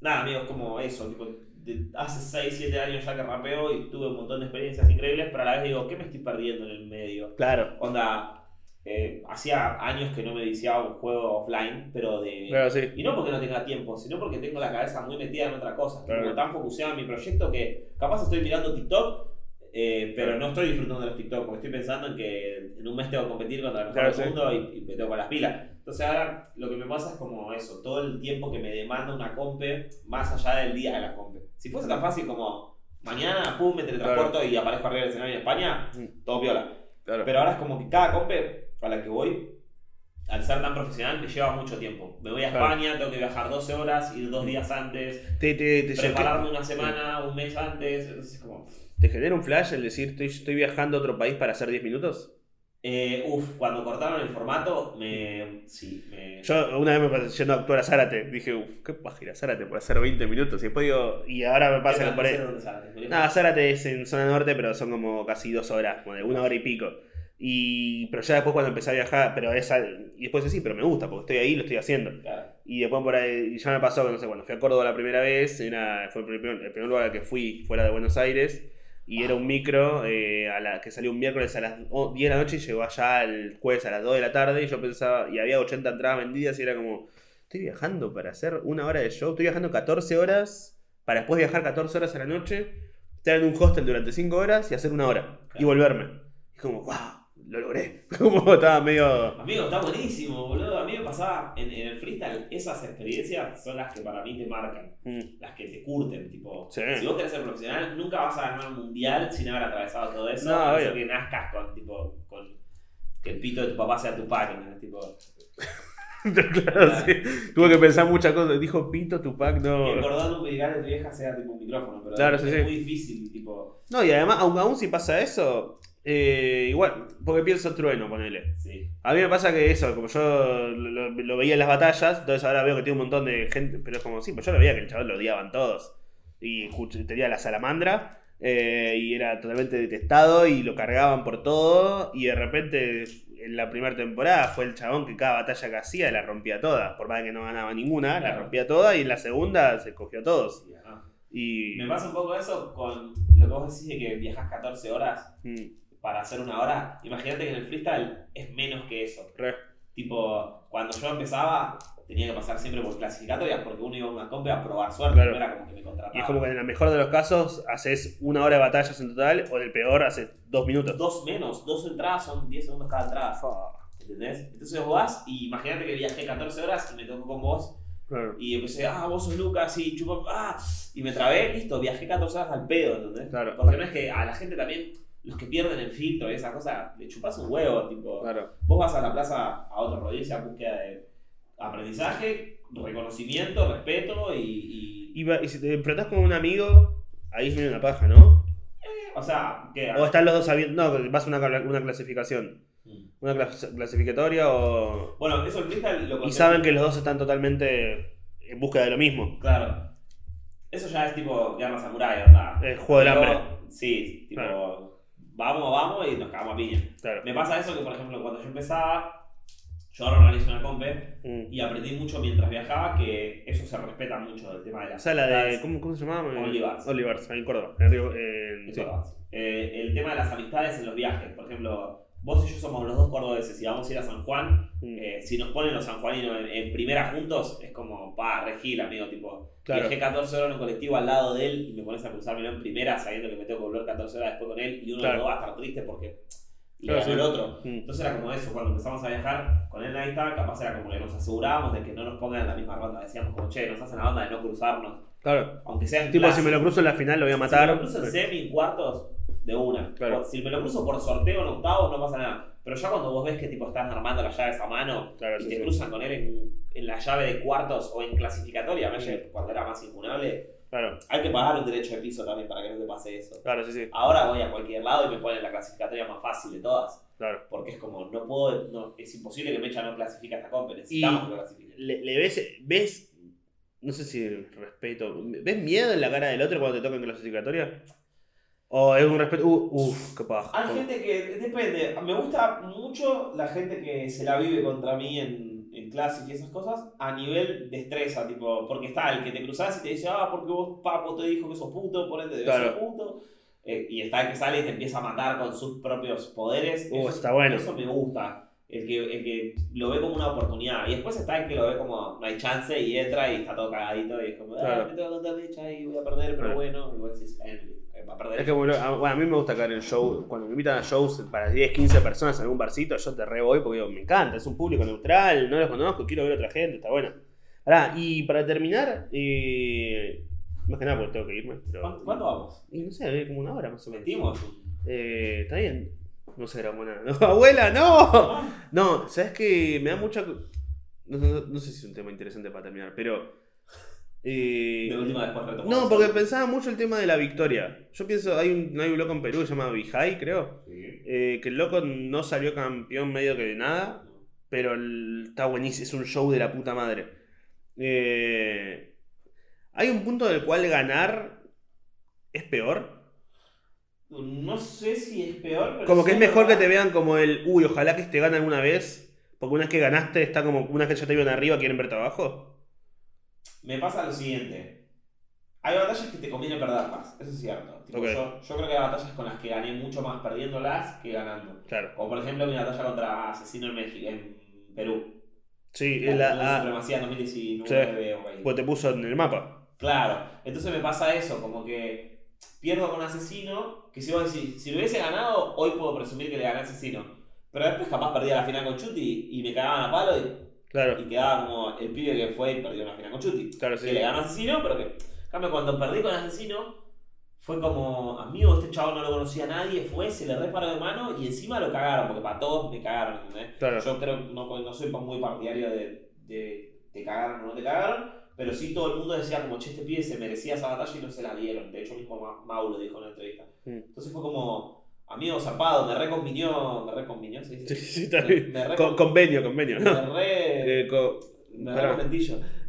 C: nada, amigos, como eso, tipo, de- hace 6, 7 años ya que rapeo y tuve un montón de experiencias increíbles, pero a la vez digo, ¿qué me estoy perdiendo en el medio?
A: Claro.
C: Onda, eh, hacía años que no me viciaba un juego offline, pero de...
A: Claro, sí.
C: Y no porque no tenga tiempo, sino porque tengo la cabeza muy metida en otra cosa. Estoy
A: Claro.
C: como tan focuseado en mi proyecto que capaz estoy mirando TikTok, eh, pero no estoy disfrutando de los TikTok, porque estoy pensando en que en un mes tengo que competir contra el mejor
A: Claro,
C: del
A: sí.
C: mundo y, y me tengo con las pilas. Entonces ahora lo que me pasa es como eso, todo el tiempo que me demanda una compe, más allá del día de la compe. Si fuese tan fácil como mañana, pum, me teletransporto y aparezco arriba del escenario en España,
A: Mm.
C: todo piola.
A: Claro.
C: Pero ahora es como que cada compe a la que voy, al ser tan profesional, me lleva mucho tiempo. Me voy a
A: Claro.
C: España, tengo que viajar 12 horas, ir dos días antes,
A: te, te, te,
C: prepararme una semana, un mes antes. Entonces como.
A: ¿Te genera un flash el decir estoy, estoy viajando a otro país para hacer 10 minutos?
C: Eh, uf, cuando cortaron el formato, me. Sí, me.
A: Yo una vez me pasé yendo a actuar a Zárate. Dije, uff, qué página Zárate por hacer 20 minutos. Y después digo, y ahora me pasa que por ahí. Nada, Zárate es en zona norte, pero son como casi dos horas, como de una hora y pico. Y, pero ya después cuando empecé a viajar, pero esa, y después sí, pero me gusta, porque estoy ahí y lo estoy haciendo.
C: Claro.
A: Y después por ahí, y ya me pasó no sé, cuando fui a Córdoba la primera vez, era, fue el primer, el primer lugar al que fui fuera de Buenos Aires, y era un micro eh, a la, que salió un miércoles a las o- 10 de la noche y llegó allá el jueves a las 2 de la tarde, y yo pensaba, y había 80 entradas vendidas, y era como, estoy viajando para hacer una hora de show, estoy viajando 14 horas, para después viajar 14 horas a la noche, estar en un hostel durante 5 horas y hacer una hora, y
C: Claro.
A: volverme. Y como, wow, lo logré. Como estaba medio...
C: Amigo, está buenísimo, boludo. A mí me pasaba en, en el freestyle, esas experiencias son las que para mí te marcan.
A: mm,
C: las que te curten, tipo,
A: Sí.
C: si vos querés ser profesional, nunca vas a ganar un mundial sin haber atravesado todo eso,
A: No,
C: a no que nazcas con, tipo, con que el pito de tu papá sea tu página, tipo,
A: claro, sí. Tuve que pensar muchas cosas. Dijo Pito, Tupac,
C: que
A: no.
C: el cordón umbilical de tu vieja sea tipo un micrófono, pero
A: Claro,
C: es
A: sí, sí.
C: muy difícil, tipo,
A: No, y además, aun, aún si pasa eso, eh, igual, porque pienso trueno, ponele.
C: sí.
A: A mí me pasa que eso, como yo lo, lo veía en las batallas, entonces ahora veo que tiene un montón de gente, pero es como, sí, pues yo lo veía que el chaval lo odiaban todos. Y tenía la salamandra, eh, y era totalmente detestado, y lo cargaban por todo, y de repente, en la primera temporada, fue el chabón que cada batalla que hacía la rompía toda, por más que no ganaba ninguna, la rompía toda, y en la segunda se cogió a todos.
C: Y... Me pasa un poco eso con lo que vos decís de que viajas 14 horas
A: Mm,
C: para hacer una hora. Imagínate que en el freestyle es menos que eso.
A: re.
C: Tipo, cuando yo empezaba, tenía que pasar siempre por clasificatorias porque uno iba a una compa a probar suerte,
A: Claro.
C: no era como que me contrataba.
A: Y es como que en el mejor de los casos haces una hora de batallas en total, o en el peor haces dos minutos.
C: Dos menos, dos entradas son 10 segundos cada entrada. ¿Entendés? Entonces vos vas y imagínate que viajé 14 horas y me tocó con vos
A: Claro.
C: y empecé, ah, vos sos Lucas y chupa, ah, y me trabé, listo, viajé 14 horas al pedo, ¿entendés?
A: Claro.
C: Porque no es que a la gente también, los que pierden el filtro y esas cosas, le chupas un huevo, tipo.
A: Claro.
C: Vos vas a la plaza a otra provincia en búsqueda de aprendizaje, reconocimiento, respeto y. y-
A: Y, va- y si te enfrentás con un amigo, ahí es medio una paja, ¿no?
C: o sea.
A: O están los dos sabiendo. No, vas a una, cla- una clasificación.
C: Mm.
A: Una clas- clasificatoria o.
C: Bueno, eso el freestyle lo
A: Y saben que los dos están totalmente en búsqueda de lo mismo.
C: Claro. Eso ya es tipo guerra samurai, ¿verdad?
A: El juego del hambre.
C: Sí, tipo.
A: Claro.
C: Vamos, vamos y nos cagamos a piña.
A: Claro.
C: Me pasa eso que, por ejemplo, cuando yo empezaba, yo ahora organizo una compe
A: Mm.
C: y aprendí mucho mientras viajaba que eso se respeta mucho del tema de
A: O
C: las
A: sea, la de. ¿Cómo, cómo se llamaba?
C: Olivars.
A: Olivars, ahí en Córdoba. En Río- en-
C: En
A: sí.
C: Córdoba. Eh, el tema de las amistades en los viajes. Por ejemplo, vos y yo somos los dos cordobeses y vamos a ir a San Juan.
A: Mm.
C: eh, si nos ponen los sanjuaninos en, en primera juntos, es como, pa, regil, amigo. Tipo,
A: Claro.
C: viajé 14 horas en un colectivo al lado de él y me pones a cruzármelo en primera sabiendo que me tengo que volver 14 horas después con él y uno
A: Claro.
C: de los dos va a estar triste porque le
A: Claro, sí.
C: el otro.
A: Mm.
C: Entonces era como eso, cuando empezamos a viajar con él ahí está, capaz era como que nos asegurábamos de que no nos pongan en la misma ronda. Decíamos como, che, nos hacen la onda de no cruzarnos,
A: Claro.
C: aunque sean
A: Tipo, si me lo cruzo en la final lo voy a matar.
C: si me lo cruzo en semi, cuartos, de una.
A: Claro.
C: Por- Si me lo cruzo por sorteo en octavos, no pasa nada. Pero ya cuando vos ves que tipo están armando las llaves a mano
A: Claro,
C: y
A: sí,
C: te
A: sí.
C: cruzan con él en, en la llave de cuartos o en clasificatoria,
A: Sí.
C: cuando era más incunable,
A: Claro,
C: hay que pagar un derecho de piso también para que no te pase eso.
A: claro, sí, sí.
C: Ahora voy a cualquier lado y me ponen la clasificatoria más fácil de todas.
A: Claro.
C: Porque es como, no puedo, no, es imposible que Mecha no clasifique esta comp, necesitamos
A: Y-
C: que lo clasifique.
A: Le, le ves, ves, no sé si respeto, ¿ves miedo en la cara del otro cuando te toca en clasificatoria? O es un respeto. Uh, uf, qué paja.
C: Hay gente que, depende, me gusta mucho la gente que se la vive contra mí en, en clase y esas cosas a nivel destreza, tipo, porque está el que te cruzas y te dice, ah, porque vos, papo, te dijo que sos puto, por ende debes
A: Claro.
C: ser puto. Eh, y está el que sale y te empieza a matar con sus propios poderes.
A: Uh,
C: eso,
A: está bueno.
C: Eso me gusta. El que, el que lo ve como una oportunidad. Y después está el que lo ve como no hay chance y entra y está todo cagadito y es como,
A: Claro.
C: ah, me tengo que contar y voy a perder, pero
A: Claro.
C: bueno. Y vos decís, "Eh, va a perder.
A: Es que bueno, a, bueno, a mí me gusta caer en show. Cuando me invitan a shows para 10, 15 personas en algún barcito, yo te re voy porque digo, me encanta, es un público neutral, no los conozco, quiero ver a otra gente, está bueno. Ahora, y para terminar, eh, más que nada porque tengo que irme. Pero,
C: ¿Cuánto, cuánto vamos?
A: Y no sé, como una hora más o menos.
C: Metimos.
A: Eh, está bien. No se grabó nada. No, abuela, no. No, ¿sabes qué? Me da mucha. No, no- no sé si es un tema interesante para terminar, pero. Eh,
C: De última después retomamos.
A: no, porque pensaba mucho el tema de la victoria. Yo pienso, hay un, hay un loco en Perú que se llama Vijay, creo.
C: Sí.
A: eh, que el loco no salió campeón medio que de nada, pero el- está buenísimo, es un show de la puta madre. Eh, hay un punto del cual ganar es peor.
C: No sé si es peor, pero.
A: Como que es mejor que te vean como el, uy, ojalá que este gane alguna vez, porque una vez que ganaste está como, una vez que ya te vieron arriba quieren verte abajo.
C: Me pasa lo siguiente. Hay batallas que te conviene perderlas, eso es cierto. Tipo, yo, yo creo que hay batallas con las que gané mucho más perdiéndolas que ganando.
A: Claro.
C: Como por ejemplo mi batalla contra Asesino en México, en Perú.
A: Sí,
C: La,
A: la,
C: la
A: ah,
C: supremacía en 2019 o por ahí.
A: pues te puso en el mapa.
C: Claro, entonces me pasa eso, como que pierdo con Asesino, que si, vos decís, si lo hubiese ganado, hoy puedo presumir que le gané a Asesino. Pero después capaz perdía la final con Chuti y me cagaban a palo y
A: Claro,
C: y quedaba como el pibe que fue y perdió una final con Chuti.
A: claro, sí.
C: Que le ganó Asesino, pero que, en cambio, cuando perdí con Asesino, fue como, amigo, este chavo no lo conocía a nadie, fue, se le reparó de mano y encima lo cagaron, porque para todos me cagaron, ¿entendés?
A: Claro.
C: Yo creo no, no soy muy partidario de, de te cagaron o no te cagaron, pero sí todo el mundo decía como, che, este pibe se merecía esa batalla y no se la dieron. De hecho, mismo Ma- Mau lo dijo en una entrevista.
A: Mm.
C: Entonces fue como, amigo zarpado, me reconvinió, me reconvinió, ¿se dice?
A: Sí, sí, está
C: Me-
A: bien.
C: me re-
A: Con- convenio, convenio.
C: me re...
A: Eh, co-
C: Me
A: pará.
C: re.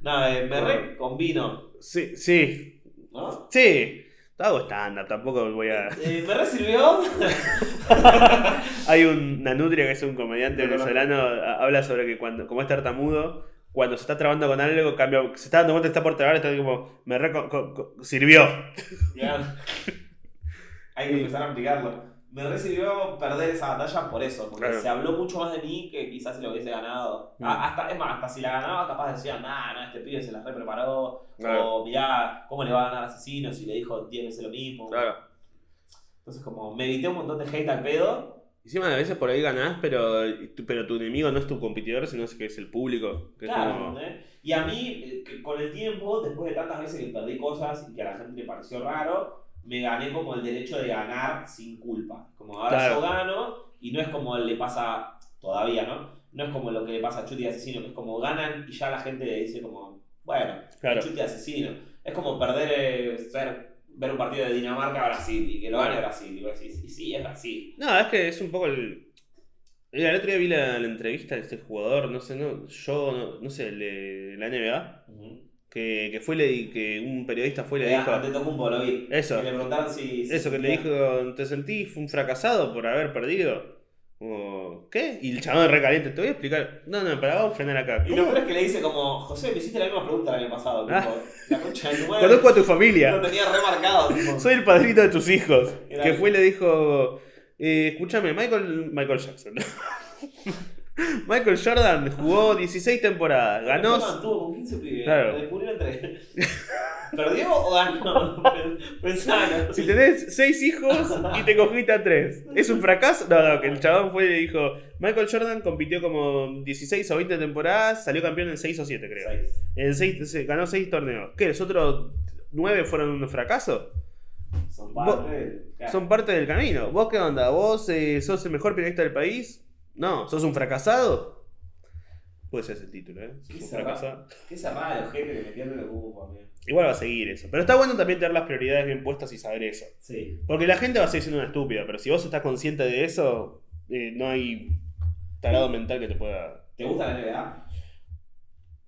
C: No, eh, me re convino,
A: sí, sí,
C: ¿no?
A: sí. Hago stand-up, tampoco voy a...
C: Eh, me re sirvió.
A: Hay un, una nutria que es un comediante venezolano, habla sobre que cuando, como es tartamudo, cuando se está trabando con algo, cambia, se está dando cuenta está por trabar, está como, me re- sirvió.
C: Hay que empezar a aplicarlo. Me re sirvió perder esa batalla por eso, porque
A: Claro.
C: se habló mucho más de mí que quizás si lo hubiese ganado.
A: Mm.
C: Ah, hasta, es más, hasta si la ganaba, capaz decían, nah, no, este pibe se la re preparó.
A: Claro.
C: O mirá, ¿cómo le va a ganar a Asesino si le dijo 10 veces lo mismo? Entonces, como me evité un montón de hate al pedo.
A: Encima a veces por ahí ganás, pero, pero tu enemigo no es tu competidor, sino que es el público. Que
C: Claro,
A: como-
C: ¿entendés? Y a mí, eh, con el tiempo, después de tantas veces que perdí cosas y que a la gente le pareció raro, me gané como el derecho de ganar sin culpa. Como ahora
A: Claro.
C: yo gano y no es como le pasa todavía, ¿no? No es como lo que le pasa a Chuti Asesino, que es como ganan y ya la gente le dice como, bueno,
A: Claro.
C: Chuti Asesino. Es como perder, eh, ser- ver un partido de Dinamarca a Brasil y que lo gane Brasil. Y vos decís, y sí, es Brasil.
A: No, es que es un poco el. Mira, El otro día vi la, la entrevista de este jugador, no sé, no, yo, no, no sé, el de la NBA, que, que fue le, que un periodista fue y le dijo.
C: Vi.
A: Eso.
C: Que le preguntaron si. si
A: Eso que le dijo, ¿te sentís un fracasado por haber perdido? Como, ¿Qué? Y el chabón recaliente, te voy a explicar. No, no, para vamos a frenar acá.
C: Y lo peor es que le dice como, José, me hiciste la misma pregunta el año pasado.
A: Ah.
C: Tipo, la concha de tu madre.
A: Conozco a tu
C: Lo
A: familia.
C: tenía remarcado. Tipo.
A: Soy el padrino de tus hijos.
C: Era-
A: Que fue y le dijo, eh, escúchame, Michael, Michael Jackson. Michael Jordan jugó 16 temporadas, ganó...
C: Jordan tuvo con 15 pibes.
A: Claro.
C: Descubrieron. ¿Perdió o ganó? Pensaba.
A: Si tenés 6 hijos y te cogiste a 3, ¿es un fracaso? No, no, que el chabón fue y le dijo, Michael Jordan compitió como 16 o 20 temporadas, salió campeón en 6 o 7 creo.
C: Seis.
A: En seis, se- ganó 6 torneos. ¿Qué? ¿Los otros 9 fueron un fracaso?
C: Son parte del- claro.
A: Son parte del camino. ¿Vos qué onda? ¿Vos eh, sos el mejor periodista del país? No. ¿Sos un fracasado? Puede ser ese el título, ¿eh? Sos un fracasado.
C: Qué cerrada el que metieron en el cubo, amigo.
A: Igual va a seguir eso. Pero está bueno también tener las prioridades bien puestas y saber eso.
C: Sí.
A: Porque la gente va a seguir siendo una estúpida, pero si vos estás consciente de eso, eh, no hay tarado mental que te pueda.
C: ¿Te gusta la NBA?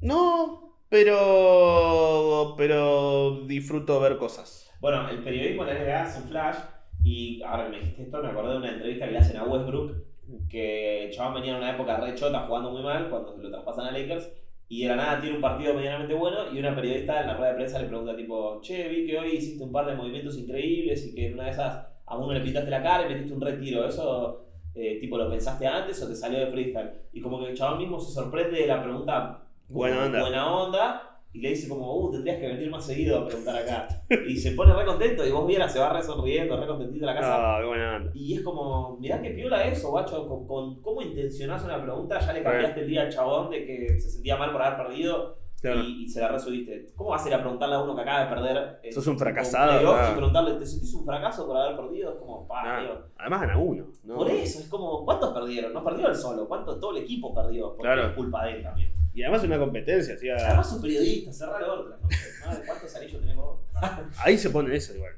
A: No, pero. Pero disfruto ver cosas.
C: Bueno, el periodismo de la NBA es un flash Y ahora que me dijiste esto, me acordé de una entrevista que le hacen a Westbrook, que el chabón venía en una época re chota jugando muy mal cuando se lo traspasan a Lakers. Y de la nada tiene un partido medianamente bueno y una periodista en la rueda de prensa le pregunta tipo, che, vi que hoy hiciste un par de movimientos increíbles y que en una de esas a uno le pintaste la cara y metiste un retiro. ¿Eso eh, tipo lo pensaste antes o te salió de freestyle? Y como que el chabón mismo se sorprende de la pregunta
A: Buena onda.
C: buena onda y le dice como, uh, tendrías que venir más seguido a preguntar acá. Y se pone re contento y vos vieras, se va re sonriendo, re contentito a la casa.
A: Ah, qué buena.
C: Y es como, mirá qué piola eso, guacho, con, con cómo intencionás una pregunta, ya le cambiaste el día al chabón de que se sentía mal por haber perdido
A: Claro.
C: y, y se la resubiste. ¿Cómo vas a ir a preguntarle a uno que acaba de perder? en
A: Sos un fracasado, claro.
C: Y preguntarle, ¿te sentís un fracaso por haber perdido? Es como, pa,
A: Ah,
C: tío.
A: además gana uno. ¿no?
C: Por eso, es como, ¿cuántos perdieron? No perdió él solo, ¿cuánto todo el equipo perdió? Porque
A: Claro.
C: es culpa de él también.
A: Y además es una competencia. ¿sí?
C: Además sos periodista, cerrar el orto. Madre, ¿Cuántos anillos tenemos vos?
A: Ahí se pone eso igual.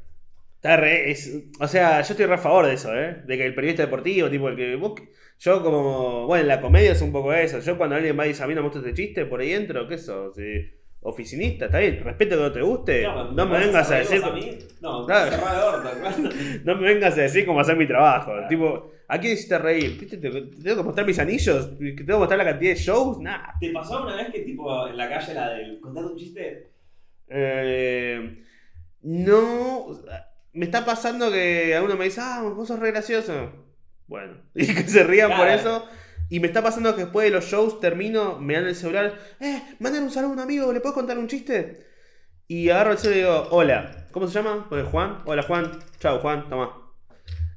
A: Está re, es, o sea, yo estoy re a favor de eso, ¿eh? De que el periodista deportivo, tipo el que vos, yo como, bueno, la comedia es un poco eso. Yo cuando alguien va y dice, a mí no me gusta este chiste, por ahí entro, ¿qué sos? Eh, oficinista, está bien, respeto que no te guste. No, me
C: vas
A: vengas a decir,
C: a mí? No,
A: Claro.
C: orto,
A: no me vengas a decir cómo hacer mi trabajo.
C: Claro.
A: Tipo, ¿a quién hiciste reír? ¿Qué te, te- te tengo que mostrar mis anillos? ¿Que ¿Te tengo que mostrar la cantidad de shows? Nah.
C: ¿Te pasó una vez que tipo en la calle la del contate un chiste?
A: Eh, no. Me está pasando que a uno me dice, ah, vos sos re gracioso. Bueno, y que se rían por eso. Y me está pasando que después de los shows termino, me dan el celular, eh, mandan un saludo a un amigo, ¿le puedo contar un chiste? Y agarro el celular y digo, hola, ¿cómo se llama? Pues Juan, hola Juan, chao Juan, toma.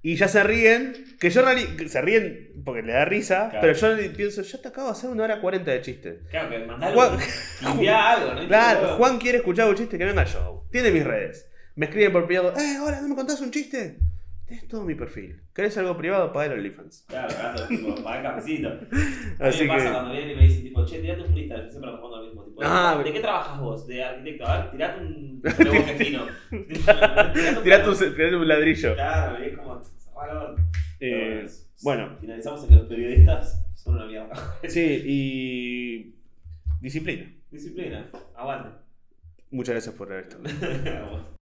A: Y ya se ríen, que yo se ríen porque le da risa,
C: Claro.
A: pero yo pienso, yo te acabo de hacer una hora cuarenta de chistes.
C: Claro, que mandale
A: Juan-
C: algo, ¿no?
A: Claro, Juan quiere escuchar un chiste que venga show. Tiene mis redes. Me escriben por privado, eh, hola, ¿no me contás un chiste? Tienes todo mi perfil. ¿Querés algo privado? Paga el OnlyFans.
C: Claro, gato, tipo, paga el cafecito. A mí
A: Así
C: me pasa
A: que.
C: cuando vienen y me dicen, tipo, che, tirate un freestyle, yo siempre respondo lo mismo. Tipo,
A: Ah,
C: ¿De qué trabajas vos? De arquitecto. A ver, tirate un fino.
A: Tirate un, tirate un ladrillo.
C: Claro, y es como. Pero
A: Eh, bueno,
C: Finalizamos en que los periodistas son una mierda.
A: sí, y. Disciplina.
C: Disciplina, aguante.
A: Muchas gracias por esto.
C: Vamos.